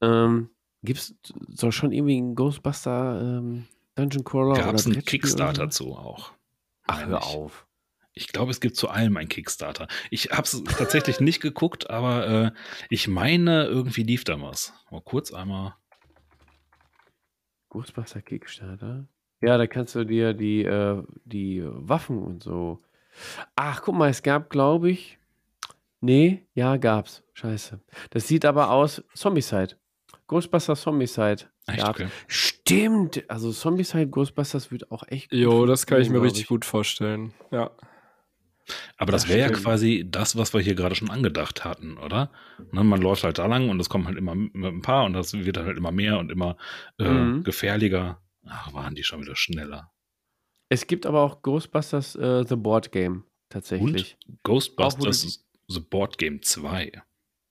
Ähm, Gibt es so schon irgendwie einen Ghostbuster ähm, Dungeon Crawler? Gab es oder einen oder Kickstarter so? zu auch. Ach, hör auf. Ich glaube, es gibt zu allem einen Kickstarter. Ich habe es tatsächlich nicht geguckt, aber äh, ich meine, irgendwie lief da was. Mal kurz einmal. Ghostbuster Kickstarter? Ja, da kannst du dir die, äh, die Waffen und so. Ach, guck mal, es gab, glaube ich. Nee, ja, gab's. Scheiße. Das sieht aber aus. Zombicide. Ghostbuster Zombicide. Echt, gab's. okay. Stimmt. Also Zombicide Ghostbusters wird auch echt. gut Jo, das kann ich mir richtig glaub gut vorstellen. Ja. Aber das Das wäre ja quasi das, was wir hier gerade schon angedacht hatten, oder? Ne, man läuft halt da lang und es kommen halt immer mit ein paar und das wird dann halt immer mehr und immer äh, Mhm. gefährlicher. Ach, waren die schon wieder schneller. Es gibt aber auch Ghostbusters äh, The Board Game tatsächlich. Ghostbusters The Board Game 2.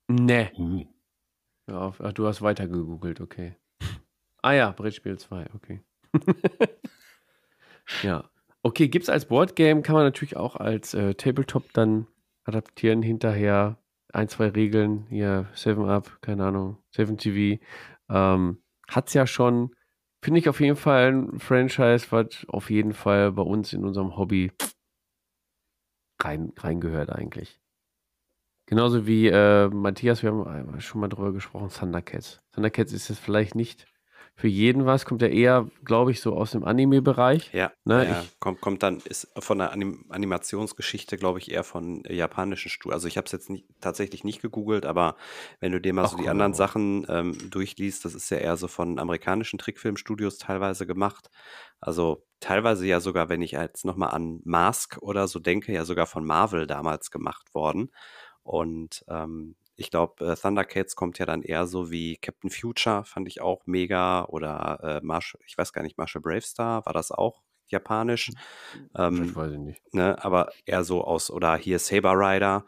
Ne. Uh. Ja, ach, du hast weiter gegoogelt, okay. Ah ja, Brettspiel 2, okay. ja. Okay, gibt es als Boardgame, kann man natürlich auch als äh, Tabletop dann adaptieren hinterher. Ein, zwei Regeln, hier 7-Up, keine Ahnung, 7TV. Ähm, hat's ja schon, finde ich auf jeden Fall ein Franchise, was auf jeden Fall bei uns in unserem Hobby rein, reingehört eigentlich. Genauso wie äh, Matthias, wir haben schon mal drüber gesprochen, Thundercats. Thundercats ist jetzt vielleicht nicht für jeden was, kommt ja eher, glaube ich, so aus dem Anime-Bereich. Ja, Ne, ja ich- kommt, kommt dann, ist von der Anim Animationsgeschichte, glaube ich, eher von japanischen Studios. Also ich habe es jetzt nicht, tatsächlich nicht gegoogelt, aber wenn du dir mal Ach, so die anderen aber. Sachen ähm, durchliest, das ist ja eher so von amerikanischen Trickfilmstudios teilweise gemacht. Also teilweise ja sogar, wenn ich jetzt nochmal an Mask oder so denke, ja sogar von Marvel damals gemacht worden. Und ähm, ich glaube, äh, Thundercats kommt ja dann eher so wie Captain Future, fand ich auch mega. Oder äh, Marsh, ich weiß gar nicht, Marshall Bravestar, war das auch japanisch? Ähm, ich weiß ich nicht. ne, aber eher so aus, oder hier Saber Rider,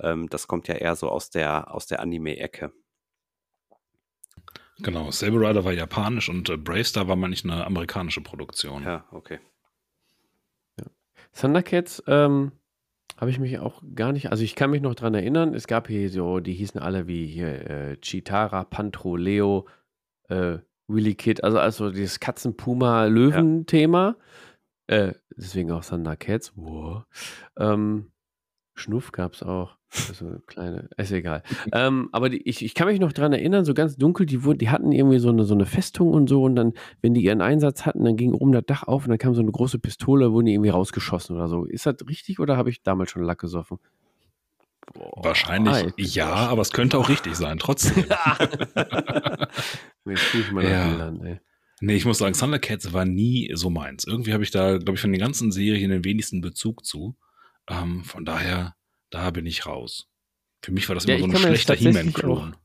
ähm, das kommt ja eher so aus der, aus der Anime-Ecke. Genau, Saber Rider war japanisch und äh, Bravestar war mal nicht eine amerikanische Produktion. Ja, okay. Thundercats, ähm, habe ich mich auch gar nicht, also ich kann mich noch dran erinnern, es gab hier so, die hießen alle wie hier äh, Chitara, Pantro, Leo, äh, Willy Kid, also also dieses Katzen-Puma-Löwen-Thema. Äh, deswegen auch Thundercats. Wow. Ähm, Schnuff gab es auch. Also eine kleine, ist egal. ähm, aber die, ich, ich kann mich noch dran erinnern, so ganz dunkel, die, wurden, die hatten irgendwie so eine, so eine Festung und so und dann, wenn die ihren Einsatz hatten, dann ging oben das Dach auf und dann kam so eine große Pistole, wurden die irgendwie rausgeschossen oder so. Ist das richtig oder habe ich damals schon Lack gesoffen? Boah, Wahrscheinlich ah, ja, aber es könnte auch richtig sein, trotzdem. Jetzt ich mal ja. Bildern, ey. Nee, ich muss sagen, Thundercats war nie so meins. Irgendwie habe ich da, glaube ich, von den ganzen Serien den wenigsten Bezug zu. Ähm, von daher, da bin ich raus. Für mich war das ja, immer so ein schlechter He-Man-Klon.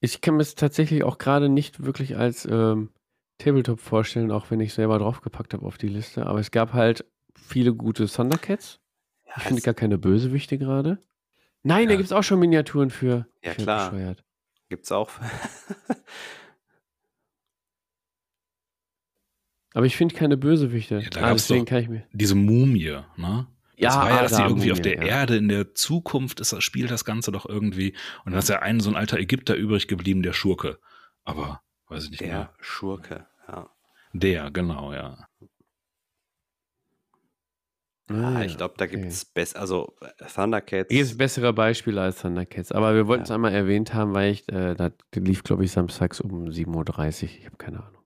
Ich kann mir es tatsächlich auch gerade nicht wirklich als ähm, Tabletop vorstellen, auch wenn ich selber draufgepackt habe auf die Liste. Aber es gab halt viele gute Thundercats. Ja, ich finde gar keine Bösewichte gerade. Nein, ja. da gibt es auch schon Miniaturen für. Ja, klar. Gibt es auch. Aber ich finde keine Bösewichte. Ja, da ah, deswegen kann ich mir. Diese Mumie, ne? Das ja, war ja, dass sie irgendwie auf der ja. Erde in der Zukunft ist, spielt das Ganze doch irgendwie. Und dann ist ja ein so ein alter Ägypter übrig geblieben, der Schurke. Aber weiß ich nicht der mehr. Der Schurke, ja. Der, genau, ja. Ah, ich glaube, da gibt es okay. besser, also Thundercats. Hier ist bessere Beispiele als Thundercats. Aber wir wollten es einmal erwähnt haben, weil ich, äh, da lief, glaube ich, samstags um 7.30 Uhr. Ich habe keine Ahnung.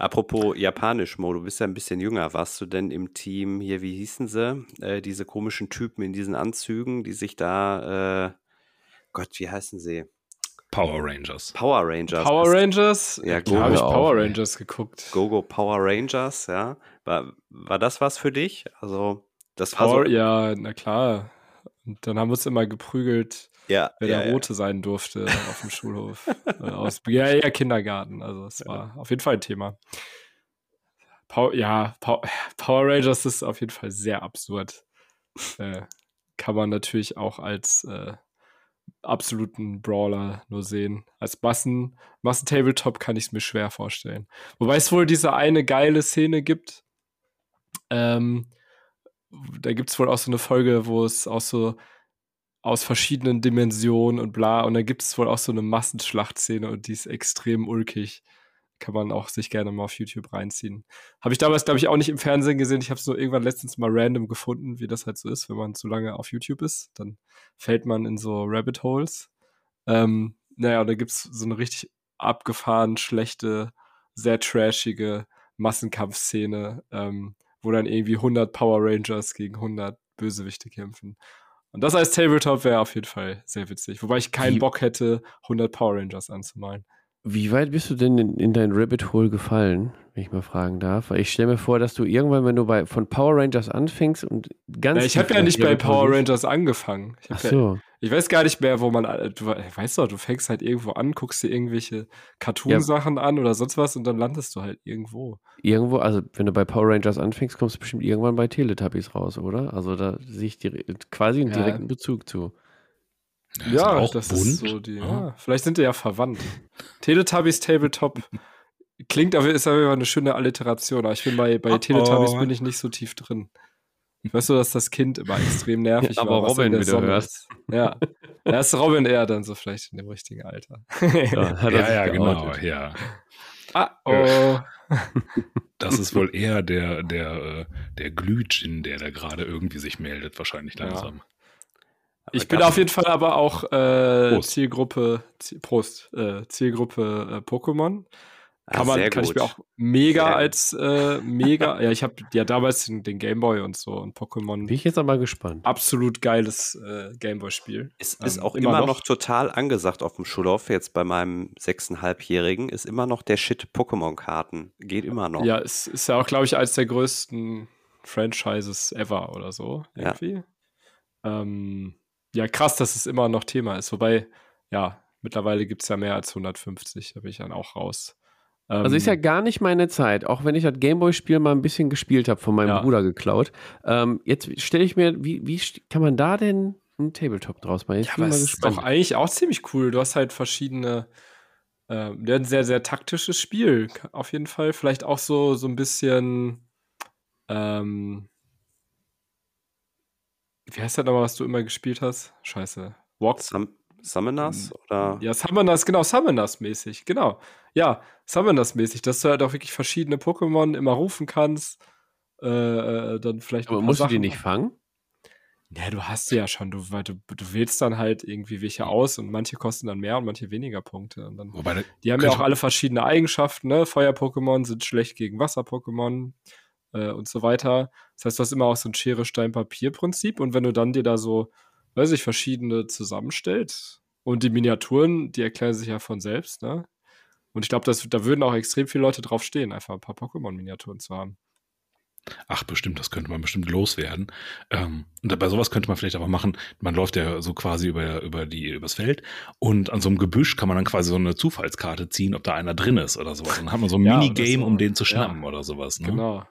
Apropos Japanisch, Mo, du bist ja ein bisschen jünger. Warst du denn im Team hier, wie hießen sie? Äh, diese komischen Typen in diesen Anzügen, die sich da, äh, Gott, wie heißen sie? Power Rangers. Power Rangers. Power Rangers? Ja, Go habe ich Power Rangers geguckt. Gogo Power Rangers, ja. War, war das was für dich? Also, das war Power, so Ja, na klar. Und dann haben wir uns immer geprügelt, ja, wer ja, der Rote ja. sein durfte auf dem Schulhof. Äh, aus, ja, eher Kindergarten. Also es war auf jeden Fall ein Thema. Power, ja, Power, Power Rangers ist auf jeden Fall sehr absurd. Äh, kann man natürlich auch als äh, absoluten Brawler nur sehen. Als Massen, Massen-Tabletop kann ich es mir schwer vorstellen. Wobei es wohl diese eine geile Szene gibt. Ähm, da gibt es wohl auch so eine Folge, wo es auch so aus verschiedenen Dimensionen und bla. Und da gibt es wohl auch so eine Massenschlachtszene und die ist extrem ulkig. Kann man auch sich gerne mal auf YouTube reinziehen. Habe ich damals, glaube ich, auch nicht im Fernsehen gesehen. Ich habe es nur irgendwann letztens mal random gefunden, wie das halt so ist, wenn man zu lange auf YouTube ist. Dann fällt man in so Rabbit Holes. Ähm, naja, und da gibt es so eine richtig abgefahren, schlechte, sehr trashige Massenkampfszene, ähm, wo dann irgendwie 100 Power Rangers gegen 100 Bösewichte kämpfen. Und das als Tabletop wäre auf jeden Fall sehr witzig. Wobei ich keinen Wie? Bock hätte, 100 Power Rangers anzumalen. Wie weit bist du denn in, in dein Rabbit Hole gefallen, wenn ich mal fragen darf? Weil ich stelle mir vor, dass du irgendwann, wenn du bei, von Power Rangers anfängst und ganz. Ja, ich habe ja nicht bei Power Rangers angefangen. Ich Ach so. Ja, ich weiß gar nicht mehr, wo man. Du weißt doch, du fängst halt irgendwo an, guckst dir irgendwelche Cartoon-Sachen ja. an oder sonst was und dann landest du halt irgendwo. Irgendwo, also wenn du bei Power Rangers anfängst, kommst du bestimmt irgendwann bei Teletubbies raus, oder? Also da sehe ich direkt, quasi einen direkten Bezug zu. Ja, ja das bunt. ist so die. Ja. Vielleicht sind die ja verwandt. Teletubbies Tabletop klingt aber ist aber eine schöne Alliteration. Aber ich bin bei, bei oh, Teletubbies bin ich nicht so tief drin. Weißt du, dass das Kind immer extrem nervig ja, aber war. Aber Robin, wie du hörst. Ja. Er ist Robin eher dann so vielleicht in dem richtigen Alter. ja, ja, ja genau, ja. Ah, oh. Das ist wohl eher der, der, äh, der Glühgin, der da gerade irgendwie sich meldet, wahrscheinlich langsam. Ja. Ich bin auf jeden Fall aber auch äh. Zielgruppe, Prost, äh, Zielgruppe äh, Pokémon. Ah, kann, man, kann ich mir auch mega sehr als äh, mega, ja, ich habe ja damals den, den Gameboy und so und Pokémon. Bin ich jetzt aber gespannt. Absolut geiles äh, Gameboy-Spiel. Es ist ähm, auch immer, immer noch, noch, total angesagt auf dem Schulhof, jetzt bei meinem sechseinhalbjährigen, ist immer noch der Shit Pokémon-Karten. Geht immer noch. Ja, es ist ja auch, glaube ich, eines der größten Franchises ever oder so. Irgendwie. Ja. Ähm, ja, krass, dass es immer noch Thema ist. Wobei, ja, mittlerweile gibt es ja mehr als 150, da bin ich dann auch raus. Also ist ja ähm, gar nicht meine Zeit, auch wenn ich das Gameboy-Spiel mal ein bisschen gespielt habe, von meinem ja. Bruder geklaut. Ähm, jetzt stelle ich mir, wie, wie kann man da denn einen Tabletop draus machen? Jetzt ja, aber ist doch eigentlich auch ziemlich cool. Du hast halt verschiedene, äh, ein sehr, sehr taktisches Spiel, auf jeden Fall. Vielleicht auch so, so ein bisschen, ähm, wie heißt das nochmal, was du immer gespielt hast? Scheiße. Walk. Sum Summoners? Oder? Ja, Summoners, genau, Summoners-mäßig, genau. Ja, Summoners-mäßig, dass du halt auch wirklich verschiedene Pokémon immer rufen kannst. Äh, äh dann vielleicht Aber musst Sachen. du die nicht fangen? Ja, du hast sie ja schon. Du, du, du wählst dann halt irgendwie welche aus und manche kosten dann mehr und manche weniger Punkte. Und dann, Wobei, die haben ja auch alle verschiedene Eigenschaften. Ne? Feuer-Pokémon sind schlecht gegen Wasser-Pokémon äh, und so weiter. Das heißt, du hast immer auch so ein Schere, Stein, Papier-Prinzip und wenn du dann dir da so weiß ich, verschiedene zusammenstellt. Und die Miniaturen, die erklären sich ja von selbst, ne? Und ich glaube, da würden auch extrem viele Leute drauf stehen, einfach ein paar Pokémon-Miniaturen zu haben. Ach, bestimmt, das könnte man bestimmt loswerden. Ähm, und bei sowas könnte man vielleicht aber machen, man läuft ja so quasi über, über die, übers Feld und an so einem Gebüsch kann man dann quasi so eine Zufallskarte ziehen, ob da einer drin ist oder sowas. Und dann hat man so ein ja, Minigame, so, um den zu schnappen ja, oder sowas. Ne? Genau.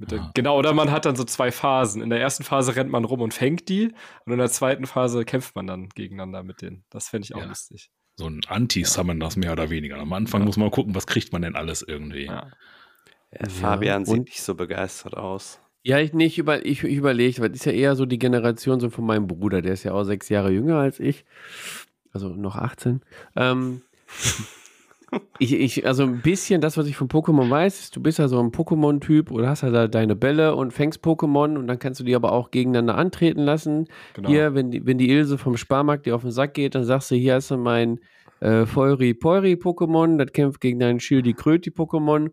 Der, ah. Genau, oder man hat dann so zwei Phasen. In der ersten Phase rennt man rum und fängt die und in der zweiten Phase kämpft man dann gegeneinander mit denen. Das fände ich auch ja. lustig. So ein Anti-Summon, das mehr oder weniger. Am Anfang muss man gucken, was kriegt man denn alles irgendwie. Ja. Ja, Fabian sieht nicht so begeistert aus. Ja, ich nicht über, ich, ich überlege, weil das ist ja eher so die Generation so von meinem Bruder, der ist ja auch sechs Jahre jünger als ich. Also noch 18. Ähm, ich, ich, also ein bisschen das, was ich von Pokémon weiß, ist, du bist ja so ein Pokémon-Typ oder hast ja da deine Bälle und fängst Pokémon und dann kannst du die aber auch gegeneinander antreten lassen. Genau. Hier, wenn die, wenn die Ilse vom Sparmarkt dir auf den Sack geht, dann sagst du, hier hast du mein äh, Feuri Poiri Pokémon, das kämpft gegen deinen Schildi Kröti Pokémon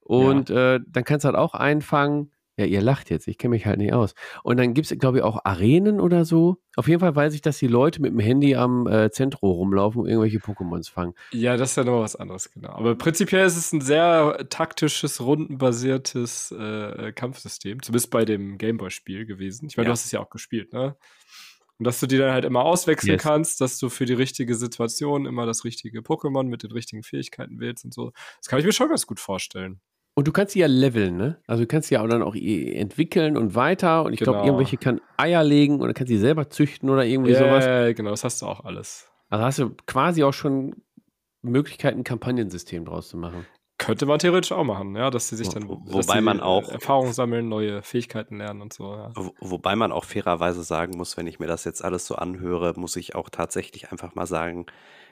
und ja. äh, dann kannst du halt auch einfangen. Ja, ihr lacht jetzt, ich kenne mich halt nicht aus. Und dann gibt es, glaube ich, auch Arenen oder so. Auf jeden Fall weiß ich, dass die Leute mit dem Handy am äh, Zentrum rumlaufen und irgendwelche Pokémons fangen. Ja, das ist ja noch was anderes, genau. Aber prinzipiell ist es ein sehr taktisches, rundenbasiertes äh, Kampfsystem. Zumindest bei dem Gameboy-Spiel gewesen. Ich meine, ja. du hast es ja auch gespielt, ne? Und dass du die dann halt immer auswechseln yes. kannst, dass du für die richtige Situation immer das richtige Pokémon mit den richtigen Fähigkeiten wählst und so. Das kann ich mir schon ganz gut vorstellen. Und du kannst sie ja leveln, ne? Also du kannst sie ja auch dann auch entwickeln und weiter. Und ich genau. glaube, irgendwelche kann Eier legen oder kannst sie selber züchten oder irgendwie yeah, sowas. Ja, genau, das hast du auch alles. Also hast du quasi auch schon Möglichkeiten, ein Kampagnensystem draus zu machen. Könnte man theoretisch auch machen, ja, dass sie sich dann Wo, wobei man auch Erfahrungen sammeln, neue Fähigkeiten lernen und so. Ja. Wo, wobei man auch fairerweise sagen muss, wenn ich mir das jetzt alles so anhöre, muss ich auch tatsächlich einfach mal sagen,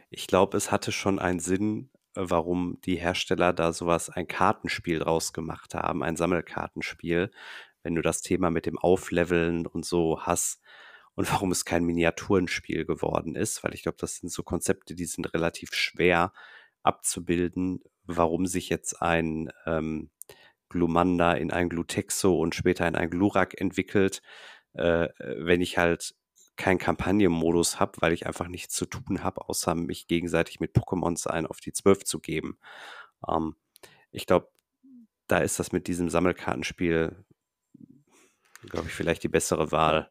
ich glaube, es hatte schon einen Sinn, warum die Hersteller da sowas ein Kartenspiel draus gemacht haben, ein Sammelkartenspiel, wenn du das Thema mit dem Aufleveln und so hast und warum es kein Miniaturenspiel geworden ist, weil ich glaube, das sind so Konzepte, die sind relativ schwer abzubilden, warum sich jetzt ein ähm, Glumanda in ein Glutexo und später in ein Glurak entwickelt, äh, wenn ich halt keinen Kampagnenmodus habe, weil ich einfach nichts zu tun habe, außer mich gegenseitig mit Pokémons ein auf die 12 zu geben. Ähm, ich glaube, da ist das mit diesem Sammelkartenspiel, glaube ich, vielleicht die bessere Wahl.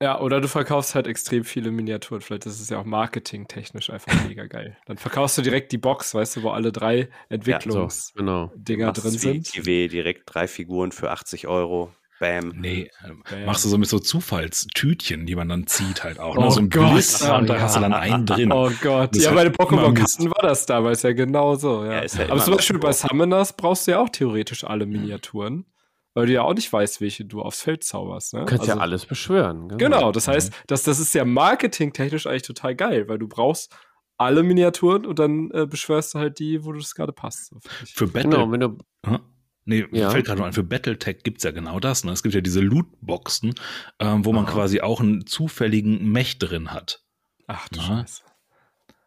Ja, oder du verkaufst halt extrem viele Miniaturen. Vielleicht ist es ja auch marketingtechnisch einfach mega geil. Dann verkaufst du direkt die Box, weißt du, wo alle drei Entwicklungsdinger ja, so, genau. drin sind. Die direkt drei Figuren für 80 Euro. Bam. Nee, Bam. machst du so mit so Zufallstütchen, die man dann zieht halt auch. Ne? Oh ne? So ein Gott. Blister und da hast du dann einen drin. Oh Gott. Das ja, bei den Pokémon-Karten war das damals ja genau so. Ja. ja, ja Aber zum Beispiel bei Summoners brauchst du ja auch theoretisch alle Miniaturen. Weil du ja auch nicht weißt, welche du aufs Feld zauberst. Ne? Du kannst also, ja alles beschwören. Genau, genau das heißt, das, das ist ja marketingtechnisch eigentlich total geil, weil du brauchst alle Miniaturen und dann äh, beschwörst du halt die, wo du es gerade passt. Für Battle. Genau, wenn du. Hm? Nee, ja. fällt gerade noch ein, für Battletech gibt es ja genau das. Ne? Es gibt ja diese Lootboxen, ähm, wo man Aha. quasi auch einen zufälligen Mech drin hat. Ach du? Scheiße.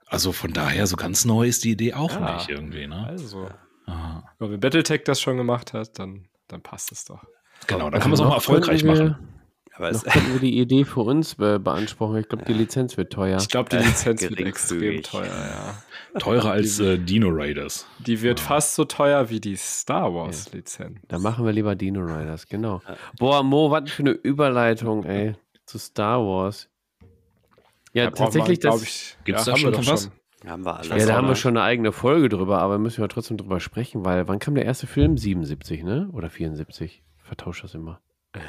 Also von daher, so ganz neu ist die Idee auch ja. nicht irgendwie. Ne? Also. Aha. wenn Battletech das schon gemacht hat, dann, dann passt es doch. Genau, dann kann man es auch mal erfolgreich machen. Noch könnten wir die Idee für uns be beanspruchen. Ich glaube, die Lizenz wird teuer. Ich glaube, die Lizenz wird extrem teuer, ja. Teurer als äh, Dino Raiders. Die wird ja. fast so teuer wie die Star Wars Lizenz. Da machen wir lieber Dino Raiders, genau. Boah, Mo, was für eine Überleitung, ey, zu Star Wars. Ja, ja tatsächlich, man, das. Gibt es ja, da schon was? Haben wir alles. Ja, da haben wir schon eine eigene Folge drüber, aber müssen wir trotzdem drüber sprechen, weil wann kam der erste Film? 77, ne? Oder 74? Vertauscht das immer. Äh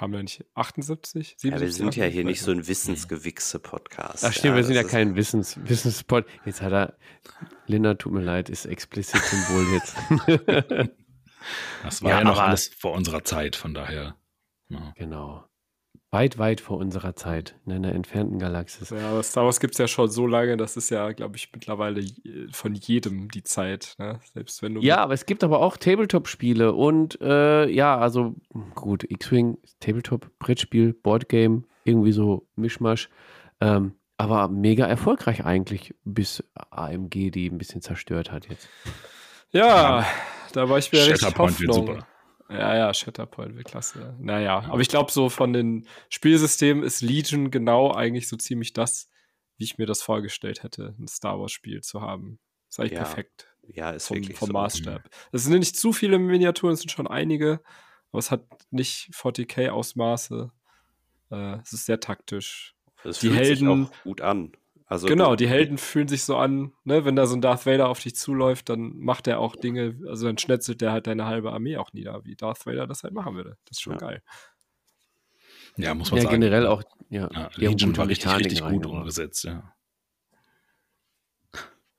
kam ja nicht 78? 77, ja, wir sind ja hier nicht so ein Wissensgewichse-Podcast. Ach stimmt, ja, wir sind ja kein Wissens, Wissenspod. Jetzt hat er, Linda, tut mir leid, ist explizit Symbol jetzt. das war ja, ja noch alles vor unserer Zeit, von daher. Ja. Genau. Weit, weit vor unserer Zeit, in einer entfernten Galaxis. Ja, aber Star Wars gibt es ja schon so lange, das ist ja, glaube ich, mittlerweile von jedem die Zeit. Ne? Selbst wenn du. Ja, aber es gibt aber auch Tabletop-Spiele und äh, ja, also gut, X-Wing, Tabletop, Brettspiel, Boardgame, irgendwie so Mischmasch. Ähm, aber mega erfolgreich eigentlich, bis AMG die ein bisschen zerstört hat jetzt. Ja, da war ich mir richtig Hoffnung. Wird super. Ja, ja, Shatterpoint wäre klasse. Naja, aber ich glaube, so von den Spielsystemen ist Legion genau eigentlich so ziemlich das, wie ich mir das vorgestellt hätte, ein Star Wars-Spiel zu haben. Ist eigentlich Ja, perfekt Ja, ist vom, wirklich vom so. Maßstab. Es sind nicht zu viele Miniaturen, es sind schon einige, aber es hat nicht 40k-Ausmaße. Äh, es ist sehr taktisch. Es Die fühlt sich Helden- auch gut an. Also genau, die Helden fühlen sich so an, ne, wenn da so ein Darth Vader auf dich zuläuft, dann macht er auch Dinge, also dann schnetzelt der halt deine halbe Armee auch nieder, wie Darth Vader das halt machen würde. Das ist schon Ja. geil. Ja, muss man Ja, sagen. generell auch, ja. Ja, Legion war richtig, richtig gut umgesetzt, ja.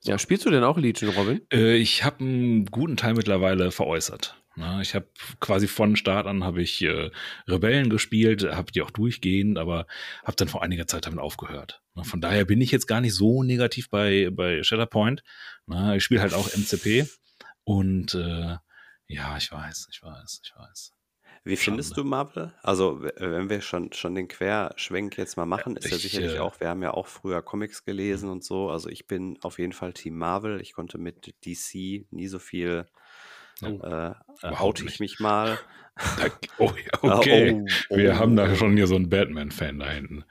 Ja, spielst du denn auch Legion, Robin? Äh, ich habe einen guten Teil mittlerweile veräußert. Na, ich habe quasi von Start an habe ich äh, Rebellen gespielt, habe die auch durchgehend, aber habe dann vor einiger Zeit damit aufgehört. Na, von daher bin ich jetzt gar nicht so negativ bei bei Shatterpoint. Na, ich spiele halt auch MCP und äh, ja, ich weiß, ich weiß, ich weiß. Wie findest du Marvel? Also, w- wenn wir schon, schon den Querschwenk jetzt mal machen, ist ja Ich, sicherlich äh, auch, wir haben ja auch früher Comics gelesen und so. Also, ich bin auf jeden Fall Team Marvel. Ich konnte mit DC nie so viel, Oh, äh, oute ich mich mal. Oh, ja, okay. Oh, oh. Wir haben da schon hier so einen Batman-Fan da hinten.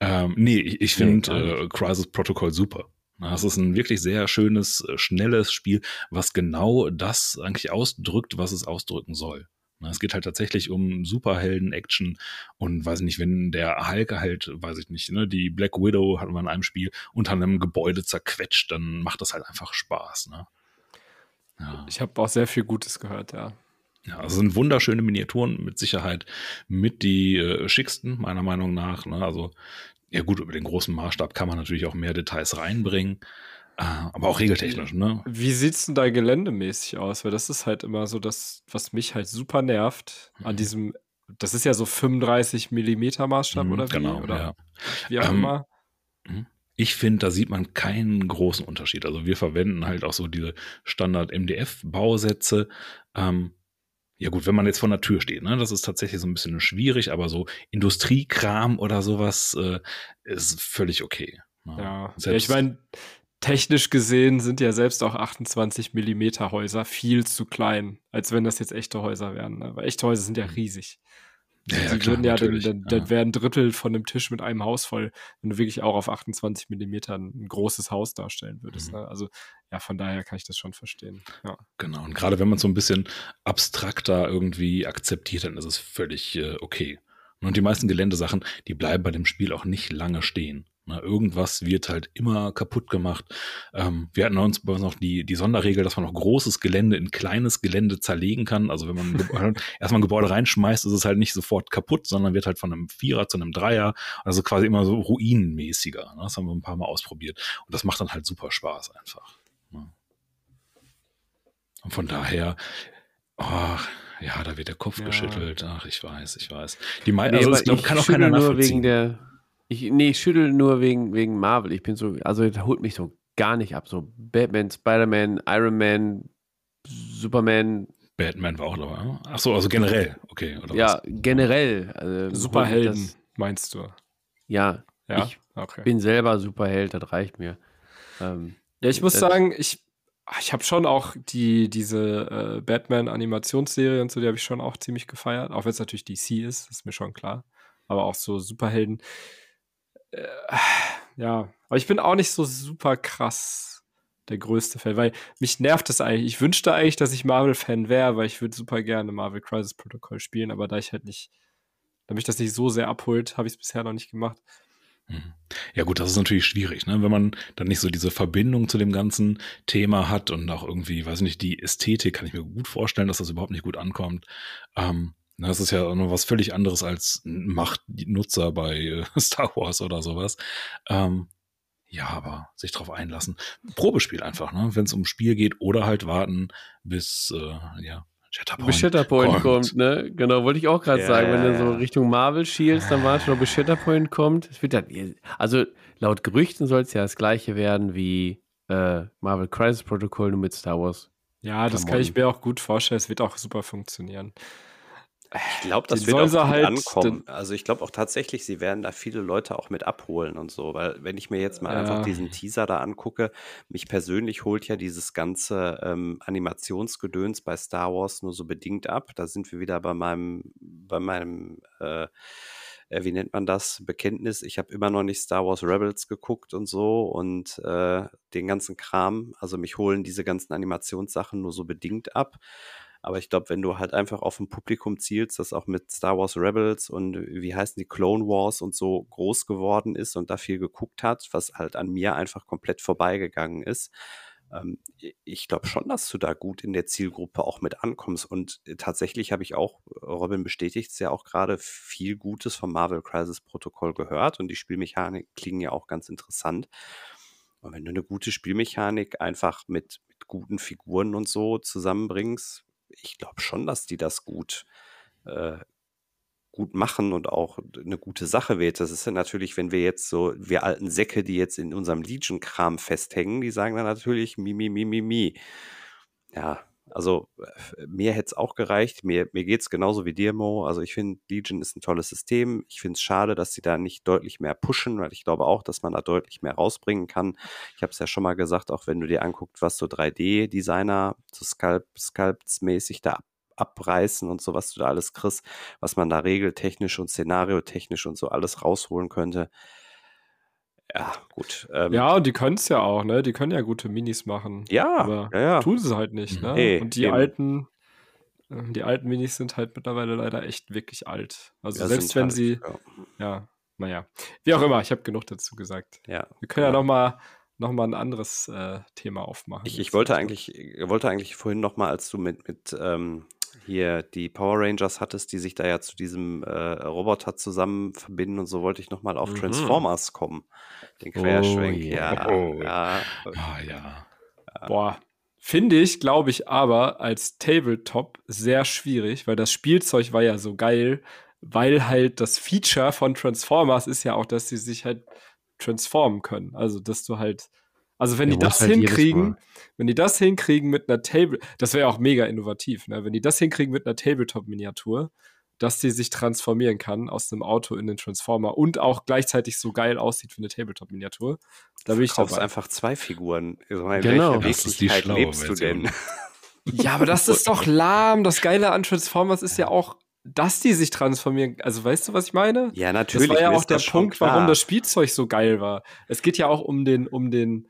Ähm, nee, ich, ich Nee, finde gar äh, Crisis Protocol super. Na, Es ist ein wirklich sehr schönes, äh, schnelles Spiel, was genau das eigentlich ausdrückt, was es ausdrücken soll. Es geht halt tatsächlich um Superhelden-Action und weiß nicht, wenn der Hulk halt, weiß ich nicht, ne, die Black Widow hatten wir in einem Spiel unter einem Gebäude zerquetscht, dann macht das halt einfach Spaß. Ne? Ja. Ich habe auch sehr viel Gutes gehört, ja. Ja, also sind wunderschöne Miniaturen, mit Sicherheit mit die äh, schicksten, meiner Meinung nach. Ne? Also, ja gut, über den großen Maßstab kann man natürlich auch mehr Details reinbringen, aber auch regeltechnisch, ne? Wie sieht's denn da geländemäßig aus? Weil das ist halt immer so das, was mich halt super nervt an Mhm. diesem, das ist ja so 35 Millimeter Maßstab Mhm, oder wie? genau, oder ja. wie auch Ähm, immer. Ich finde, da sieht man keinen großen Unterschied. Also wir verwenden halt auch so diese Standard-MDF-Bausätze. Ähm, ja gut, wenn man jetzt vor der Tür steht, ne, das ist tatsächlich so ein bisschen schwierig, aber so Industriekram oder sowas äh, ist völlig okay. ne? Ja, ja ich meine, technisch gesehen sind ja selbst auch 28 Millimeter Häuser viel zu klein, als wenn das jetzt echte Häuser wären. Ne? Weil echte Häuser sind ja riesig. Ja, ja, klar, würden ja, dann, dann, dann wäre ein Drittel von einem Tisch mit einem Haus voll, wenn du wirklich auch auf 28 Millimeter ein, ein großes Haus darstellen würdest. Mhm. Ne? Also ja, von daher kann ich das schon verstehen. Ja. Genau, und gerade wenn man es so ein bisschen abstrakter irgendwie akzeptiert, dann ist es völlig äh, okay. Und die meisten Geländesachen, die bleiben bei dem Spiel auch nicht lange stehen. Na, irgendwas wird halt immer kaputt gemacht. Ähm, wir hatten uns bei uns noch die, die Sonderregel, dass man auch großes Gelände in kleines Gelände zerlegen kann. Also wenn man erstmal ein Gebäude reinschmeißt, ist es halt nicht sofort kaputt, sondern wird halt von einem Vierer zu einem Dreier. Also quasi immer so ruinenmäßiger. Ne? Das haben wir ein paar Mal ausprobiert. Und das macht dann halt super Spaß einfach. Ne? Und von daher, oh, ja, da wird der Kopf Ja. geschüttelt. Ach, ich weiß, ich weiß. Die mei Nee, also ich glaube, kann auch keiner nur nachvollziehen. wegen der. Ich, nee, ich schüttel nur wegen, wegen Marvel. Ich bin so, also das holt mich so gar nicht ab. So Batman, Spider-Man, Iron Man, Superman, Batman war auch dabei. ne? Ach so, also generell, okay. Oder ja, was? generell. Also, Superhelden, das- meinst du? Ja, Ja, Ich okay. bin selber Superheld, das reicht mir. Ähm, Ja, ich muss sagen, ich, ah, ich habe schon auch die, diese äh, Batman-Animationsserie und so, die habe ich schon auch ziemlich gefeiert. Auch wenn es natürlich DC ist, ist mir schon klar. Aber auch so Superhelden. Äh, ja, aber ich bin auch nicht so super krass der größte Fan, weil mich nervt das eigentlich. Ich wünschte eigentlich, dass ich Marvel-Fan wäre, weil ich würde super gerne Marvel Crisis Protocol spielen, aber da ich halt nicht, da mich das nicht so sehr abholt, habe ich es bisher noch nicht gemacht. Mhm. Ja gut, das ist natürlich schwierig, ne? wenn man dann nicht so diese Verbindung zu dem ganzen Thema hat und auch irgendwie, weiß nicht, die Ästhetik kann ich mir gut vorstellen, dass das überhaupt nicht gut ankommt. Ähm, das ist ja auch noch was völlig anderes als Machtnutzer bei äh, Star Wars oder sowas. Ähm, ja, aber sich drauf einlassen. Probespiel einfach, ne? wenn es um Spiel geht oder halt warten, bis äh, ja, Shatterpoint, bis Shatterpoint kommt. ne? Genau, wollte ich auch gerade Ja, sagen. Wenn du so. Richtung Marvel schielst, dann warst du noch, bis Shatterpoint kommt. Es wird dann, also laut Gerüchten soll es ja das gleiche werden wie äh, Marvel Crisis Protocol nur mit Star Wars. Ja, das kann ich Klamotten. mir auch gut vorstellen. Es wird auch super funktionieren. Ich glaube, das wird auch halt- ankommen. Also ich glaube auch tatsächlich, sie werden da viele Leute auch mit abholen und so, weil wenn ich mir jetzt mal einfach Ja. diesen Teaser da angucke, mich persönlich holt ja dieses ganze ähm, Animationsgedöns bei Star Wars nur so bedingt ab. Da sind wir wieder bei meinem, bei meinem, äh, äh, wie nennt man das, Bekenntnis. Ich habe immer noch nicht Star Wars Rebels geguckt und so und äh, den ganzen Kram. Also mich holen diese ganzen Animationssachen nur so bedingt ab. Aber ich glaube, wenn du halt einfach auf ein Publikum zielst, das auch mit Star Wars Rebels und wie heißen die Clone Wars und so groß geworden ist und da viel geguckt hat, was halt an mir einfach komplett vorbeigegangen ist, ähm, ich glaube schon, dass du da gut in der Zielgruppe auch mit ankommst. Und äh, tatsächlich habe ich auch, Robin bestätigt es ja auch gerade, viel Gutes vom Marvel Crisis Protokoll gehört und die Spielmechanik klingen ja auch ganz interessant. Und wenn du eine gute Spielmechanik einfach mit, mit guten Figuren und so zusammenbringst, ich glaube schon, dass die das gut, äh, gut machen und auch eine gute Sache wird. Das ist ja natürlich, wenn wir jetzt so, wir alten Säcke, die jetzt in unserem Legion-Kram festhängen, die sagen dann natürlich mi, mi, mi, mi, mi. Ja, also äh, mir hätte es auch gereicht. Mir, mir geht es genauso wie dir, Mo. Also ich finde, Legion ist ein tolles System. Ich finde es schade, dass sie da nicht deutlich mehr pushen, weil ich glaube auch, dass man da deutlich mehr rausbringen kann. Ich habe es ja schon mal gesagt, auch wenn du dir anguckst, was so 3D-Designer so Sculpt, Sculpts-mäßig da ab, abreißen und so, was du da alles kriegst, was man da regeltechnisch und szenariotechnisch und so alles rausholen könnte. Ja, gut. Ähm, Ja, und die können es ja auch, ne? Die können ja gute Minis machen. ja, aber ja, ja. Tun sie halt nicht, ne? Nee, und die eben. alten, äh, die alten Minis sind halt mittlerweile leider echt wirklich alt. Also Ja, selbst wenn halt, sie, Ja, ja, naja. Wie auch immer, ich habe genug dazu gesagt. ja. Wir können ja genau. noch mal, noch mal ein anderes äh, Thema aufmachen. Ich, ich wollte eigentlich, ich wollte eigentlich vorhin noch mal, als du mit, mit ähm, hier die Power Rangers hattest, die sich da ja zu diesem äh, Roboter zusammen verbinden und so, wollte ich noch mal auf Mhm. Transformers kommen. Den Oh, Querschwenk, yeah. ja, Oh. ja. Ah ja. Boah. Finde ich, glaube ich, aber als Tabletop sehr schwierig, weil das Spielzeug war ja so geil, weil halt das Feature von Transformers ist ja auch, dass sie sich halt transformen können. Also, dass du halt, also wenn Ja, die das halt hinkriegen, wenn die das hinkriegen mit einer Table, das wäre auch mega innovativ, ne? Wenn die das hinkriegen mit einer Tabletop-Miniatur, dass die sich transformieren kann aus einem Auto in den Transformer und auch gleichzeitig so geil aussieht wie eine Tabletop-Miniatur, da bin ich dabei. einfach zwei Figuren. Also in Genau. Das ist die schlaue lebst du denn? Ja, aber das ist doch lahm. Das Geile an Transformers ist ja auch, dass die sich transformieren. Also weißt du, was ich meine? Ja, natürlich. Das war ja auch der Punkt, warum das Spielzeug so geil war. Es geht ja auch um den, um den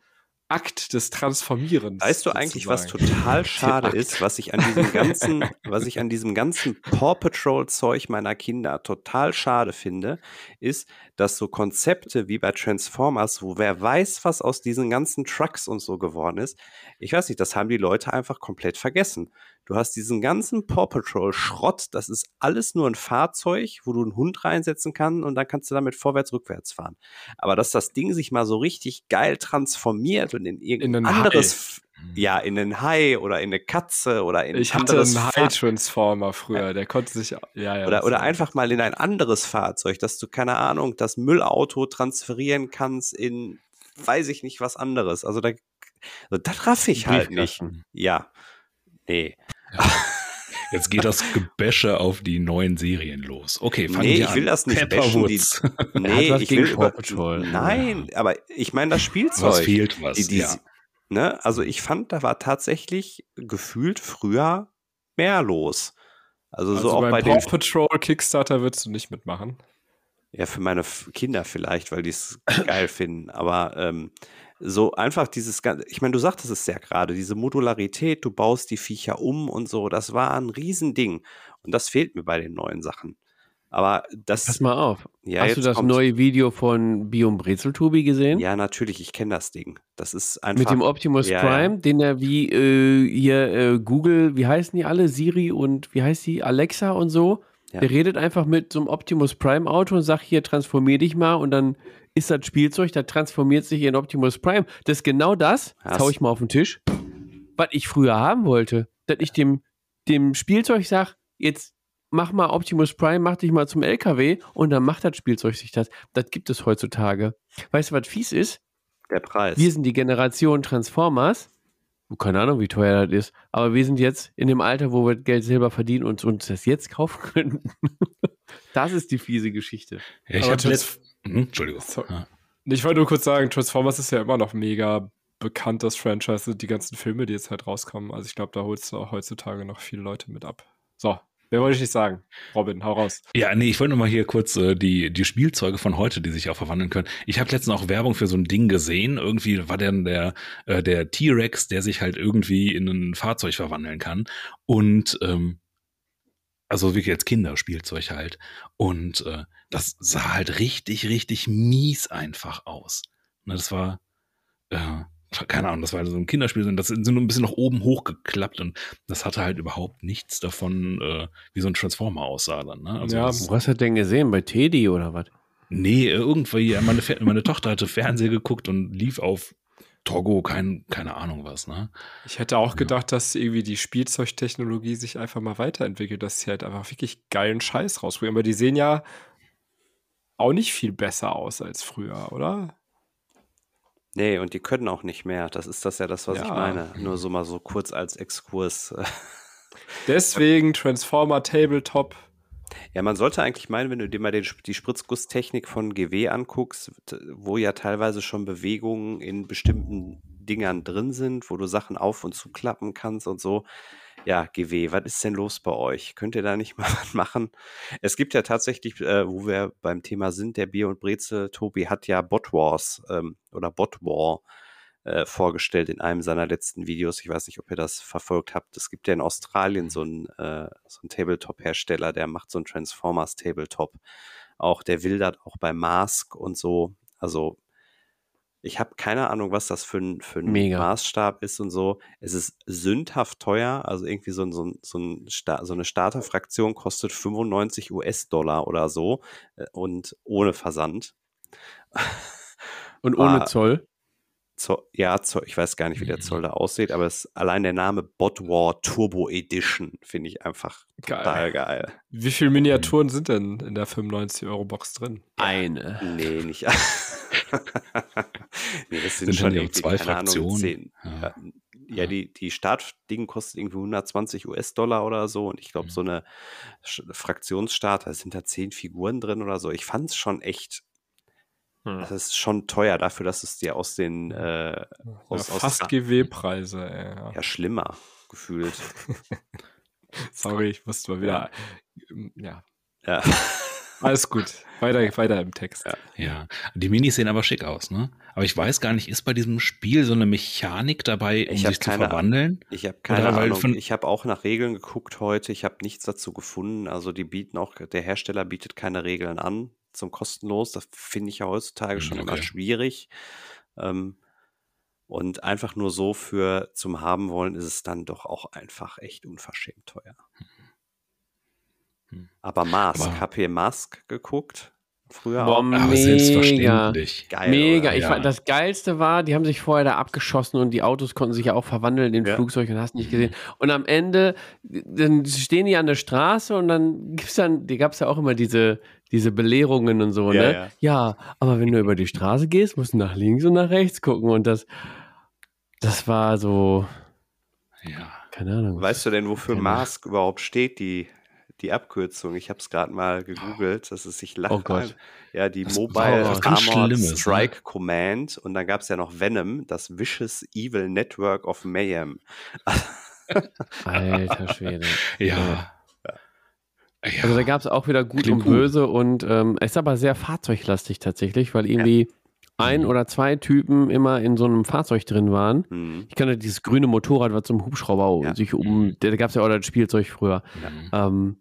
Akt des Transformierens. Weißt du eigentlich, was total schade ist, was ich an diesem ganzen, was ich an diesem ganzen Paw Patrol Zeug meiner Kinder total schade finde, ist, dass so Konzepte wie bei Transformers, wo wer weiß, was aus diesen ganzen Trucks und so geworden ist, ich weiß nicht, das haben die Leute einfach komplett vergessen. Du hast diesen ganzen Paw Patrol Schrott, das ist alles nur ein Fahrzeug, wo du einen Hund reinsetzen kannst und dann kannst du damit vorwärts, rückwärts fahren. Aber dass das Ding sich mal so richtig geil transformiert und in irgendein In anderes, Hai. Ja, in einen Hai oder in eine Katze oder in Ich ein hatte anderes einen Fahr- High-Transformer früher, der konnte sich. Ja, ja. oder, oder einfach mal in ein anderes Fahrzeug, dass du, keine Ahnung, das Müllauto transferieren kannst in, weiß ich nicht, was anderes. Also da, also das raff ich halt nicht. Ja. Nee. Jetzt geht das Gebäsche auf die neuen Serien los. Okay, fangen Nee, wir ich an. will das nicht bashen, die-. Nee, ich will über, Patrol. Nein, aber ich meine das Spielzeug. Was fehlt was? Die, die, ja. ne? Also ich fand, da war tatsächlich gefühlt früher mehr los. Also, Also so auch beim bei Paw den, Patrol Kickstarter würdest du nicht mitmachen. ja, für meine Kinder vielleicht, weil die es geil finden. Aber ähm, so einfach dieses ganze, ich meine, du sagtest es ja gerade, diese Modularität, du baust die Viecher um und so, das war ein Riesending. Und das fehlt mir bei den neuen Sachen. Aber das, Pass mal auf. ja, Hast du das kommt's. neue Video von Biom Brezeltubi gesehen? Ja, natürlich, ich kenne das Ding. Das ist einfach. Mit dem Optimus Ja, Prime, den er wie äh, hier äh, Google, wie heißen die alle? Siri und wie heißt die? Alexa und so. Ja. Der redet einfach mit so einem Optimus Prime Auto und sagt hier, transformier dich mal und dann ist das Spielzeug, da transformiert sich in Optimus Prime. Das ist genau das, das hau ich mal auf den Tisch, was ich früher haben wollte. Dass ich dem, dem Spielzeug sag, jetzt mach mal Optimus Prime, mach dich mal zum LKW und dann macht das Spielzeug sich das. Das gibt es heutzutage. Weißt du, was fies ist? der Preis. Wir sind die Generation Transformers, keine Ahnung, wie teuer das ist. Aber wir sind jetzt in dem Alter, wo wir Geld selber verdienen und uns das jetzt kaufen können. das ist die fiese Geschichte. Ja, ich Aber hatte Trans- letzt... Hm, Entschuldigung. So. Ja. Ich wollte nur kurz sagen, Transformers ist ja immer noch mega bekannt, das Franchise, die ganzen Filme, die jetzt halt rauskommen. Also ich glaube, da holst du auch heutzutage noch viele Leute mit ab. So, wer wollte ich nicht sagen? Robin, hau raus. Ja, nee, ich wollte noch mal hier kurz äh, die, die Spielzeuge von heute, die sich auch verwandeln können. Ich habe letztens auch Werbung für so ein Ding gesehen. Irgendwie war dann der, äh, der T-Rex, der sich halt irgendwie in ein Fahrzeug verwandeln kann. Und ähm, also wirklich als Kinderspielzeug halt. Und äh, das sah halt richtig, richtig mies einfach aus. Ne, das war, äh, keine Ahnung, das war so ein Kinderspiel, das sind nur ein bisschen nach oben hochgeklappt und das hatte halt überhaupt nichts davon, äh, wie so ein Transformer aussah dann. Ne? Also Ja, das, Wo hast du das denn gesehen? Bei Teddy oder was? Nee, irgendwie, meine, meine Tochter hatte Fernsehen geguckt und lief auf Togo, kein, keine Ahnung was, ne? Ich hätte auch gedacht, dass irgendwie die Spielzeugtechnologie sich einfach mal weiterentwickelt, dass sie halt einfach wirklich geilen Scheiß rausbringen. Aber die sehen ja auch nicht viel besser aus als früher, oder? Nee, und die können auch nicht mehr. Das ist das ja das, was ich Ja. meine. Nur so mal so kurz als Exkurs. Deswegen Transformer Tabletop. Ja, man sollte eigentlich meinen, wenn du dir mal den, die Spritzgusstechnik von GW anguckst, wo ja teilweise schon Bewegungen in bestimmten Dingern drin sind, wo du Sachen auf und zuklappen kannst und so. Ja, GW, was ist denn los bei euch? Könnt ihr da nicht mal was machen? Es gibt ja tatsächlich, äh, wo wir beim Thema sind, der Bier und Brezel, Tobi hat ja Bot Wars ähm, oder Bot War äh, vorgestellt in einem seiner letzten Videos. Ich weiß nicht, ob ihr das verfolgt habt. Es gibt ja in Australien so einen, äh, so einen Tabletop-Hersteller, der macht so einen Transformers-Tabletop. Auch der wildert auch bei Mask und so. Also ich habe keine Ahnung, was das für ein, für ein Mega. Maßstab ist und so. Es ist sündhaft teuer. Also irgendwie so, ein, so, ein, so, ein Sta so eine Starterfraktion kostet 95 US-Dollar oder so äh, und ohne Versand. Und ohne War- Zoll. Zo ja, Zoll, ich weiß gar nicht, wie der Zoll da aussieht, aber es, allein der Name Bot War Turbo Edition finde ich einfach Geil. total geil. Wie viele Miniaturen sind denn in der 95-Euro-Box drin? Eine. Nee, nicht. nee, das sind, Sind schon ja irgendwie, zwei keine Ahnung, Fraktionen? zehn. Ja. Ja, ja, Ja. die, die Startding kostet irgendwie 120 US-Dollar oder so und ich glaube, Mhm. so eine Fraktionsstarter da sind da zehn Figuren drin oder so. Ich fand es schon echt, das ist schon teuer dafür, dass es dir aus den, äh, Ja, aus, aus fast GW-Preise. Ja. ja, schlimmer gefühlt. Sorry, ich musste mal wieder. Ja, ja. alles gut. Weiter, weiter im Text. Ja. Ja, die Minis sehen aber schick aus, ne? Aber ich weiß gar nicht, ist bei diesem Spiel so eine Mechanik dabei, um sich zu verwandeln? Ich habe keine Oder Ahnung. von- ich habe auch nach Regeln geguckt heute. Ich habe nichts dazu gefunden. Also die bieten auch, der Hersteller bietet keine Regeln an zum kostenlos. Das finde ich ja heutzutage Hm, schon immer okay. schwierig. Ähm, und einfach nur so für zum haben wollen, ist es dann doch auch einfach echt unverschämt teuer. Hm. Aber Mask, Aber- hab hier Mask geguckt früher Boah, auch. Aber Mega. selbstverständlich. Geil, Mega. oder? Ich Ja. fand, das Geilste war, die haben sich vorher da abgeschossen und die Autos konnten sich ja auch verwandeln in Ja. Flugzeuge und hast nicht gesehen. Und am Ende, dann stehen die an der Straße und dann gibt's dann, die gab's ja auch immer diese, diese Belehrungen und so, Ja, ne? ja. Ja, aber wenn du über die Straße gehst, musst du nach links und nach rechts gucken und das, das war so, Ja. keine Ahnung. Weißt du denn, wofür Mask überhaupt steht, die, die Abkürzung? Ich habe es gerade mal gegoogelt, dass es sich lacht. Oh Gott. Ja, die Das Mobile Armored ne? Strike Command und dann gab es ja noch Venom, das Vicious Evil Network of Mayhem. Alter Schwede. Ja. Ja. Also da gab es auch wieder gut Klingt und gut. böse und ähm, ist aber sehr fahrzeuglastig tatsächlich, weil irgendwie ein Mhm. oder zwei Typen immer in so einem Fahrzeug drin waren. Hm. Ich kannte dieses grüne Motorrad, was zum Hubschrauber Ja. sich um, da gab es ja auch das Spielzeug früher. Mhm. Ähm,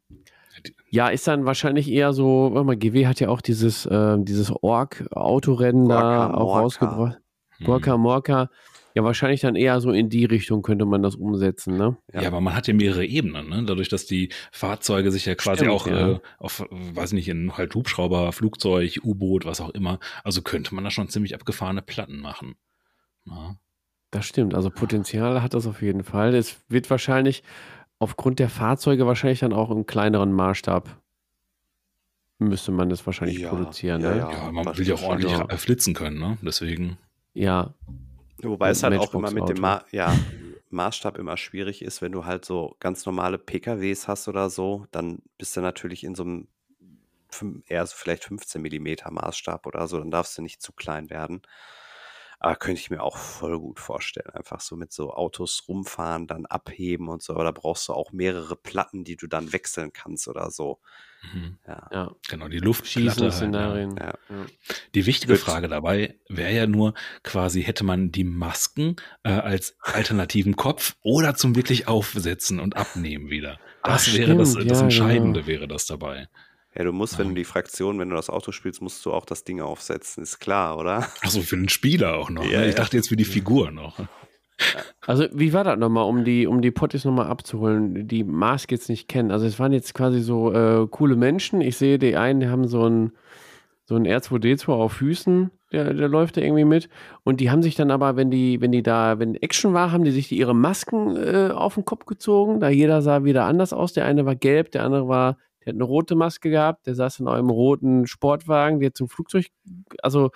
ja, ist dann wahrscheinlich eher so, warte mal, GW hat ja auch dieses, äh, dieses Ork-Autorennen da auch rausgebracht. Mhm. Gorka Morka. Ja, wahrscheinlich dann eher so in die Richtung könnte man das umsetzen, ne? Ja. aber man hat ja mehrere Ebenen, ne? Dadurch, dass die Fahrzeuge sich ja quasi Stimmt, auch ja. äh, auf, weiß nicht, in halt Hubschrauber, Flugzeug, U-Boot, was auch immer. Also könnte man da schon ziemlich abgefahrene Platten machen. Ja. Das stimmt. Also Potenzial hat das auf jeden Fall. Es wird wahrscheinlich aufgrund der Fahrzeuge wahrscheinlich dann auch im kleineren Maßstab müsste man das wahrscheinlich Ja, produzieren. ja, ne? ja. Ja, man will ja auch ordentlich schon. äh, flitzen können, ne? Deswegen. ja. Wobei es halt auch immer mit dem Ma ja, Maßstab immer schwierig ist, wenn du halt so ganz normale PKWs hast oder so, dann bist du natürlich in so einem eher so vielleicht 15 Millimeter Maßstab oder so, dann darfst du nicht zu klein werden. Aber könnte ich mir auch voll gut vorstellen. Einfach so mit so Autos rumfahren, dann abheben und so. Aber da brauchst du auch mehrere Platten, die du dann wechseln kannst oder so. Mhm. Ja. Ja. Genau, die Luftplatte. Halt, ja. Schießen-Szenarien. Ja. Ja. Die wichtige Gut. Frage dabei wäre ja nur, quasi hätte man die Masken äh, als alternativen Kopf oder zum wirklich Aufsetzen und Abnehmen wieder. Das Ach, wäre das, stimmt, das ja, Entscheidende genau. wäre das dabei. Ja, du musst, wenn du die Fraktion, wenn du das Auto spielst, musst du auch das Ding aufsetzen, ist klar, oder? Achso, für den Spieler auch noch. Ja, ne? Ich dachte jetzt für die Figur noch. Also, wie war das nochmal, um die, um die Potties nochmal abzuholen, die Mars jetzt nicht kennen? Also, es waren jetzt quasi so äh, coole Menschen. Ich sehe, die einen, die haben so ein, so ein R2D2 auf Füßen, der, der läuft da irgendwie mit. Und die haben sich dann aber, wenn die, wenn die da, wenn Action war, haben die sich die ihre Masken äh, auf den Kopf gezogen. Da jeder sah wieder anders aus. Der eine war gelb, der andere war, der hat eine rote Maske gehabt, der saß in einem roten Sportwagen, der zum Flugzeug, also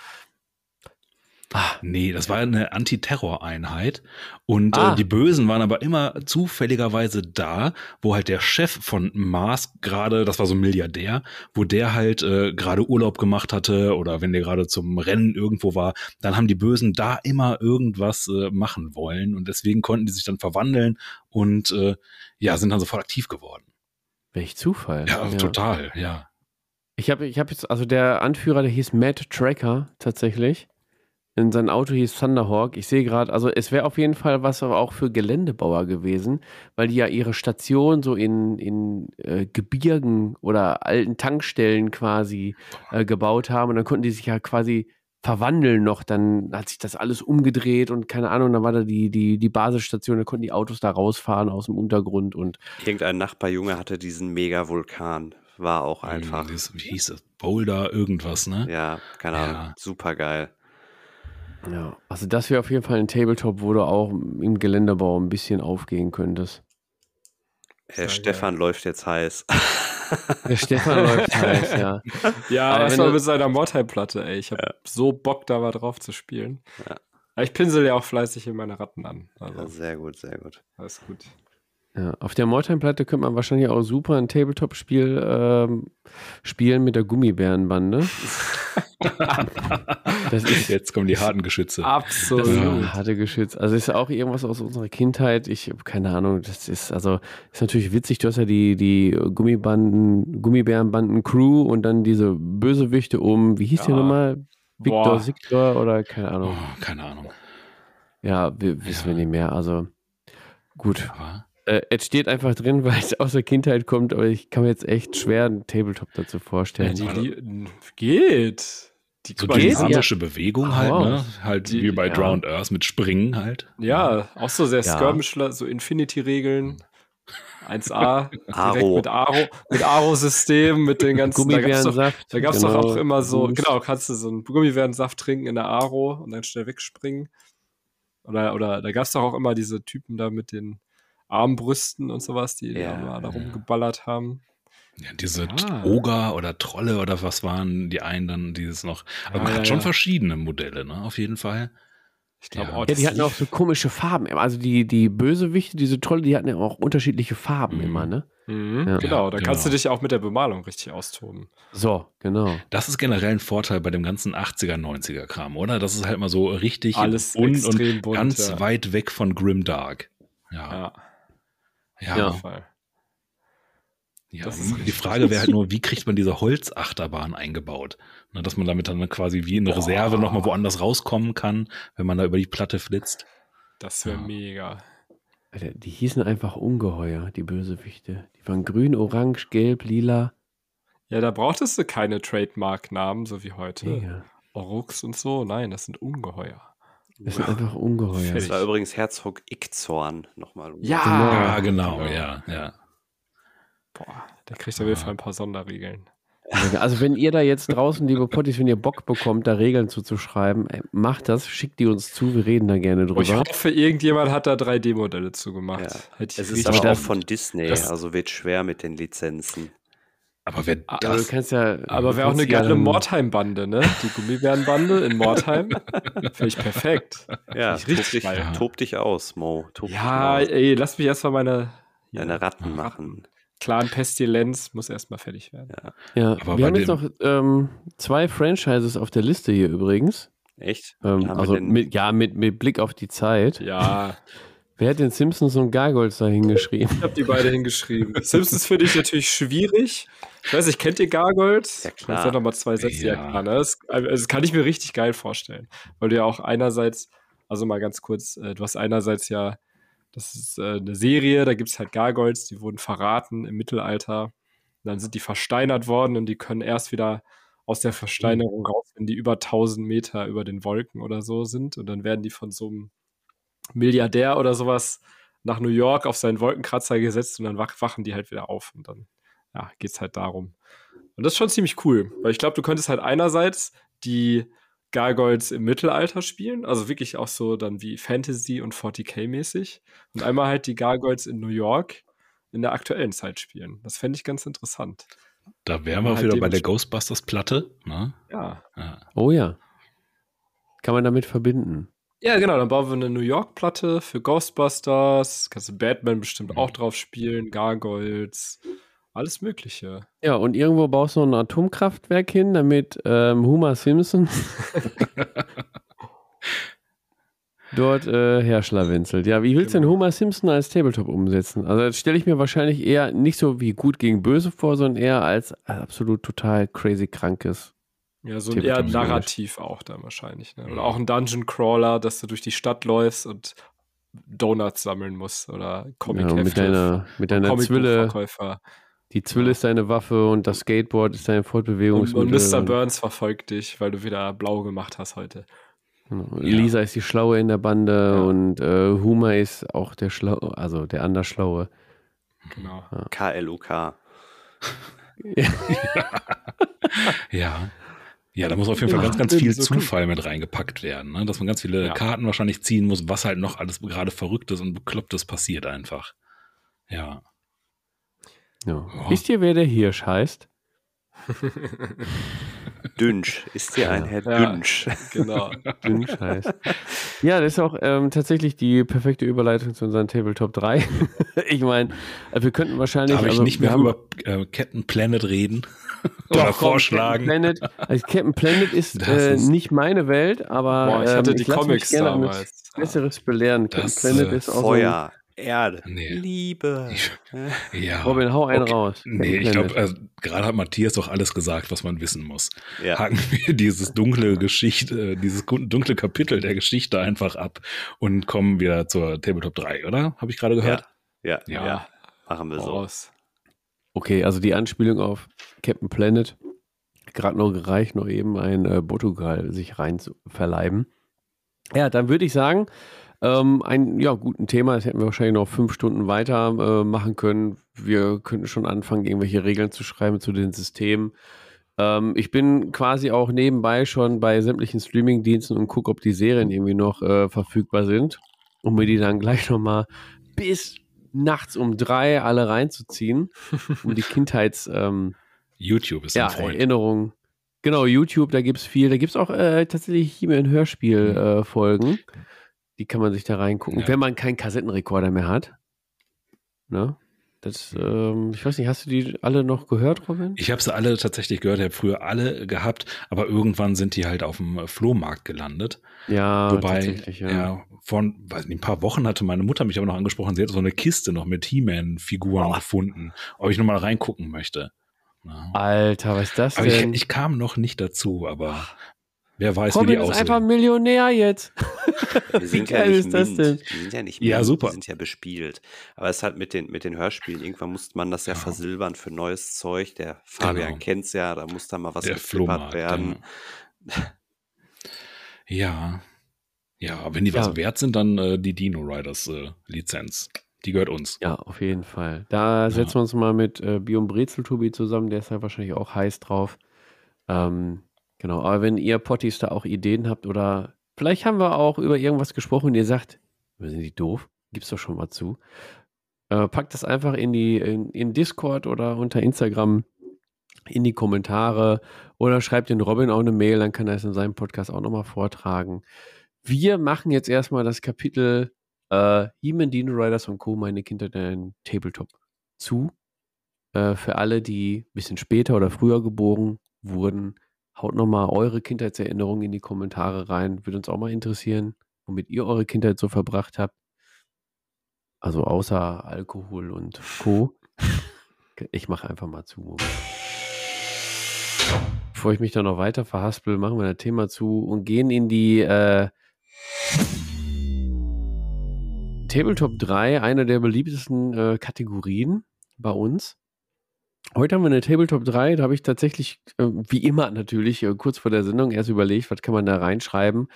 Nee, das war eine Antiterror-Einheit. Und Ah. äh, die Bösen waren aber immer zufälligerweise da, wo halt der Chef von Mars gerade, das war so ein Milliardär, wo der halt äh, gerade Urlaub gemacht hatte oder wenn der gerade zum Rennen irgendwo war, dann haben die Bösen da immer irgendwas äh, machen wollen und deswegen konnten die sich dann verwandeln und äh, ja, sind dann sofort aktiv geworden. Welch Zufall. Ja, total, ja. Ich habe ich hab jetzt, also der Anführer, der hieß Matt Tracker tatsächlich. In sein Auto hieß Thunderhawk. Ich sehe gerade, also es wäre auf jeden Fall was aber auch für Geländebauer gewesen, weil die ja ihre Station so in, in äh, Gebirgen oder alten Tankstellen quasi äh, gebaut haben und dann konnten die sich ja quasi verwandeln noch. Dann hat sich das alles umgedreht und keine Ahnung, dann war da die, die, die Basisstation, dann konnten die Autos da rausfahren aus dem Untergrund und Irgendein Nachbarjunge hatte diesen Mega-Vulkan. War auch einfach. Das, wie hieß es? Boulder, irgendwas, ne? Ja, keine Ahnung. Ja. Super geil. Ja, also das wäre auf jeden Fall ein Tabletop, wo du auch im Geländebau ein bisschen aufgehen könntest. Herr Sehr Stefan läuft jetzt heiß. Der Stefan läuft heiß, ja. Ja, erstmal mit seiner Mordheim-Platte, ey. Ich habe so Bock, da mal drauf zu spielen. Ja. Ich pinsel ja auch fleißig in meine Ratten an. Also, Ja, sehr gut, sehr gut. alles gut. Ja. Auf der Mortime-Platte könnte man wahrscheinlich auch super ein Tabletop-Spiel ähm, spielen mit der Gummibärenbande. Das ist Jetzt kommen die harten Geschütze. das Absolut. ist Ja. harte Geschütz. Also ist auch irgendwas aus unserer Kindheit. Ich habe keine Ahnung. Das ist also ist natürlich witzig. Du hast ja die die Gummibanden, Gummibärenbanden-Crew und dann diese Bösewichte um. Wie hieß der Ja. nochmal? Victor, Boah. Siktor oder keine Ahnung. Oh, keine Ahnung. Ja, wir wissen Ja. wir nicht mehr. Also gut. Aber Äh, es steht einfach drin, weil es aus der Kindheit kommt, aber ich kann mir jetzt echt schwer einen Tabletop dazu Ja, vorstellen. die, die, geht. Die, so dynamische Bewegung Ach, halt, ne? Halt Die- wie bei ja. Drowned Earth mit Springen halt. Ja, auch so sehr Ja. Skirmishler, so Infinity-Regeln. 1A, direkt Aro. mit Aro, mit Aro-System, mit den ganzen, da gab's doch, Gummibärensaft. da gab's genau, doch auch immer so, genau, kannst du so einen Gummibärensaft trinken in der Aro und dann schnell wegspringen. Oder, oder da gab's doch auch immer diese Typen da mit den Armbrüsten und sowas, die Ja, da mal da ja. rumgeballert haben. Ja, diese Ah. Oger oder Trolle oder was waren die einen dann dieses noch. Aber Ja, man ja, hat schon ja. verschiedene Modelle, ne? Auf jeden Fall. Ich glaube Ja. auch, Ja, die hatten auch so komische Farben. Also die, die Bösewichte, diese Trolle, die hatten ja auch unterschiedliche Farben Mhm. immer, ne? Mhm, Ja. Genau, Ja, da kannst du genau. dich auch mit der Bemalung richtig austoben. So, genau. Das ist generell ein Vorteil bei dem ganzen 80er, 90er Kram, oder? Das ist halt mal so richtig Alles bunt und bunt, ganz ja. weit weg von Grimdark. Ja. Ja, Ja. auf Ja. jeden Fall. ja. Das ist Die. Frage wäre halt nur, wie kriegt man diese Holzachterbahn eingebaut? Ne, dass man damit dann quasi wie in Boah. Reserve nochmal woanders rauskommen kann, wenn man da über die Platte flitzt. Das wäre Ja. mega. Alter, die hießen einfach Ungeheuer, die Bösewichte. Die waren grün, orange, gelb, lila. Ja, da brauchtest du keine Trademark-Namen, so wie heute. Mega. Orux und so. Nein, das sind Ungeheuer. Das sind einfach Ungeheuer. Das war übrigens Herzog Ickzorn nochmal. Ja! Ja, genau, Genau. ja, ja. Boah, der kriegt auf jeden Fall ein paar Sonderregeln. Also wenn ihr da jetzt draußen, liebe Potties, wenn ihr Bock bekommt, da Regeln zuzuschreiben, ey, macht das, schickt die uns zu, wir reden da gerne Oh, ich drüber. hoffe, irgendjemand hat da 3D-Modelle zugemacht. Ja. Es ist aber auch von Disney, das- also wird schwer mit den Lizenzen. Aber wer Also, du das. kannst ja. Aber wäre auch eine ja geile Mordheim-Bande, ne? Die Gummibärenbande in Mordheim. Finde ich perfekt. Ja, ich tob richtig dich, tob dich aus, Mo. Tob Ja, dich aus. ey, lass mich erstmal meine Deine Ratten machen. Clan Pestilenz muss erstmal fertig werden. Ja, Aber wir haben jetzt noch ähm, zwei Franchises auf der Liste hier übrigens. Echt? Ähm, also mit, ja, mit, mit Blick auf die Zeit. Ja, Wer hat den Simpsons und Gargoyles da hingeschrieben? ich habe die beide hingeschrieben. Simpsons finde ich natürlich schwierig. Ich weiß nicht, kennt ihr Gargoyles? Ja, klar. Ich sag nochmal zwei Sätze. Ja, Ja. klar. Ne? Das, also das kann ich mir richtig geil vorstellen. Weil du ja auch einerseits, also mal ganz kurz, äh, du hast einerseits ja, das ist äh, eine Serie, da gibt es halt Gargoyles, die wurden verraten im Mittelalter. Und dann sind die versteinert worden und die können erst wieder aus der Versteinerung raus, wenn die über 1000 Meter über den Wolken oder so sind. Und dann werden die von so einem Milliardär oder sowas nach New York auf seinen Wolkenkratzer gesetzt und dann wach, wachen die halt wieder auf. Und dann ja, geht es halt darum. Und das ist schon ziemlich cool, weil ich glaube, du könntest halt einerseits die Gargoyles im Mittelalter spielen, also wirklich auch so dann wie Fantasy und 40k-mäßig. Und einmal halt die Gargoyles in New York in der aktuellen Zeit spielen. Das fände ich ganz interessant. Da wären wir auch Halt wieder bei der. Ghostbusters-Platte. Ne? Ja. Ja. Oh ja. Kann man damit verbinden. Ja, genau, dann bauen wir eine New York-Platte für Ghostbusters. Kannst du Batman bestimmt auch drauf spielen, Gargoyles, alles Mögliche. Ja, und irgendwo baust du noch ein Atomkraftwerk hin, damit ähm, Homer Simpson dort äh, herschlawenzelt. Ja, wie willst du denn Genau. Homer Simpson als Tabletop umsetzen? Also das stelle ich mir wahrscheinlich eher nicht so wie gut gegen böse vor, sondern eher als absolut total crazy krankes. Ja, so ein eher. Narrativ auch dann wahrscheinlich. Ne? Oder auch ein Dungeon Crawler, dass du durch die Stadt läufst und Donuts sammeln musst oder Ja, Comic-Hefte. mit deiner, mit deiner Zwille. Die Zwille ist deine Waffe und das Skateboard ist dein Und, Fortbewegungsmittel. und Mr. Burns verfolgt dich, weil du wieder blau gemacht hast heute. Genau. Lisa ist die Schlaue in der Bande Ja. und äh, Homer ist auch der Schlaue, also der anders Schlaue. Genau. KLUK. Ja. Ja, da muss auf jeden Fall Ja, ganz, ganz viel so cool. Zufall mit reingepackt werden. Ne? Dass man ganz viele Ja. Karten wahrscheinlich ziehen muss, was halt noch alles gerade Verrücktes und Beklopptes passiert einfach. Ja. Ja. Ja. Wisst ihr, wer der Hirsch heißt? Dünsch. Ist hier ein Herr Ja. Dünsch? Genau. Dünsch heißt. Ja, das ist auch ähm, tatsächlich die perfekte Überleitung zu unseren Tabletop 3. ich meine, äh, wir könnten wahrscheinlich. Darf ich also nicht wir mehr haben- über äh, Captain Planet reden? Doch, Oder komm, vorschlagen? Captain Planet, also Captain Planet ist, äh, ist- nicht meine Welt, aber Boah, ich hatte ähm, die mich Comics gerne damals. eines Besseres belehren. Captain Das, Planet äh, ist auch so Feuer, Erde, Nee. Liebe. Ja. ein, Robin, hau einen Okay. raus. Nee, ich Captain glaube, also, gerade hat Matthias doch alles gesagt, was man wissen muss. Ja. Haken wir dieses dunkle Geschichte, äh, dieses dunkle Kapitel der Geschichte einfach ab und kommen wieder zur Tabletop 3, oder? Habe ich gerade gehört? Ja, Ja. ja, machen wir so. Raus. Okay, also die Anspielung auf Captain Planet. Gerade noch gereicht, noch eben ein äh, Portugal sich rein zu verleiben. Ja, dann würde ich sagen, ähm, ein ja, guten Thema, das hätten wir wahrscheinlich noch fünf Stunden weiter äh, machen können. Wir könnten schon anfangen, irgendwelche Regeln zu schreiben zu den Systemen. Ähm, ich bin quasi auch nebenbei schon bei sämtlichen Streaming-Diensten und gucke, ob die Serien irgendwie noch äh, verfügbar sind, um mir die dann gleich nochmal bis nachts um drei alle reinzuziehen, um die Kindheits, ähm, YouTube ist ja, ein Freund. Erinnerungen. Genau, YouTube, da gibt es viel. Da gibt es auch äh, tatsächlich hier in Hörspiel-Folgen. die kann man sich da reingucken, Ja. wenn man keinen Kassettenrekorder mehr hat. Ne? Das, ähm, ich weiß nicht, hast du die alle noch gehört, Robin? Ich habe sie alle tatsächlich gehört, ich habe früher alle gehabt, aber irgendwann sind die halt auf dem Flohmarkt gelandet. Ja, Wobei, tatsächlich, ja. ja. vor weiß nicht, ein paar Wochen hatte meine Mutter mich aber noch angesprochen, sie hat so eine Kiste noch mit He-Man-Figuren Oh. gefunden, ob ich noch mal reingucken möchte. Ja. Alter, was ist das Aber ich, denn? ich kam noch nicht dazu, aber wer weiß, wie Robin die ist einfach aussehen. Millionär jetzt. Die sind ja geil nicht ist das mint. denn? Die sind ja nicht Ja, mint, super. Die sind ja bespielt. Aber es ist halt mit den, mit den Hörspielen, irgendwann musste man das ja Ja. versilbern für neues Zeug. Der Fabian Genau. kennt's ja, da muss da mal was Flohmarkt. werden. Genau. Ja. Ja, wenn die was Ja. wert sind, dann äh, die Dino Riders äh, Lizenz. Die gehört uns. Ja, auf jeden Fall. Da setzen wir uns mal mit äh, Biom Brezeltubi zusammen, der ist ja wahrscheinlich auch heiß drauf. Ähm, genau, aber wenn ihr Potties da auch Ideen habt oder vielleicht haben wir auch über irgendwas gesprochen und ihr sagt, wir sind die doof, gibt's doch schon mal zu. Äh, packt das einfach in die in, in Discord oder unter Instagram in die Kommentare oder schreibt den Robin auch eine Mail, dann kann er es in seinem Podcast auch nochmal vortragen. Wir machen jetzt erstmal das Kapitel äh, He-Man, Dino Riders und Co. Meine Kindheit in Tabletop zu. Äh, für alle, die ein bisschen später oder früher geboren wurden, haut nochmal eure Kindheitserinnerungen in die Kommentare rein. Würde uns auch mal interessieren, womit ihr eure Kindheit so verbracht habt. Also außer Alkohol und Co. Ich mache einfach mal zu. Bevor ich mich da noch weiter verhaspel, machen wir das Thema zu und gehen in die äh, Tabletop 3, eine der beliebtesten äh, Kategorien bei uns. Heute haben wir eine Tabletop 3, da habe ich tatsächlich, äh, wie immer natürlich, äh, kurz vor der Sendung erst überlegt, was kann man da reinschreiben.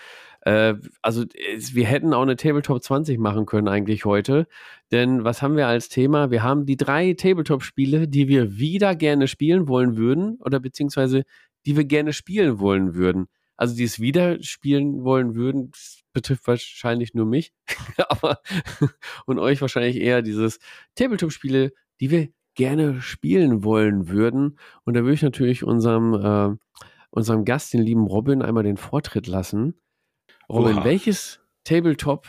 Äh, also es, wir hätten auch eine Tabletop 20 machen können eigentlich heute, denn was haben wir als Thema? Wir haben die drei Tabletop-Spiele, die wir wieder gerne spielen wollen würden oder beziehungsweise die wir gerne spielen wollen würden. Also die es wieder spielen wollen würden, betrifft wahrscheinlich nur mich, aber und euch wahrscheinlich eher dieses Tabletop-Spiele, die wir gerne spielen wollen würden. Und da würde ich natürlich unserem, äh, unserem Gast, den lieben Robin, einmal den Vortritt lassen. Robin, Oha. welches Tabletop,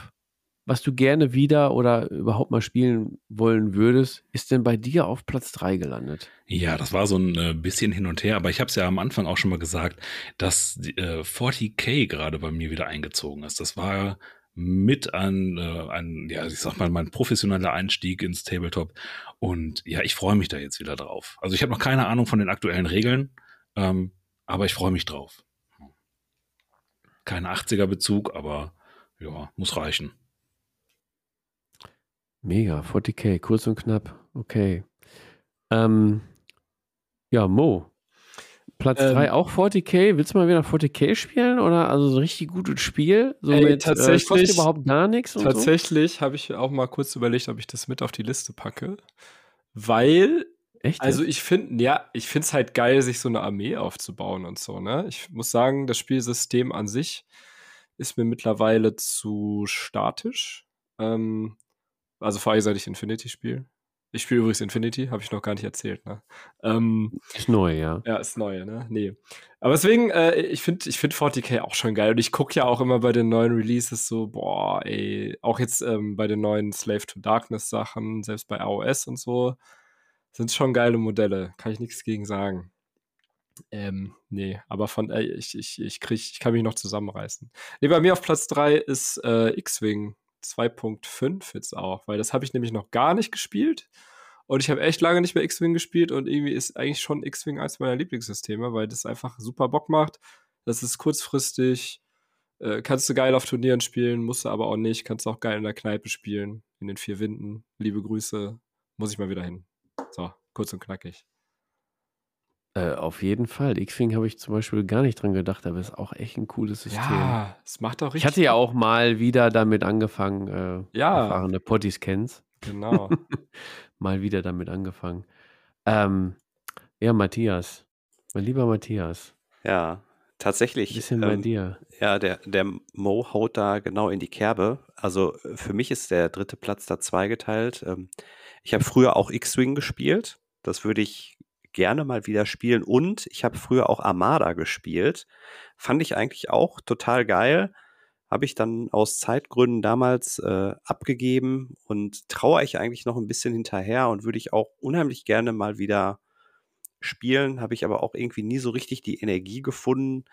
was du gerne wieder oder überhaupt mal spielen wollen würdest, ist denn bei dir auf Platz 3 gelandet? Ja, das war so ein äh, bisschen hin und her, aber ich habe es ja am Anfang auch schon mal gesagt, dass äh, 40k gerade bei mir wieder eingezogen ist. Das war mit an äh, ein, ja, ich sag mal, mein professioneller Einstieg ins Tabletop. Und ja, ich freue mich da jetzt wieder drauf. Also ich habe noch keine Ahnung von den aktuellen Regeln, ähm, aber ich freue mich drauf. Kein 80er-Bezug, aber ja, muss reichen. Mega, 40k, kurz und knapp. Okay. Ähm, ja, Mo, Platz 3 ähm, auch 40k. Willst du mal wieder 40k spielen? Oder also so richtig gutes Spiel? So ey, mit, tatsächlich, äh, überhaupt gar nichts. Tatsächlich so? habe ich auch mal kurz überlegt, ob ich das mit auf die Liste packe. Weil. Echt? Also ich finde, ja, ich finde es halt geil, sich so eine Armee aufzubauen und so, ne? Ich muss sagen, das Spielsystem an sich ist mir mittlerweile zu statisch. Ähm, also vor allem seit ich Infinity spiele. Ich spiele übrigens Infinity, habe ich noch gar nicht erzählt. Ne? Ähm, ist neu, ja. Ja, ist neu, ne? Nee. Aber deswegen, äh, ich finde ich find 40k auch schon geil. Und ich gucke ja auch immer bei den neuen Releases so, boah, ey, auch jetzt ähm, bei den neuen Slave to Darkness Sachen, selbst bei AOS und so, sind schon geile Modelle. Kann ich nichts gegen sagen. Ähm, nee, aber von, äh, ich, ich, ich krieg, ich kann mich noch zusammenreißen. Nee, bei mir auf Platz 3 ist äh, X-Wing 2.5 jetzt auch, weil das habe ich nämlich noch gar nicht gespielt. Und ich habe echt lange nicht mehr X-Wing gespielt und irgendwie ist eigentlich schon X-Wing eines meiner Lieblingssysteme, weil das einfach super Bock macht. Das ist kurzfristig, äh, kannst du geil auf Turnieren spielen, musst du aber auch nicht, kannst du auch geil in der Kneipe spielen, in den vier Winden. Liebe Grüße, muss ich mal wieder hin. So, kurz und knackig. Äh, auf jeden Fall. X-Wing habe ich zum Beispiel gar nicht dran gedacht, aber ist auch echt ein cooles System. Ja, es macht auch richtig. Ich hatte ja auch mal wieder damit angefangen, äh, ja. erfahrene Potties kennst. Genau. mal wieder damit angefangen. Ähm, ja, Matthias. Mein lieber Matthias. Ja, tatsächlich. Ein bisschen bei ähm, dir. Ja, der, der Mo haut da genau in die Kerbe. Also für mich ist der dritte Platz da zweigeteilt. Ähm, ich habe früher auch X-Wing gespielt. Das würde ich gerne mal wieder spielen. Und ich habe früher auch Armada gespielt. Fand ich eigentlich auch total geil. Habe ich dann aus Zeitgründen damals äh, abgegeben und traue ich eigentlich noch ein bisschen hinterher und würde ich auch unheimlich gerne mal wieder spielen. Habe ich aber auch irgendwie nie so richtig die Energie gefunden,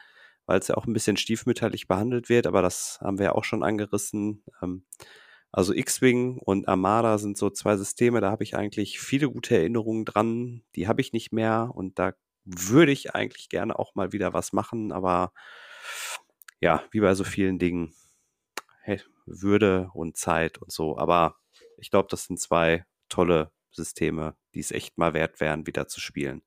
weil es ja auch ein bisschen stiefmütterlich behandelt wird. Aber das haben wir ja auch schon angerissen. Ähm, also X-Wing und Armada sind so zwei Systeme, da habe ich eigentlich viele gute Erinnerungen dran. Die habe ich nicht mehr und da würde ich eigentlich gerne auch mal wieder was machen, aber ja, wie bei so vielen Dingen, hey, Würde und Zeit und so. Aber ich glaube, das sind zwei tolle Systeme, die es echt mal wert wären, wieder zu spielen.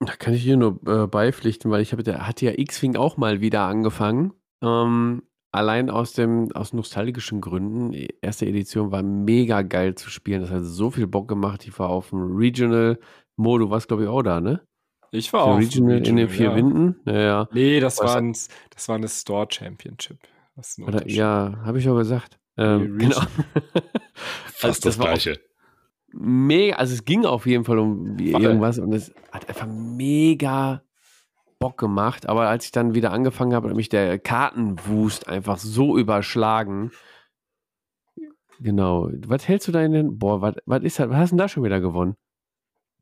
Da kann ich hier nur äh, beipflichten, weil ich habe, der hat ja X-Wing auch mal wieder angefangen. Ähm, allein aus dem, aus nostalgischen Gründen, die erste Edition war mega geil zu spielen. Das hat so viel Bock gemacht. Ich war auf dem Regional Modo, was glaube ich auch da, ne? Ich war auch Regional, Regional in den vier ja. Winden. Ja, ja. Nee, das war, ein, das war eine Store Championship. Oder, ja, habe ich auch gesagt. Ähm, genau. Fast das, das gleiche. mega, also es ging auf jeden Fall um Voll. irgendwas und es hat einfach mega Bock gemacht. Aber als ich dann wieder angefangen habe, hat mich der Kartenwust einfach so überschlagen. Genau. Was hältst du da in den. Boah, was, was ist das? Was hast du denn da schon wieder gewonnen?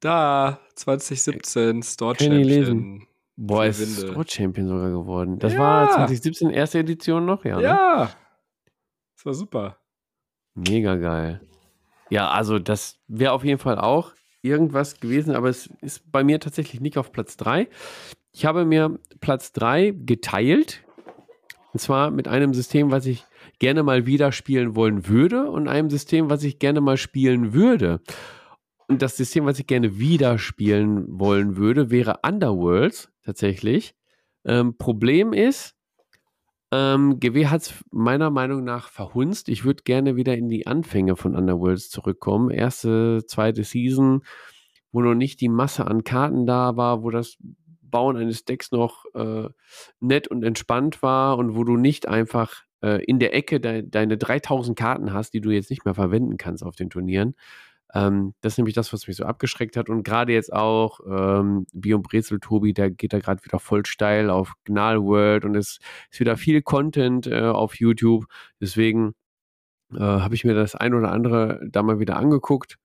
Da, 2017, Store Kann ich lesen. Champion. Boah, ist. Store Champion sogar geworden. Das Ja. war 2017 erste Edition noch, ja. Ja, Ne? das war super. Mega geil. Ja, also das wäre auf jeden Fall auch irgendwas gewesen, aber es ist bei mir tatsächlich nicht auf Platz 3. Ich habe mir Platz 3 geteilt. Und zwar mit einem System, was ich gerne mal wieder spielen wollen würde und einem System, was ich gerne mal spielen würde. Und das System, was ich gerne wieder spielen wollen würde, wäre Underworlds tatsächlich. Ähm, Problem ist, ähm, GW hat es meiner Meinung nach verhunzt. Ich würde gerne wieder in die Anfänge von Underworlds zurückkommen. Erste, zweite Season, wo noch nicht die Masse an Karten da war, wo das Bauen eines Decks noch äh, nett und entspannt war und wo du nicht einfach äh, in der Ecke de deine 3000 Karten hast, die du jetzt nicht mehr verwenden kannst auf den Turnieren. Ähm, das ist nämlich das, was mich so abgeschreckt hat. Und gerade jetzt auch ähm, Biom Brezel Tobi, der geht da gerade wieder voll steil auf Gnal World und es ist wieder viel Content äh, auf YouTube. Deswegen äh, habe ich mir das ein oder andere da mal wieder angeguckt.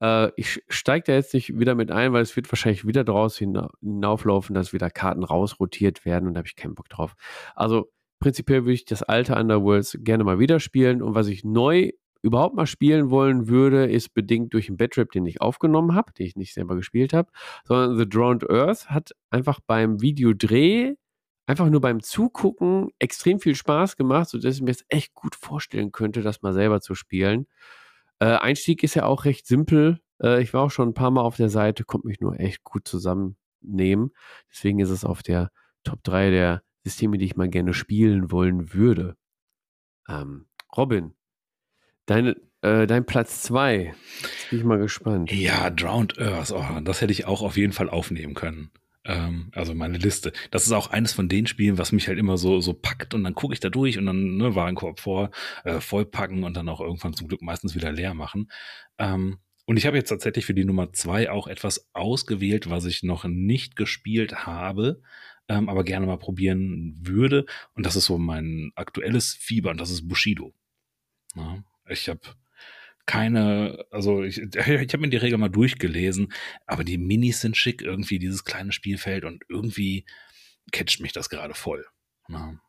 Äh, ich steige da jetzt nicht wieder mit ein, weil es wird wahrscheinlich wieder draus hina hinauflaufen, dass wieder Karten rausrotiert werden und da habe ich keinen Bock drauf. Also prinzipiell würde ich das alte Underworlds gerne mal wieder spielen und was ich neu überhaupt mal spielen wollen würde, ist bedingt durch einen Batrap, den ich aufgenommen habe, den ich nicht selber gespielt habe, sondern The Drowned Earth hat einfach beim Videodreh, einfach nur beim Zugucken extrem viel Spaß gemacht, sodass ich mir jetzt echt gut vorstellen könnte, das mal selber zu spielen. Äh, Einstieg ist ja auch recht simpel. Äh, ich war auch schon ein paar Mal auf der Seite, konnte mich nur echt gut zusammennehmen. Deswegen ist es auf der Top 3 der Systeme, die ich mal gerne spielen wollen würde. Ähm, Robin, deine, äh, dein Platz 2. Bin ich mal gespannt. Ja, Drowned Earth, oh, das hätte ich auch auf jeden Fall aufnehmen können. Ähm, also meine Liste. Das ist auch eines von den Spielen, was mich halt immer so, so packt und dann gucke ich da durch und dann ne, Warenkorb vor, äh, vollpacken und dann auch irgendwann zum Glück meistens wieder leer machen. Ähm, und ich habe jetzt tatsächlich für die Nummer zwei auch etwas ausgewählt, was ich noch nicht gespielt habe, ähm, aber gerne mal probieren würde. Und das ist so mein aktuelles Fieber und das ist Bushido. Ja, ich habe keine, also ich, ich habe mir die Regel mal durchgelesen, aber die Minis sind schick, irgendwie dieses kleine Spielfeld und irgendwie catcht mich das gerade voll. Na,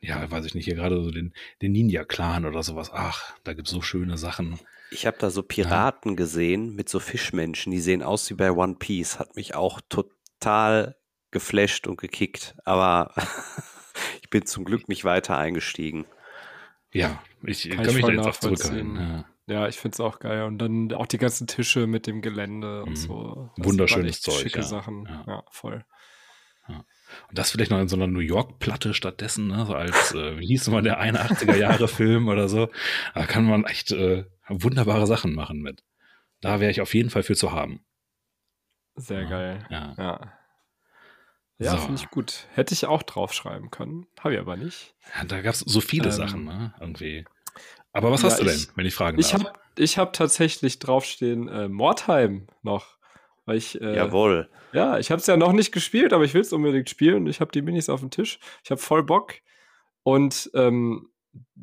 ja, weiß ich nicht, hier gerade so den, den Ninja-Clan oder sowas. Ach, da gibt's so schöne Sachen. Ich habe da so Piraten gesehen mit so Fischmenschen, die sehen aus wie bei One Piece. Hat mich auch total geflasht und gekickt. Aber ich bin zum Glück nicht weiter eingestiegen. Ja, ich Kann kann, ich mich da jetzt auch zurückhalten. Ja. Ja, ich finde es auch geil. Und dann auch die ganzen Tische mit dem Gelände und Mhm. so. Das Wunderschönes Zeug, Schicke ja. Sachen. Ja. Ja, voll. Und das vielleicht noch in so einer New York-Platte stattdessen, ne? so als, äh, wie hieß mal der 81er-Jahre-Film oder so. Da kann man echt äh, wunderbare Sachen machen mit. Da wäre ich auf jeden Fall für zu haben. Sehr geil. ja. Ja. Ja, So. finde ich gut. Hätte ich auch draufschreiben können. Habe ich aber nicht. Ja, da gab es so viele Ähm, Sachen, ne? Irgendwie. Aber was ja, hast du denn, ich- wenn ich fragen Ich darf? habe ich hab tatsächlich draufstehen äh, Mordheim noch. Weil ich, äh, Jawohl. Ja, ich habe es ja noch nicht gespielt, aber ich will es unbedingt spielen. Ich habe die Minis auf dem Tisch. Ich habe voll Bock. Und ähm,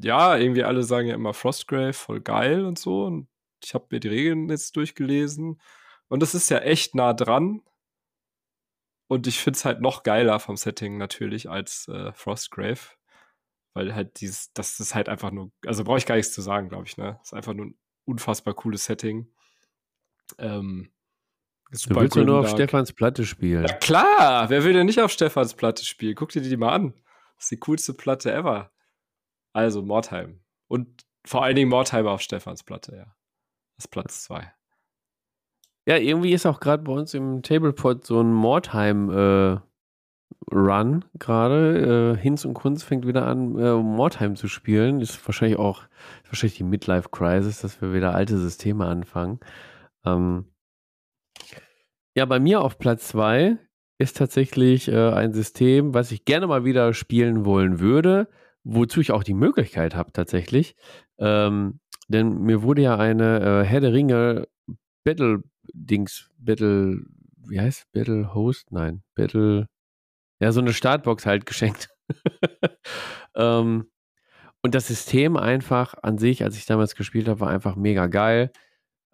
ja, irgendwie alle sagen ja immer Frostgrave, voll geil und so. Und ich habe mir die Regeln jetzt durchgelesen. Und es ist ja echt nah dran. Und ich finde es halt noch geiler vom Setting natürlich als äh, Frostgrave. Weil halt dieses, das ist halt einfach nur, also brauche ich gar nichts zu sagen, glaube ich, ne? Das ist einfach nur ein unfassbar cooles Setting. Ähm, Du willst ja nur auf. Stefans Platte spielen. Ja, klar, wer will denn nicht auf Stefans Platte spielen? Guck dir die mal an. Das ist die coolste Platte ever. Also Mordheim. Und vor allen Dingen Mordheim auf Stefans Platte, ja. Das ist Platz zwei. Ja, irgendwie ist auch gerade bei uns im Tablepod so ein Mordheim-Run gerade. Äh, Hinz und Kunz fängt wieder an, äh, Mordheim zu spielen. Ist wahrscheinlich auch ist wahrscheinlich die Midlife-Crisis, dass wir wieder alte Systeme anfangen. Ähm, ja, bei mir auf Platz zwei ist tatsächlich äh, ein System, was ich gerne mal wieder spielen wollen würde, wozu ich auch die Möglichkeit habe tatsächlich. Ähm, denn mir wurde ja eine äh, Herr der Ringe Battle Dings, Battle, wie heißt Battle Host? Nein, Battle, ja, so eine Startbox halt geschenkt. ähm, und das System einfach an sich, als ich damals gespielt habe, war einfach mega geil.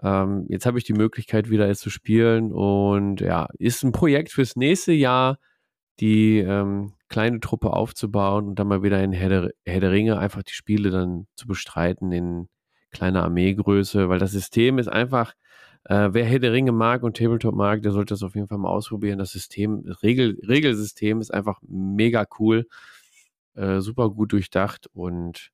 Ähm, jetzt habe ich die Möglichkeit, wieder es zu spielen und ja, ist ein Projekt fürs nächste Jahr, die ähm, kleine Truppe aufzubauen und dann mal wieder in Herr der, Herr der Ringe einfach die Spiele dann zu bestreiten in kleiner Armeegröße, weil das System ist einfach, äh, wer Herr der Ringe mag und Tabletop mag, der sollte das auf jeden Fall mal ausprobieren. Das System, das Regel, Regelsystem ist einfach mega cool, äh, super gut durchdacht und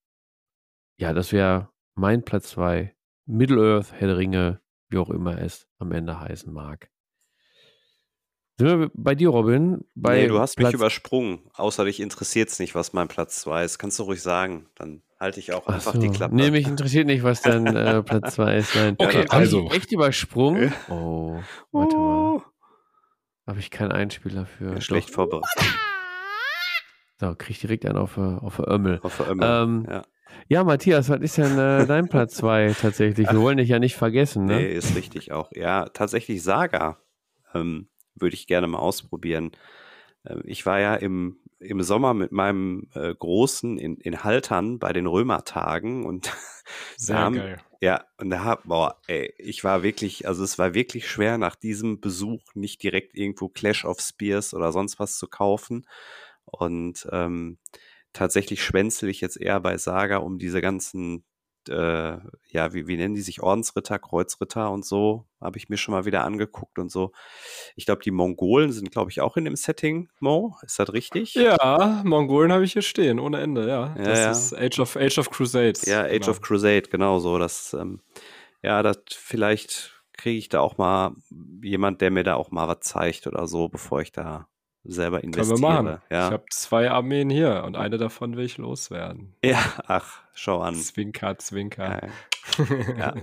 ja, das wäre mein Platz 2. Middle-earth, Herr der Ringe, wie auch immer es am Ende heißen mag. Sind wir bei dir, Robin? Bei nee, du hast Platz mich übersprungen. Außer dich interessiert es nicht, was mein Platz 2 ist. Kannst du ruhig sagen. Dann halte ich auch Ach einfach so. die Klappe. Nee, mich interessiert nicht, was dann äh, Platz 2 ist. Nein. Okay, also. ich echt übersprungen? Oh, warte mal. Oh, Habe ich keinen Einspieler für. ja, schlecht vorbereitet. So, krieg ich direkt einen auf, der- auf der Ömmel. Hoffe immer. Ähm, ja. Ja, Matthias, was ist denn äh, dein Platz 2 tatsächlich? Wir wollen dich ja nicht vergessen, ne? Nee, ist richtig auch. Ja, tatsächlich Saga ähm, würde ich gerne mal ausprobieren. Ähm, ich war ja im, im Sommer mit meinem äh, Großen in, in Haltern bei den Römertagen und Sehr haben, geil. Ja, und da hab, boah, ey, ich war wirklich, also es war wirklich schwer nach diesem Besuch nicht direkt irgendwo Clash of Spears oder sonst was zu kaufen. Und ähm, tatsächlich schwänzel ich jetzt eher bei Saga um diese ganzen, äh, ja, wie, wie nennen die sich, Ordensritter, Kreuzritter und so, habe ich mir schon mal wieder angeguckt und so. Ich glaube, die Mongolen sind, glaube ich, auch in dem Setting, Mo. Ist das richtig? Ja, Mongolen habe ich hier stehen, ohne Ende, ja. Ja, das ja. ist Age of, Age of Crusades. Ja, Age genau. of Crusade, genau so. Das, ähm, ja, das vielleicht kriege ich da auch mal jemand, der mir da auch mal was zeigt oder so, bevor ich da selber Können investiere. wir machen. Ich Ja. habe zwei Armeen hier und eine davon will ich loswerden. ja, ach, schau an. Zwinker, Zwinker. Ja, ja.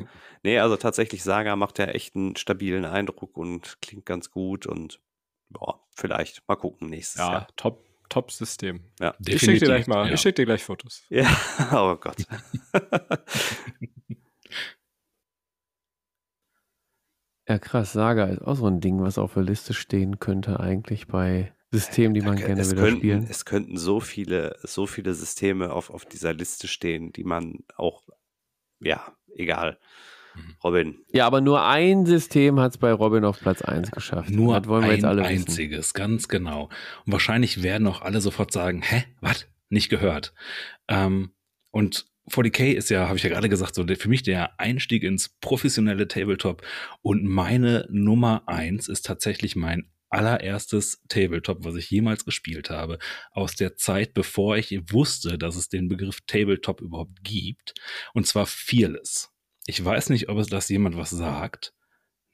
Nee, also tatsächlich, Saga macht ja echt einen stabilen Eindruck und klingt ganz gut und boah, vielleicht mal gucken nächstes Ja, Jahr. top, top System. Ja. Ich schicke dir gleich mal, ja. ich schicke dir gleich Fotos. Ja, oh Gott. Ja, krass. Saga ist auch so ein Ding, was auf der Liste stehen könnte, eigentlich bei Systemen, die man gerne es wieder könnten, spielen. Es könnten so viele, so viele Systeme auf, auf dieser Liste stehen, die man auch, ja, egal. Mhm. Robin, Ja, aber nur ein System hat es bei Robin auf Platz 1 geschafft. Nur das wollen wir ein jetzt alle wissen. einziges, ganz genau. Und wahrscheinlich werden auch alle sofort sagen, hä, was? Nicht gehört. Ähm, und 40k ist ja, habe ich ja gerade gesagt, so für mich der Einstieg ins professionelle Tabletop. Und meine Nummer eins ist tatsächlich mein allererstes Tabletop, was ich jemals gespielt habe, aus der Zeit, bevor ich wusste, dass es den Begriff Tabletop überhaupt gibt. Und zwar Fearless. Ich weiß nicht, ob es das jemand was sagt.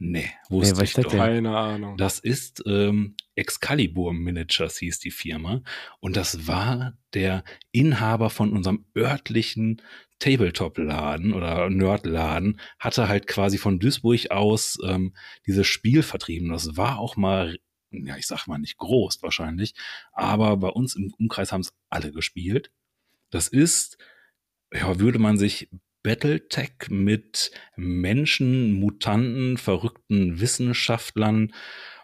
Nee, wusste was ich ist das doch. denn? Keine Ahnung. Das ist ähm, Excalibur Miniatures hieß die Firma und das war der Inhaber von unserem örtlichen Tabletop-Laden oder Nerd-Laden, hatte halt quasi von Duisburg aus ähm, dieses Spiel vertrieben. Das war auch mal, ja, ich sag mal nicht groß wahrscheinlich, aber bei uns im Umkreis haben es alle gespielt. Das ist, ja, würde man sich Battletech mit Menschen, Mutanten, verrückten Wissenschaftlern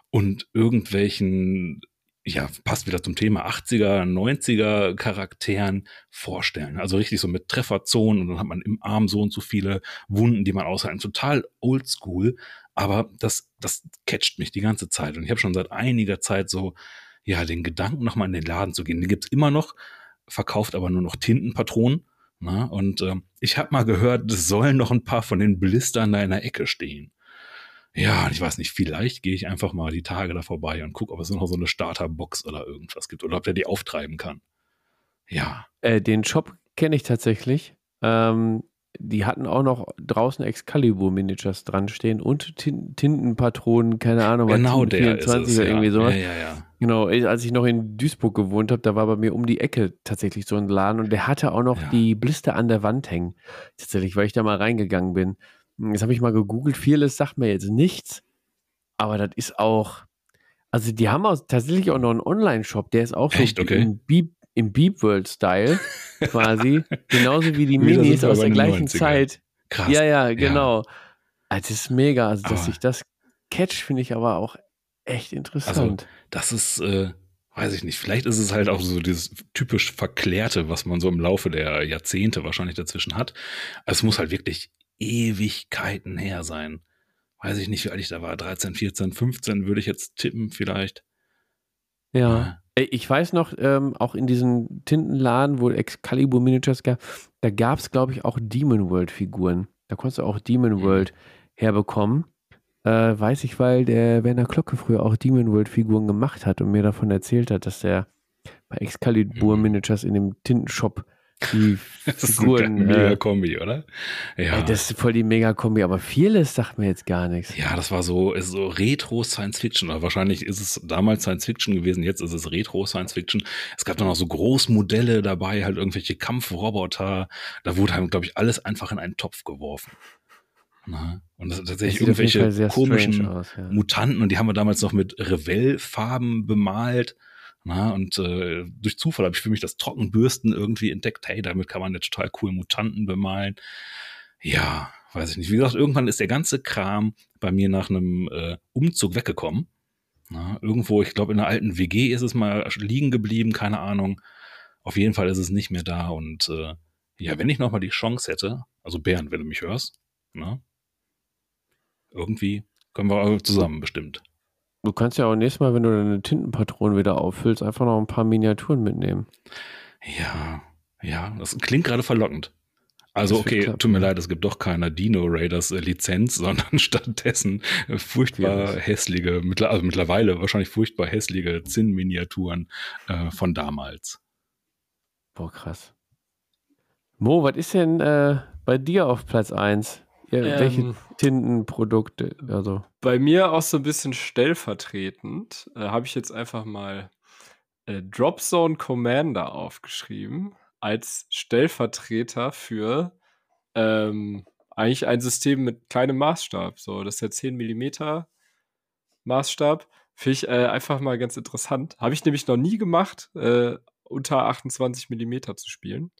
und irgendwelchen, ja, passt wieder zum Thema 80er, 90er Charakteren vorstellen. Also richtig so mit Trefferzonen und dann hat man im Arm so und so viele Wunden, die man aushalten. Total oldschool, aber das, das catcht mich die ganze Zeit. Und ich habe schon seit einiger Zeit so, ja, den Gedanken, nochmal in den Laden zu gehen. Den gibt's immer noch, verkauft aber nur noch Tintenpatronen. Na, und ähm, ich habe mal gehört, es sollen noch ein paar von den Blistern da in der Ecke stehen. Ja, ich weiß nicht, vielleicht gehe ich einfach mal die Tage da vorbei und gucke, ob es noch so eine Starterbox oder irgendwas gibt oder ob der die auftreiben kann. Ja, Äh, den Shop kenne ich tatsächlich. Ähm, die hatten auch noch draußen Excalibur-Miniatures dran stehen und Tin Tintenpatronen, keine Ahnung, was, genau Tinten der ist 24 es. oder Ja. irgendwie sowas. ja, ja, ja. Genau, ich- als ich noch in Duisburg gewohnt habe, da war bei mir um die Ecke tatsächlich so ein Laden und der hatte auch noch Ja. die Blister an der Wand hängen. Tatsächlich, weil ich da mal reingegangen bin. Hm, Jetzt habe ich mal gegoogelt, vieles sagt mir jetzt nichts, aber das ist auch, also die haben auch tatsächlich auch noch einen Online-Shop, der ist auch so Echt? Okay. im Beep, im Beep World-Style quasi, genauso wie die Minis aus der gleichen 90er. Zeit. Krass. Ja, ja, genau. Also, das ist mega. Also, dass sich das catcht, finde ich aber auch echt interessant. Das ist, äh, weiß ich nicht, vielleicht ist es halt auch so dieses typisch Verklärte, was man so im Laufe der Jahrzehnte wahrscheinlich dazwischen hat. Also es muss halt wirklich Ewigkeiten her sein. Weiß ich nicht, wie alt ich da war. 13, 14, 15 würde ich jetzt tippen vielleicht. ja. Ey, Ich weiß noch, ähm, auch in diesem Tintenladen, wo Excalibur Miniatures gab, da gab es, glaube ich, auch Demon World Figuren. Da konntest du auch Demon Mhm. World herbekommen. Äh, weiß ich, weil der Werner Glocke früher auch Demon World Figuren gemacht hat und mir davon erzählt hat, dass der bei Excalibur. Miniatures in dem Tintenshop die Das ist Figuren. eine mega äh, Kombi, oder? Ja. ey, das ist voll die Mega-Kombi, aber vieles sagt mir jetzt gar nichts. Ja, das war so, ist so Retro Science Fiction. Oder wahrscheinlich ist es damals Science Fiction gewesen, jetzt ist es Retro Science Fiction. Es gab dann auch so Großmodelle dabei, halt irgendwelche Kampfroboter. Da wurde halt, glaube ich, alles einfach in einen Topf geworfen. Na? Und das, Das tatsächlich Fall irgendwelche komischen aus, ja. Mutanten und die haben wir damals noch mit Revell-Farben bemalt. Na, und äh, durch Zufall habe ich für mich das Trockenbürsten irgendwie entdeckt. Hey, damit kann man jetzt total cool Mutanten bemalen. Ja, weiß ich nicht. Wie gesagt, irgendwann ist der ganze Kram bei mir nach einem äh, Umzug weggekommen. Na, irgendwo, ich glaube, in einer alten WG ist es mal liegen geblieben, keine Ahnung. Auf jeden Fall ist es nicht mehr da. Und äh, ja, wenn ich noch mal die Chance hätte, also Bernd, wenn du mich hörst, na, irgendwie können wir zusammen bestimmt. Du kannst ja auch nächstes Mal, wenn du deine Tintenpatronen wieder auffüllst, einfach noch ein paar Miniaturen mitnehmen. Ja, ja, das klingt gerade verlockend. Also, okay, tut mir leid, es gibt doch keine Dino Raiders Lizenz, sondern stattdessen furchtbar Ja. hässliche, also mittlerweile wahrscheinlich furchtbar hässliche Zinn-Miniaturen äh, von damals. Boah, krass. Mo, was ist denn äh, bei dir auf Platz 1? Ja, welche Ähm, Tintenprodukte? Also, Bei mir auch so ein bisschen stellvertretend äh, habe ich jetzt einfach mal äh, Dropzone Commander aufgeschrieben als Stellvertreter für ähm, eigentlich ein System mit kleinem Maßstab. So, das ist der 10 mm Maßstab. Finde ich äh, einfach mal ganz interessant. Habe ich nämlich noch nie gemacht, äh, unter 28 mm zu spielen.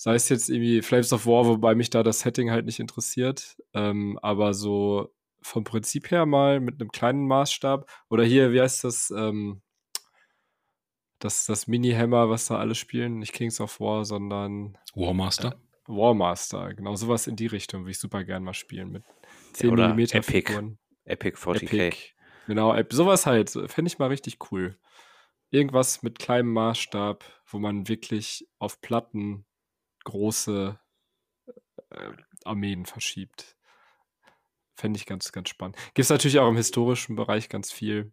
Sei es jetzt irgendwie Flames of War, wobei mich da das Setting halt nicht interessiert. Ähm, aber so vom Prinzip her mal mit einem kleinen Maßstab. Oder hier, wie heißt das? Ähm, das, das Mini-Hammer, was da alle spielen. Nicht Kings of War, sondern Warmaster? Warmaster. Genau, sowas in die Richtung würde ich super gern mal spielen. Mit 10 oder mm Epic. Figuren. Epic 40k. Epic. Genau, sowas halt. Fände ich mal richtig cool. Irgendwas mit kleinem Maßstab, wo man wirklich auf Platten große äh, Armeen verschiebt. Fände ich ganz, ganz spannend. Gibt es natürlich auch im historischen Bereich ganz viel.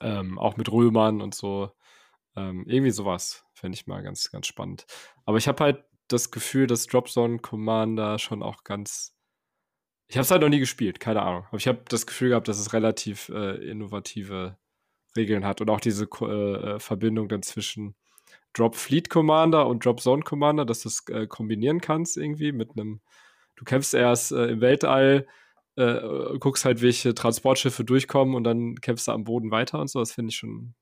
Ähm, auch mit Römern und so. Ähm, irgendwie sowas fände ich mal ganz, ganz spannend. Aber ich habe halt das Gefühl, dass Dropzone Commander schon auch ganz. Ich habe es halt noch nie gespielt, keine Ahnung. Aber ich habe das Gefühl gehabt, dass es relativ äh, innovative Regeln hat und auch diese äh, äh, Verbindung dann zwischen Drop Fleet Commander und Drop Zone Commander, dass du es äh, kombinieren kannst irgendwie mit einem. Du kämpfst erst äh, im Weltall, äh, guckst halt, welche Transportschiffe durchkommen und dann kämpfst du am Boden weiter und so. Das finde ich schon.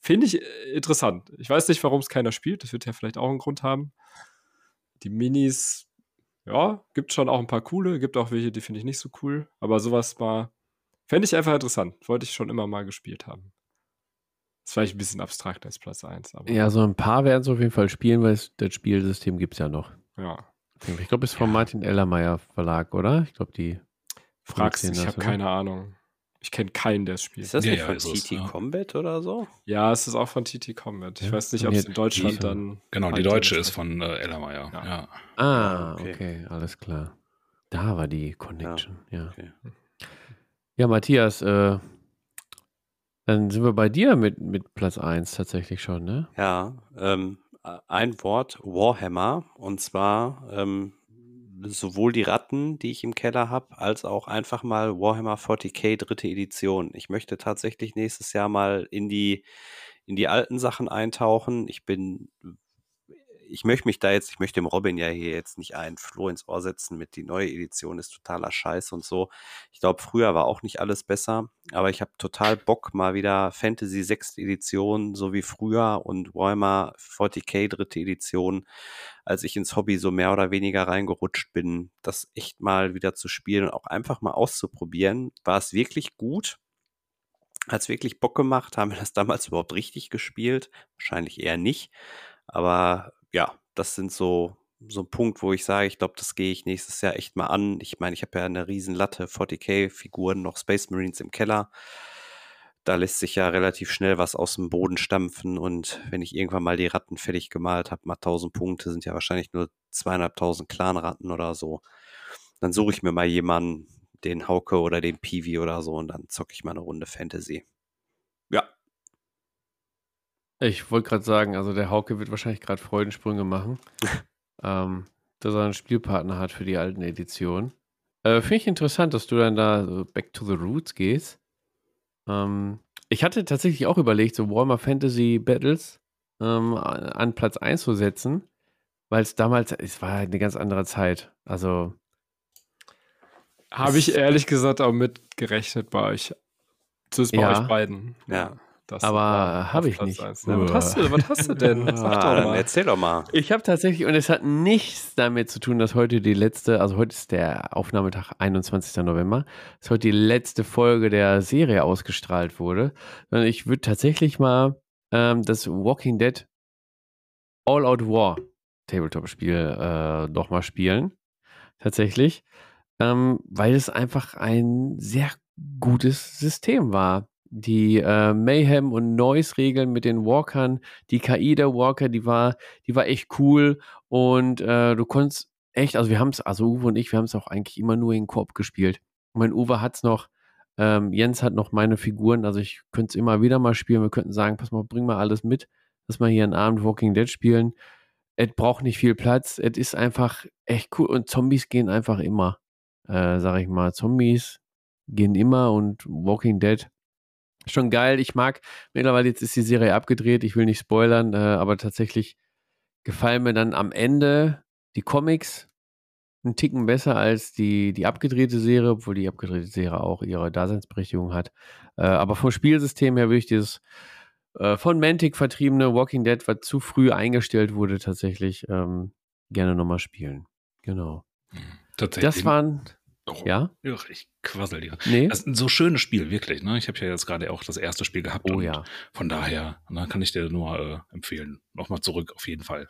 Finde ich äh, interessant. Ich weiß nicht, warum es keiner spielt. Das wird ja vielleicht auch einen Grund haben. Die Minis, ja, gibt schon auch ein paar coole, gibt auch welche, die finde ich nicht so cool. Aber sowas mal, fände ich einfach interessant. Wollte ich schon immer mal gespielt haben. Das ist vielleicht ein bisschen abstrakter als Platz 1, aber ja, so ein paar werden es auf jeden Fall spielen, weil es, das Spielsystem gibt es ja noch. ja. Ich glaube, es ist vom Martin Ellermeier Verlag, oder? Ich glaube, die. Fragst, ich habe keine Ahnung. Ich kenne keinen, der es spielt. Ist das Ja, nicht ja, von es, TT ja. Combat oder so? Ja, es ist auch von TT Combat. Ich Ja, weiß nicht, ob es in Deutschland die- dann. Genau, die halt deutsche ist von äh, Ellermeier. Ja. Ja. Ah, okay. okay. alles klar. Da war die Connection, ja. Okay. Ja, Matthias, äh, dann sind wir bei dir mit, mit Platz 1 tatsächlich schon, ne? Ja, ähm, äh, ein Wort, Warhammer. Und zwar ähm, sowohl die Ratten, die ich im Keller habe, als auch einfach mal Warhammer 40k dritte Edition. Ich möchte tatsächlich nächstes Jahr mal in die, in die alten Sachen eintauchen. Ich bin ich möchte mich da jetzt, ich möchte dem Robin ja hier jetzt nicht ein Floh ins Ohr setzen mit die neue Edition ist totaler Scheiß und so. Ich glaube, früher war auch nicht alles besser, aber ich habe total Bock, mal wieder Fantasy 6. Edition, so wie früher und Warhammer 40k dritte Edition, als ich ins Hobby so mehr oder weniger reingerutscht bin, das echt mal wieder zu spielen und auch einfach mal auszuprobieren. War es wirklich gut? Hat es wirklich Bock gemacht? Haben wir das damals überhaupt richtig gespielt? Wahrscheinlich eher nicht. Aber ja, das sind so, so ein Punkt, wo ich sage, ich glaube, das gehe ich nächstes Jahr echt mal an. Ich meine, ich habe ja eine riesen Latte 40k-Figuren, noch Space Marines im Keller. Da lässt sich ja relativ schnell was aus dem Boden stampfen und wenn ich irgendwann mal die Ratten fertig gemalt habe, mal 1000 Punkte, sind ja wahrscheinlich nur zweieinhalbtausend Clanratten oder so. Dann suche ich mir mal jemanden, den Hauke oder den Piwi oder so und dann zocke ich mal eine Runde Fantasy. Ja, ich wollte gerade sagen, also der Hauke wird wahrscheinlich gerade Freudensprünge machen, ähm, dass er einen Spielpartner hat für die alten Editionen. Äh, Finde ich interessant, dass du dann da so back to the roots gehst. Ähm, ich hatte tatsächlich auch überlegt, so Warhammer Fantasy Battles ähm, an Platz 1 zu setzen, weil es damals, es war eine ganz andere Zeit. Also. Habe ich ehrlich gesagt auch mitgerechnet bei euch. Zumindest bei Ja. euch beiden. Ja. Das Aber war hab auf ich nicht. Na, was, hast du, was hast du denn? Sag doch mal. erzähl doch mal. Ich habe tatsächlich, und es hat nichts damit zu tun, dass heute die letzte, also heute ist der Aufnahmetag 21. November, dass heute die letzte Folge der Serie ausgestrahlt wurde, sondern ich würde tatsächlich mal ähm, das Walking Dead All Out War Tabletop-Spiel äh, noch mal spielen. Tatsächlich. Ähm, weil es einfach ein sehr gutes System war. Die äh, Mayhem- und Noise-Regeln mit den Walkern, die KI der Walker, die war, die war echt cool und äh, du konntest echt, also wir haben es, also Uwe und ich, wir haben es auch eigentlich immer nur in Koop gespielt. Mein Uwe hat es noch, ähm, Jens hat noch meine Figuren, also ich könnte es immer wieder mal spielen. Wir könnten sagen, pass mal, bring mal alles mit, dass wir hier einen Abend Walking Dead spielen. Es braucht nicht viel Platz, es ist einfach echt cool und Zombies gehen einfach immer, äh, sag ich mal. Zombies gehen immer und Walking Dead schon geil. Ich mag, mittlerweile jetzt ist die Serie abgedreht, ich will nicht spoilern, äh, aber tatsächlich gefallen mir dann am Ende die Comics einen Ticken besser als die, die abgedrehte Serie, obwohl die abgedrehte Serie auch ihre Daseinsberechtigung hat. Äh, aber vom Spielsystem her würde ich dieses äh, von Mantic vertriebene Walking Dead, was zu früh eingestellt wurde, tatsächlich ähm, gerne nochmal spielen. Genau. Tatsächlich. Das waren, Oh, ja? Ich quassel dir. Nee? Das ist ein so schönes Spiel, wirklich. Ne? Ich habe ja jetzt gerade auch das erste Spiel gehabt. Oh und ja. Von daher ne, kann ich dir nur äh, empfehlen. Nochmal zurück, auf jeden Fall.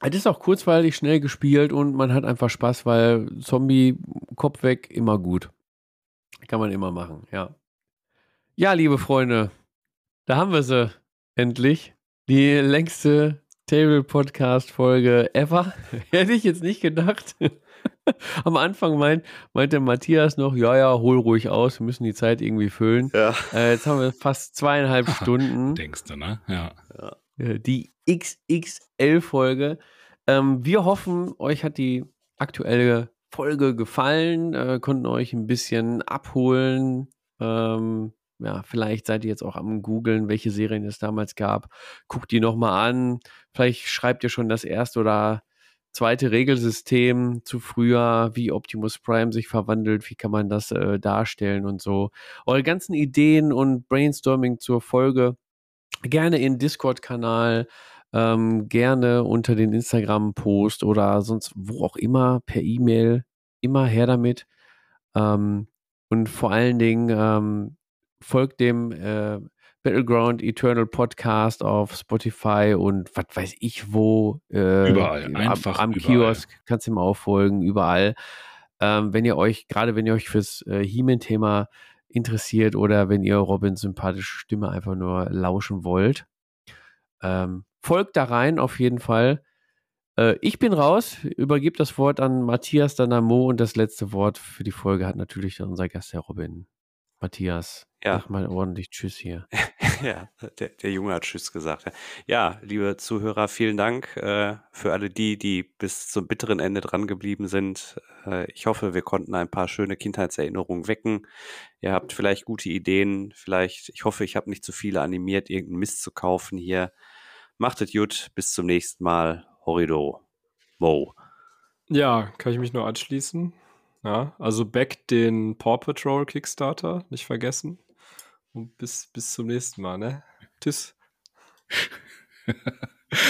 Es ist auch kurzweilig, schnell gespielt und man hat einfach Spaß, weil Zombie, Kopf weg, immer gut. Kann man immer machen, ja. Ja, liebe Freunde, da haben wir sie endlich. Die längste Table-Podcast-Folge ever. Hätte ich jetzt nicht gedacht. Am Anfang meint, meinte Matthias noch, ja, ja, hol ruhig aus, wir müssen die Zeit irgendwie füllen. Ja. Äh, jetzt haben wir fast zweieinhalb Stunden. Denkst du, ne? Ja. Äh, die XXL-Folge. Ähm, wir hoffen, euch hat die aktuelle Folge gefallen, äh, konnten euch ein bisschen abholen. Ähm, ja, vielleicht seid ihr jetzt auch am googeln, welche Serien es damals gab. Guckt die nochmal an. Vielleicht schreibt ihr schon das erste oder zweite Regelsystem zu früher, wie Optimus Prime sich verwandelt, wie kann man das äh, darstellen und so. Eure ganzen Ideen und Brainstorming zur Folge gerne in Discord-Kanal, ähm, gerne unter den Instagram-Post oder sonst wo auch immer, per E-Mail, immer her damit. Ähm, und vor allen Dingen ähm, folgt dem äh, Battleground Eternal Podcast auf Spotify und was weiß ich wo. Äh, Überall, einfach am, am überall. Kiosk kannst du ihm auch folgen, überall. Ähm, wenn ihr euch, gerade wenn ihr euch fürs äh, He-Man-Thema interessiert oder wenn ihr Robins sympathische Stimme einfach nur lauschen wollt. Ähm, folgt da rein auf jeden Fall. Äh, ich bin raus, übergebe das Wort an Matthias Danamo und das letzte Wort für die Folge hat natürlich unser Gast, der Robin. Matthias, Ja. sag mal ordentlich Tschüss hier. Ja, der, der Junge hat Tschüss gesagt. Ja, liebe Zuhörer, vielen Dank äh, für alle die, die bis zum bitteren Ende dran geblieben sind. Äh, ich hoffe, wir konnten ein paar schöne Kindheitserinnerungen wecken. Ihr habt vielleicht gute Ideen, vielleicht, ich hoffe, ich habe nicht zu viele animiert, irgendeinen Mist zu kaufen hier Macht es gut. Bis zum nächsten Mal. Horrido. Mo. Ja, kann ich mich nur anschließen. Ja, also back den Paw Patrol Kickstarter, nicht vergessen. Und bis, bis zum nächsten Mal, ne? Tschüss.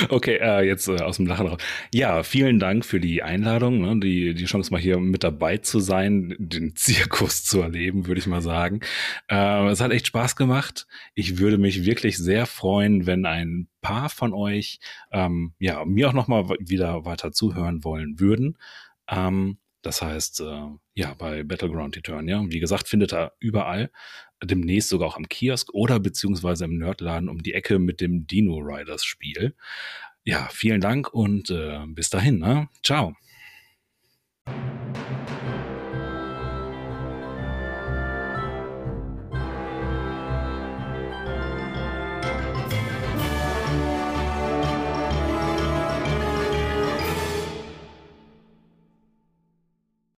Okay, äh, jetzt äh, aus dem Lachen raus. Ja, vielen Dank für die Einladung, ne, die, die Chance mal hier mit dabei zu sein, den Zirkus zu erleben, würde ich mal sagen. Äh, es hat echt Spaß gemacht. Ich würde mich wirklich sehr freuen, wenn ein paar von euch ähm, ja mir auch noch mal wieder weiter zuhören wollen würden. Ähm, das heißt, äh, ja, bei Battleground Eternia, wie gesagt, findet er überall, demnächst sogar auch am Kiosk oder beziehungsweise im Nerdladen um die Ecke mit dem Dino Riders Spiel. Ja, vielen Dank und äh, bis dahin. Ne? Ciao.